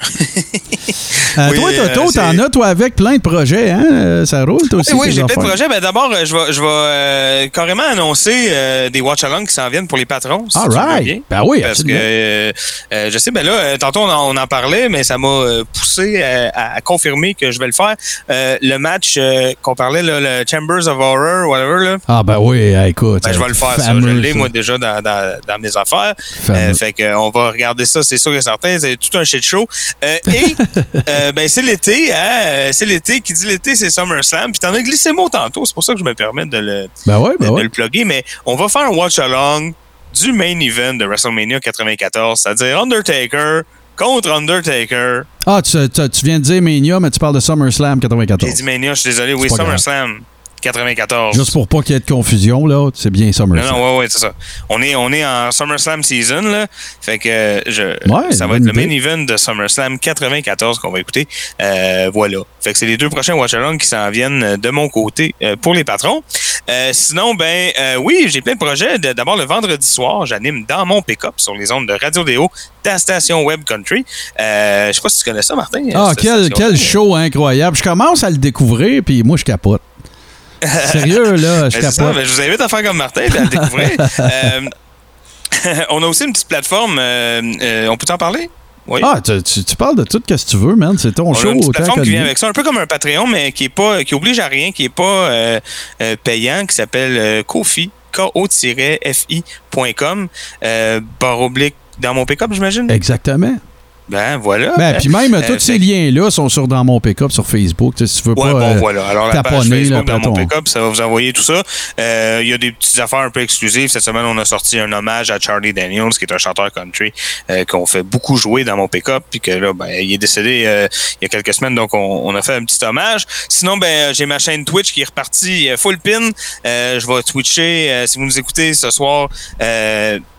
[LAUGHS] Euh, Oui, toi, Toto, euh, t'en as, toi, avec plein de projets, hein? Euh, Ça roule, toi aussi? Oui, oui, j'ai plein de projets. Ben, D'abord, je vais, je vais euh, carrément annoncer euh, des watch-alongs qui s'en viennent pour les patrons. si All right. bien. Ben oui, Parce que absolument. euh, je sais, ben là, tantôt on en, on en parlait, mais ça m'a poussé à, à confirmer que je vais le faire. Le match qu'on parlait, là, le Chambers of Horror, whatever, là, Ah, ben oui, euh, écoute. ben, je vais le faire, ça. Je l'ai, moi, déjà dans, dans, dans mes affaires. Fait que, on va regarder ça, c'est sûr et certain. C'est tout un shit show. Et, [LAUGHS] euh, ben, c'est l'été, hein, euh, c'est l'été. Qui dit l'été, c'est SummerSlam. Puis t'en as glissé mot tantôt. C'est pour ça que je me permets de le, Ben ben de le plugger. Mais on va faire un watch-along du main event de WrestleMania 94, c'est-à-dire Undertaker contre Undertaker. Ah, tu, tu- tu viens de dire Mania, mais tu parles de SummerSlam 94. J'ai dit Mania, je suis désolé. Oui. SummerSlam 94. Juste pour pas qu'il y ait de confusion, là, c'est bien Non, SummerSlam. non, ouais, ouais, c'est ça. On est, on est en SummerSlam season, là. Fait que je, Ouais, ça va être le main event de SummerSlam 94 qu'on va écouter. Euh, voilà. Fait que c'est les deux prochains watch along qui s'en viennent euh, de mon côté euh, pour les patrons. Euh, sinon, ben, oui, j'ai plein de projets. D'abord, le vendredi soir, j'anime dans mon pick-up sur les ondes de Radio Déo, ta station Web Country. Je sais pas si tu connais ça, Martin. Ah, cette quel, quel show incroyable. Je commence à le découvrir, puis moi, je capote. [LAUGHS] Sérieux, là, je Ben, ça, capote. je vous invite à faire comme Martin et à le découvrir. [LAUGHS] Euh, [LAUGHS] on a aussi une petite plateforme. euh, euh, on peut t'en parler? Oui. Ah, tu, tu- tu parles de tout ce que tu veux, man. C'est ton On a show une petite autant plateforme qui vient avec ça, un peu comme un Patreon, mais qui est pas, qui oblige à rien, qui est pas euh, euh, payant, qui s'appelle euh, Kofi, ko-fi.com, barre oblique dans mon pick-up, j'imagine? Exactement. Ben voilà. Ben, puis même, Euh, tous ces liens-là sont sur dans mon pick-up sur Facebook. Si tu veux Ouais, pas bon, euh, voilà. Alors, la page là, Facebook dans mon pick-up, ça va vous envoyer tout ça. Euh, Il y a des petites affaires un peu exclusives. Cette semaine, on a sorti un hommage à Charlie Daniels, qui est un chanteur country euh, qu'on fait beaucoup jouer dans mon pick-up, puis que là, ben, il est décédé euh, il y a quelques semaines, donc on, on a fait un petit hommage. Sinon, ben, j'ai ma chaîne Twitch qui est repartie full pin. Euh, je vais twitcher, euh, si vous nous écoutez ce soir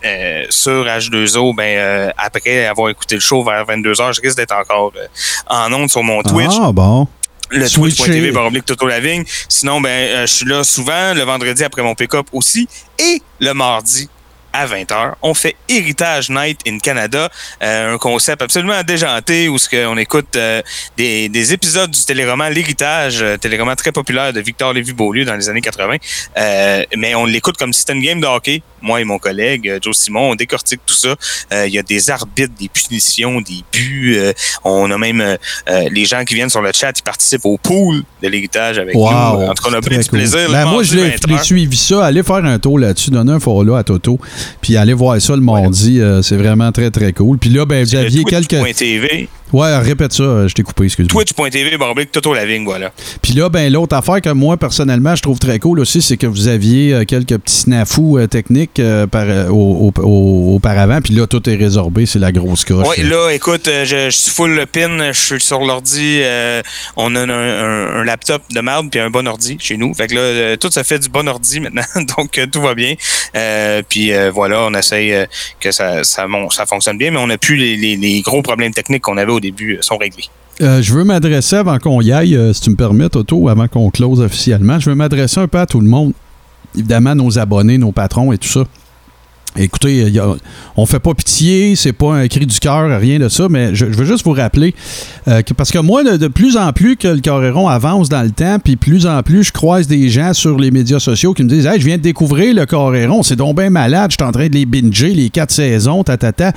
euh, sur H2O, ben, euh, après avoir écouté le show vers 22h, je risque d'être encore euh, en onde sur mon Twitch Ah, bon. le twitch.tv baroblique Toto Lavigne. Sinon, ben, je suis là souvent, le vendredi après mon pick-up aussi, et le mardi à 20h. On fait Héritage Night in Canada, euh, un concept absolument déjanté où ce on écoute euh, des, des épisodes du téléroman L'Héritage, euh, téléroman très populaire de Victor Lévy-Beaulieu dans les années 80. Euh, mais on l'écoute comme si c'était une game de hockey. Moi et mon collègue euh, Joe Simon, on décortique tout ça. Euh, Il y a des arbitres, des punitions, des buts. euh, on a même les gens qui viennent sur le chat, ils participent au pool de l'héritage avec Wow. nous. En tout cas, on a pris du cool. plaisir. Ben, moi, je l'ai 20 je l'ai heures. suivi ça. Allez faire un tour là-dessus, donner un follow à Toto, puis allez voir ça le mardi. euh, c'est vraiment très, très cool. Puis là, ben, vous aviez quelques. Twitch.tv. Ouais, répète ça, euh, je t'ai coupé, excuse-moi. Twitch.tv, Toto Lavigne, voilà. Puis là, ben, l'autre affaire que moi, personnellement, je trouve très cool aussi, c'est que vous aviez euh, quelques petits snafous euh, techniques euh, par, au- au- au- auparavant. Puis là, tout est résorbé, c'est la grosse coche. Ouais, là, écoute, je, je suis full le pin, je suis sur l'ordi. euh, on a un, un- un laptop de merde puis un bon ordi chez nous. Fait que là, tout se fait du bon ordi maintenant, [LAUGHS] donc tout va bien. Puis voilà, on essaye que ça, ça, ça fonctionne bien, mais on n'a plus les, les- les gros problèmes techniques qu'on avait au début euh, sont réglés. Euh, je veux m'adresser avant qu'on y aille, euh, si tu me permets, Toto, avant qu'on close officiellement. Je veux m'adresser un peu à tout le monde. Évidemment, nos abonnés, nos patrons et tout ça. Écoutez, on fait pas pitié, c'est pas un cri du cœur, rien de ça, mais je, veux juste vous rappeler euh, que parce que moi, de, plus en plus que le Coréron avance dans le temps, puis plus en plus je croise des gens sur les médias sociaux qui me disent Hey, je viens de découvrir le Coréron, c'est donc malade, je suis en train de les binger, les quatre saisons, ta, ta, ta.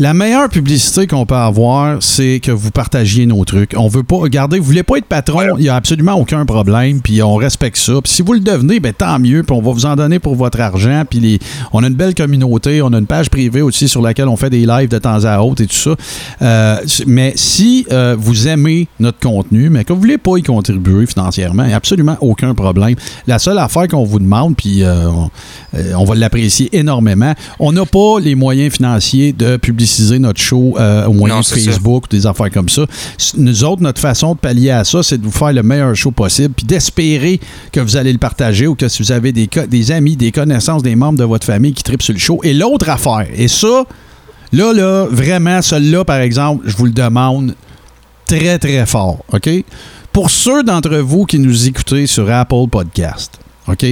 La meilleure publicité qu'on peut avoir, c'est que vous partagiez nos trucs. On veut pas, regardez, vous voulez pas être patron, il n'y a absolument aucun problème, puis on respecte ça. Puis si vous le devenez, ben tant mieux, puis on va vous en donner pour votre argent. Puis on a une belle communauté, on a une page privée aussi sur laquelle on fait des lives de temps à autre et tout ça. Euh, mais si euh, vous aimez notre contenu, mais que vous voulez pas y contribuer financièrement, il n'y a absolument aucun problème. La seule affaire qu'on vous demande, puis euh, on, on va l'apprécier énormément, on n'a pas les moyens financiers de publiciser notre show au moyen Non, de ça. Facebook ou des affaires comme ça. Nous autres, notre façon de pallier à ça, c'est de vous faire le meilleur show possible, puis d'espérer que vous allez le partager ou que si vous avez des amis, des connaissances, des membres de votre famille qui tripent sur Et l'autre affaire, et ça, là, là, vraiment, celui-là, par exemple, je vous le demande très, très fort, OK? Pour ceux d'entre vous qui nous écoutez sur Apple Podcast, OK?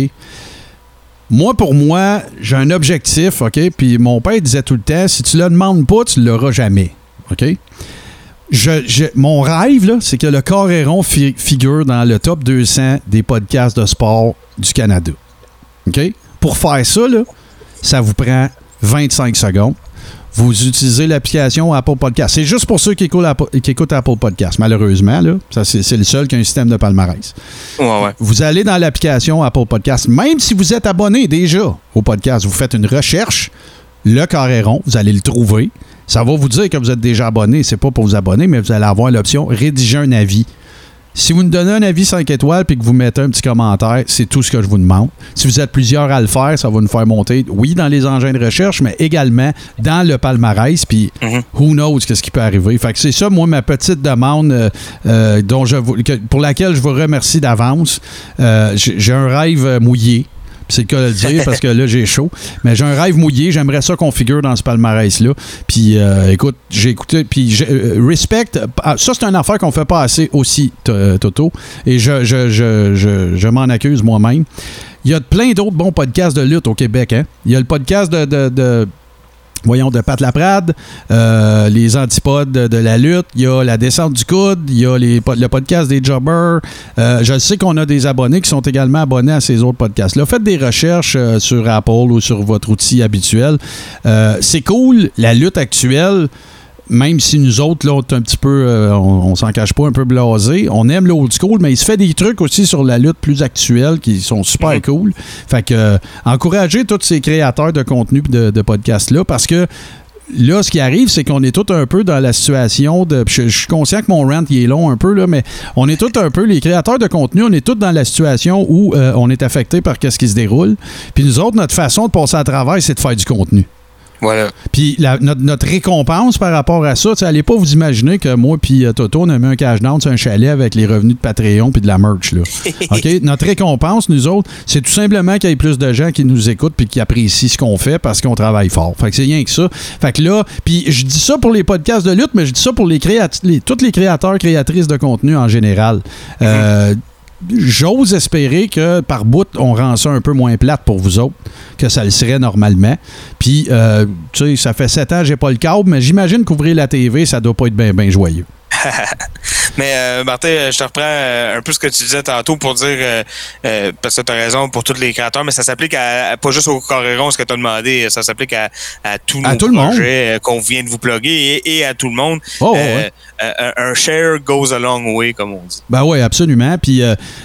Moi, pour moi, j'ai un objectif, OK? Puis mon père disait tout le temps, si tu le demandes pas, tu l'auras jamais, OK? Je, je- mon rêve, là, c'est que le Coréron fi- figure dans le top 200 des podcasts de sport du Canada. OK? Pour faire ça, là, ça vous prend 25 secondes. Vous utilisez l'application Apple Podcast. C'est juste pour ceux qui écoutent Apple, qui écoutent Apple Podcast, malheureusement. Là, ça, c'est, le seul qui a un système de palmarès. Ouais, ouais. Vous allez dans l'application Apple Podcast, même si vous êtes abonné déjà au podcast, vous faites une recherche, le carré rond, vous allez le trouver. Ça va vous dire que vous êtes déjà abonné. C'est pas pour vous abonner, mais vous allez avoir l'option rédiger un avis. Si vous nous donnez un avis 5 étoiles puis que vous mettez un petit commentaire, c'est tout ce que je vous demande. Si vous êtes plusieurs à le faire, ça va nous faire monter, oui, dans les engins de recherche, mais également dans le palmarès. Puis, who knows qu'est-ce qui peut arriver. Fait que c'est ça, moi, ma petite demande euh, euh, dont je vous- que- pour laquelle je vous remercie d'avance. Euh, J'ai un rêve mouillé. C'est le cas de le dire parce que là, j'ai chaud. Mais j'ai un rêve mouillé. J'aimerais ça qu'on figure dans ce palmarès-là. Puis euh, écoute, j'ai écouté. Puis euh, respect. ah, Ça, c'est une affaire qu'on fait pas assez aussi, euh, Toto. Et je, je, je, je, je m'en accuse moi-même. Il y a plein d'autres bons podcasts de lutte au Québec. Hein? Il y a le podcast de- de- Voyons, de Pat Laprade, euh, les antipodes de, la lutte, il y a la descente du coude, il y a les, le podcast des jobbers. Euh, je sais qu'on a des abonnés qui sont également abonnés à ces autres podcasts-là. Faites des recherches euh, sur Apple ou sur votre outil habituel. C'est cool, la lutte actuelle, même si nous autres, là, on est un petit peu, euh, on, on s'en cache pas, un peu blasé, on aime le old school, mais il se fait des trucs aussi sur la lutte plus actuelle qui sont super cool. Fait que, euh, encouragez tous ces créateurs de contenu de, de podcasts-là parce que là, ce qui arrive, c'est qu'on est tous un peu dans la situation de. Je, je suis conscient que mon rant il est long un peu, là, mais on est tous un peu, les créateurs de contenu, on est tous dans la situation où euh, on est affecté par ce qui se déroule. Puis nous autres, notre façon de passer à travers, c'est de faire du contenu. Voilà. Puis la- notre, notre récompense par rapport à ça, allez pas vous imaginer que moi puis euh, Toto, on a mis un cash down sur un chalet avec les revenus de Patreon puis de la merch. Là. [LAUGHS] OK? Notre récompense, nous autres, c'est tout simplement qu'il y ait plus de gens qui nous écoutent puis qui apprécient ce qu'on fait parce qu'on travaille fort. Fait que c'est rien que ça. Fait que là, puis je dis ça pour les podcasts de lutte, mais je dis ça pour les créat les, tous les créateurs, créatrices de contenu en général. Euh, J'ose espérer que par bout, on rend ça un peu moins plate pour vous autres que ça le serait normalement. Puis, euh, tu sais, ça fait sept ans j'ai pas le câble, mais j'imagine qu'ouvrir la TV, ça doit pas être bien ben joyeux. [LAUGHS] Mais euh, Martin, euh, je te reprends euh, un peu ce que tu disais tantôt pour dire, euh, parce que tu as raison pour tous les créateurs, mais ça s'applique à, à- pas juste au Coréron, ce que tu as demandé, ça s'applique à, à tous nos À tout le monde. projets qu'on vient de vous plugger et, et à tout le monde. Oh, ouais. un share goes a long way, comme on dit. Ben oui, absolument. Puis,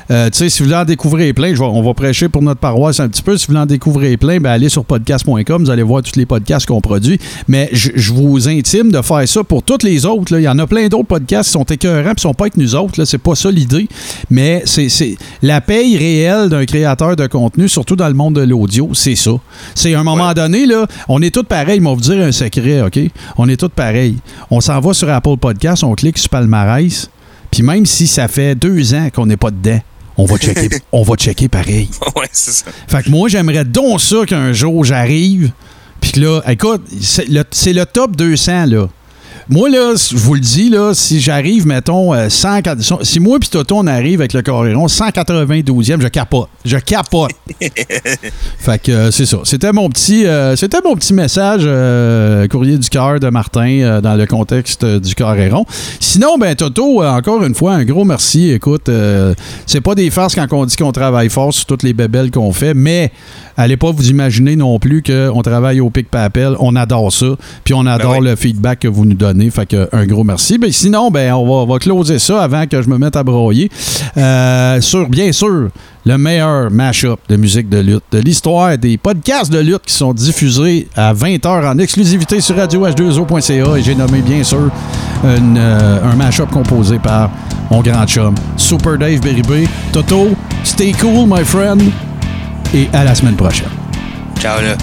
tu sais, si vous voulez en découvrir plein, je vais- on va prêcher pour notre paroisse un petit peu. Si vous voulez en découvrir plein, ben allez sur podcast.com, vous allez voir tous les podcasts qu'on produit. Mais je vous intime de faire ça pour tous les autres. là. Il y en a plein d'autres podcasts qui sont écœurants et sont pas avec nous autres. C'est pas ça l'idée. Mais c'est c'est- la paye réelle d'un créateur de contenu, surtout dans le monde de l'audio, c'est ça. C'est à un moment donné, là, on est tous pareils. Mais on va vous dire un secret, OK? On est tous pareils. On s'en va sur Apple Podcast, on clique sur Palmarès. Puis même si ça fait deux ans qu'on n'est pas dedans, on va checker, [LAUGHS] on va checker pareil. ouais, c'est ça. Fait que moi, j'aimerais donc ça qu'un jour j'arrive. Puis que là, écoute, c'est le, c'est le top 200, là. Moi, là, je vous le dis, là, si j'arrive, mettons, euh, 100, si moi puis Toto, on arrive avec le Coréron, 192e, je capote. Je capote. [LAUGHS] fait que euh, c'est ça. C'était mon petit, euh, c'était mon petit message euh, courrier du cœur de Martin euh, dans le contexte euh, du Coréron. Sinon, ben Toto, euh, encore une fois, un gros merci. Écoute, euh, c'est pas des farces quand on dit qu'on travaille fort sur toutes les bébelles qu'on fait, mais allez pas vous imaginer non plus qu'on travaille au pic papel. On adore ça. Puis on adore le feedback que vous nous donnez. Fait que un gros merci. Ben, sinon, ben, on va, va closer ça avant que je me mette à broyer. Euh, sur, bien sûr, le meilleur mash-up de musique de lutte de l'histoire des podcasts de lutte qui sont diffusés à 20h en exclusivité sur radioh2o.ca et j'ai nommé bien sûr euh, un mash-up composé par mon grand chum Super Dave Beribé. Toto, stay cool my friend et à la semaine prochaine. Ciao là.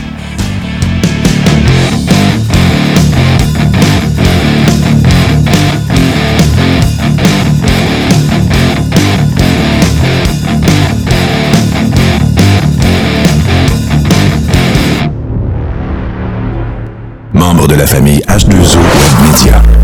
Membre de la famille H2O Web Media.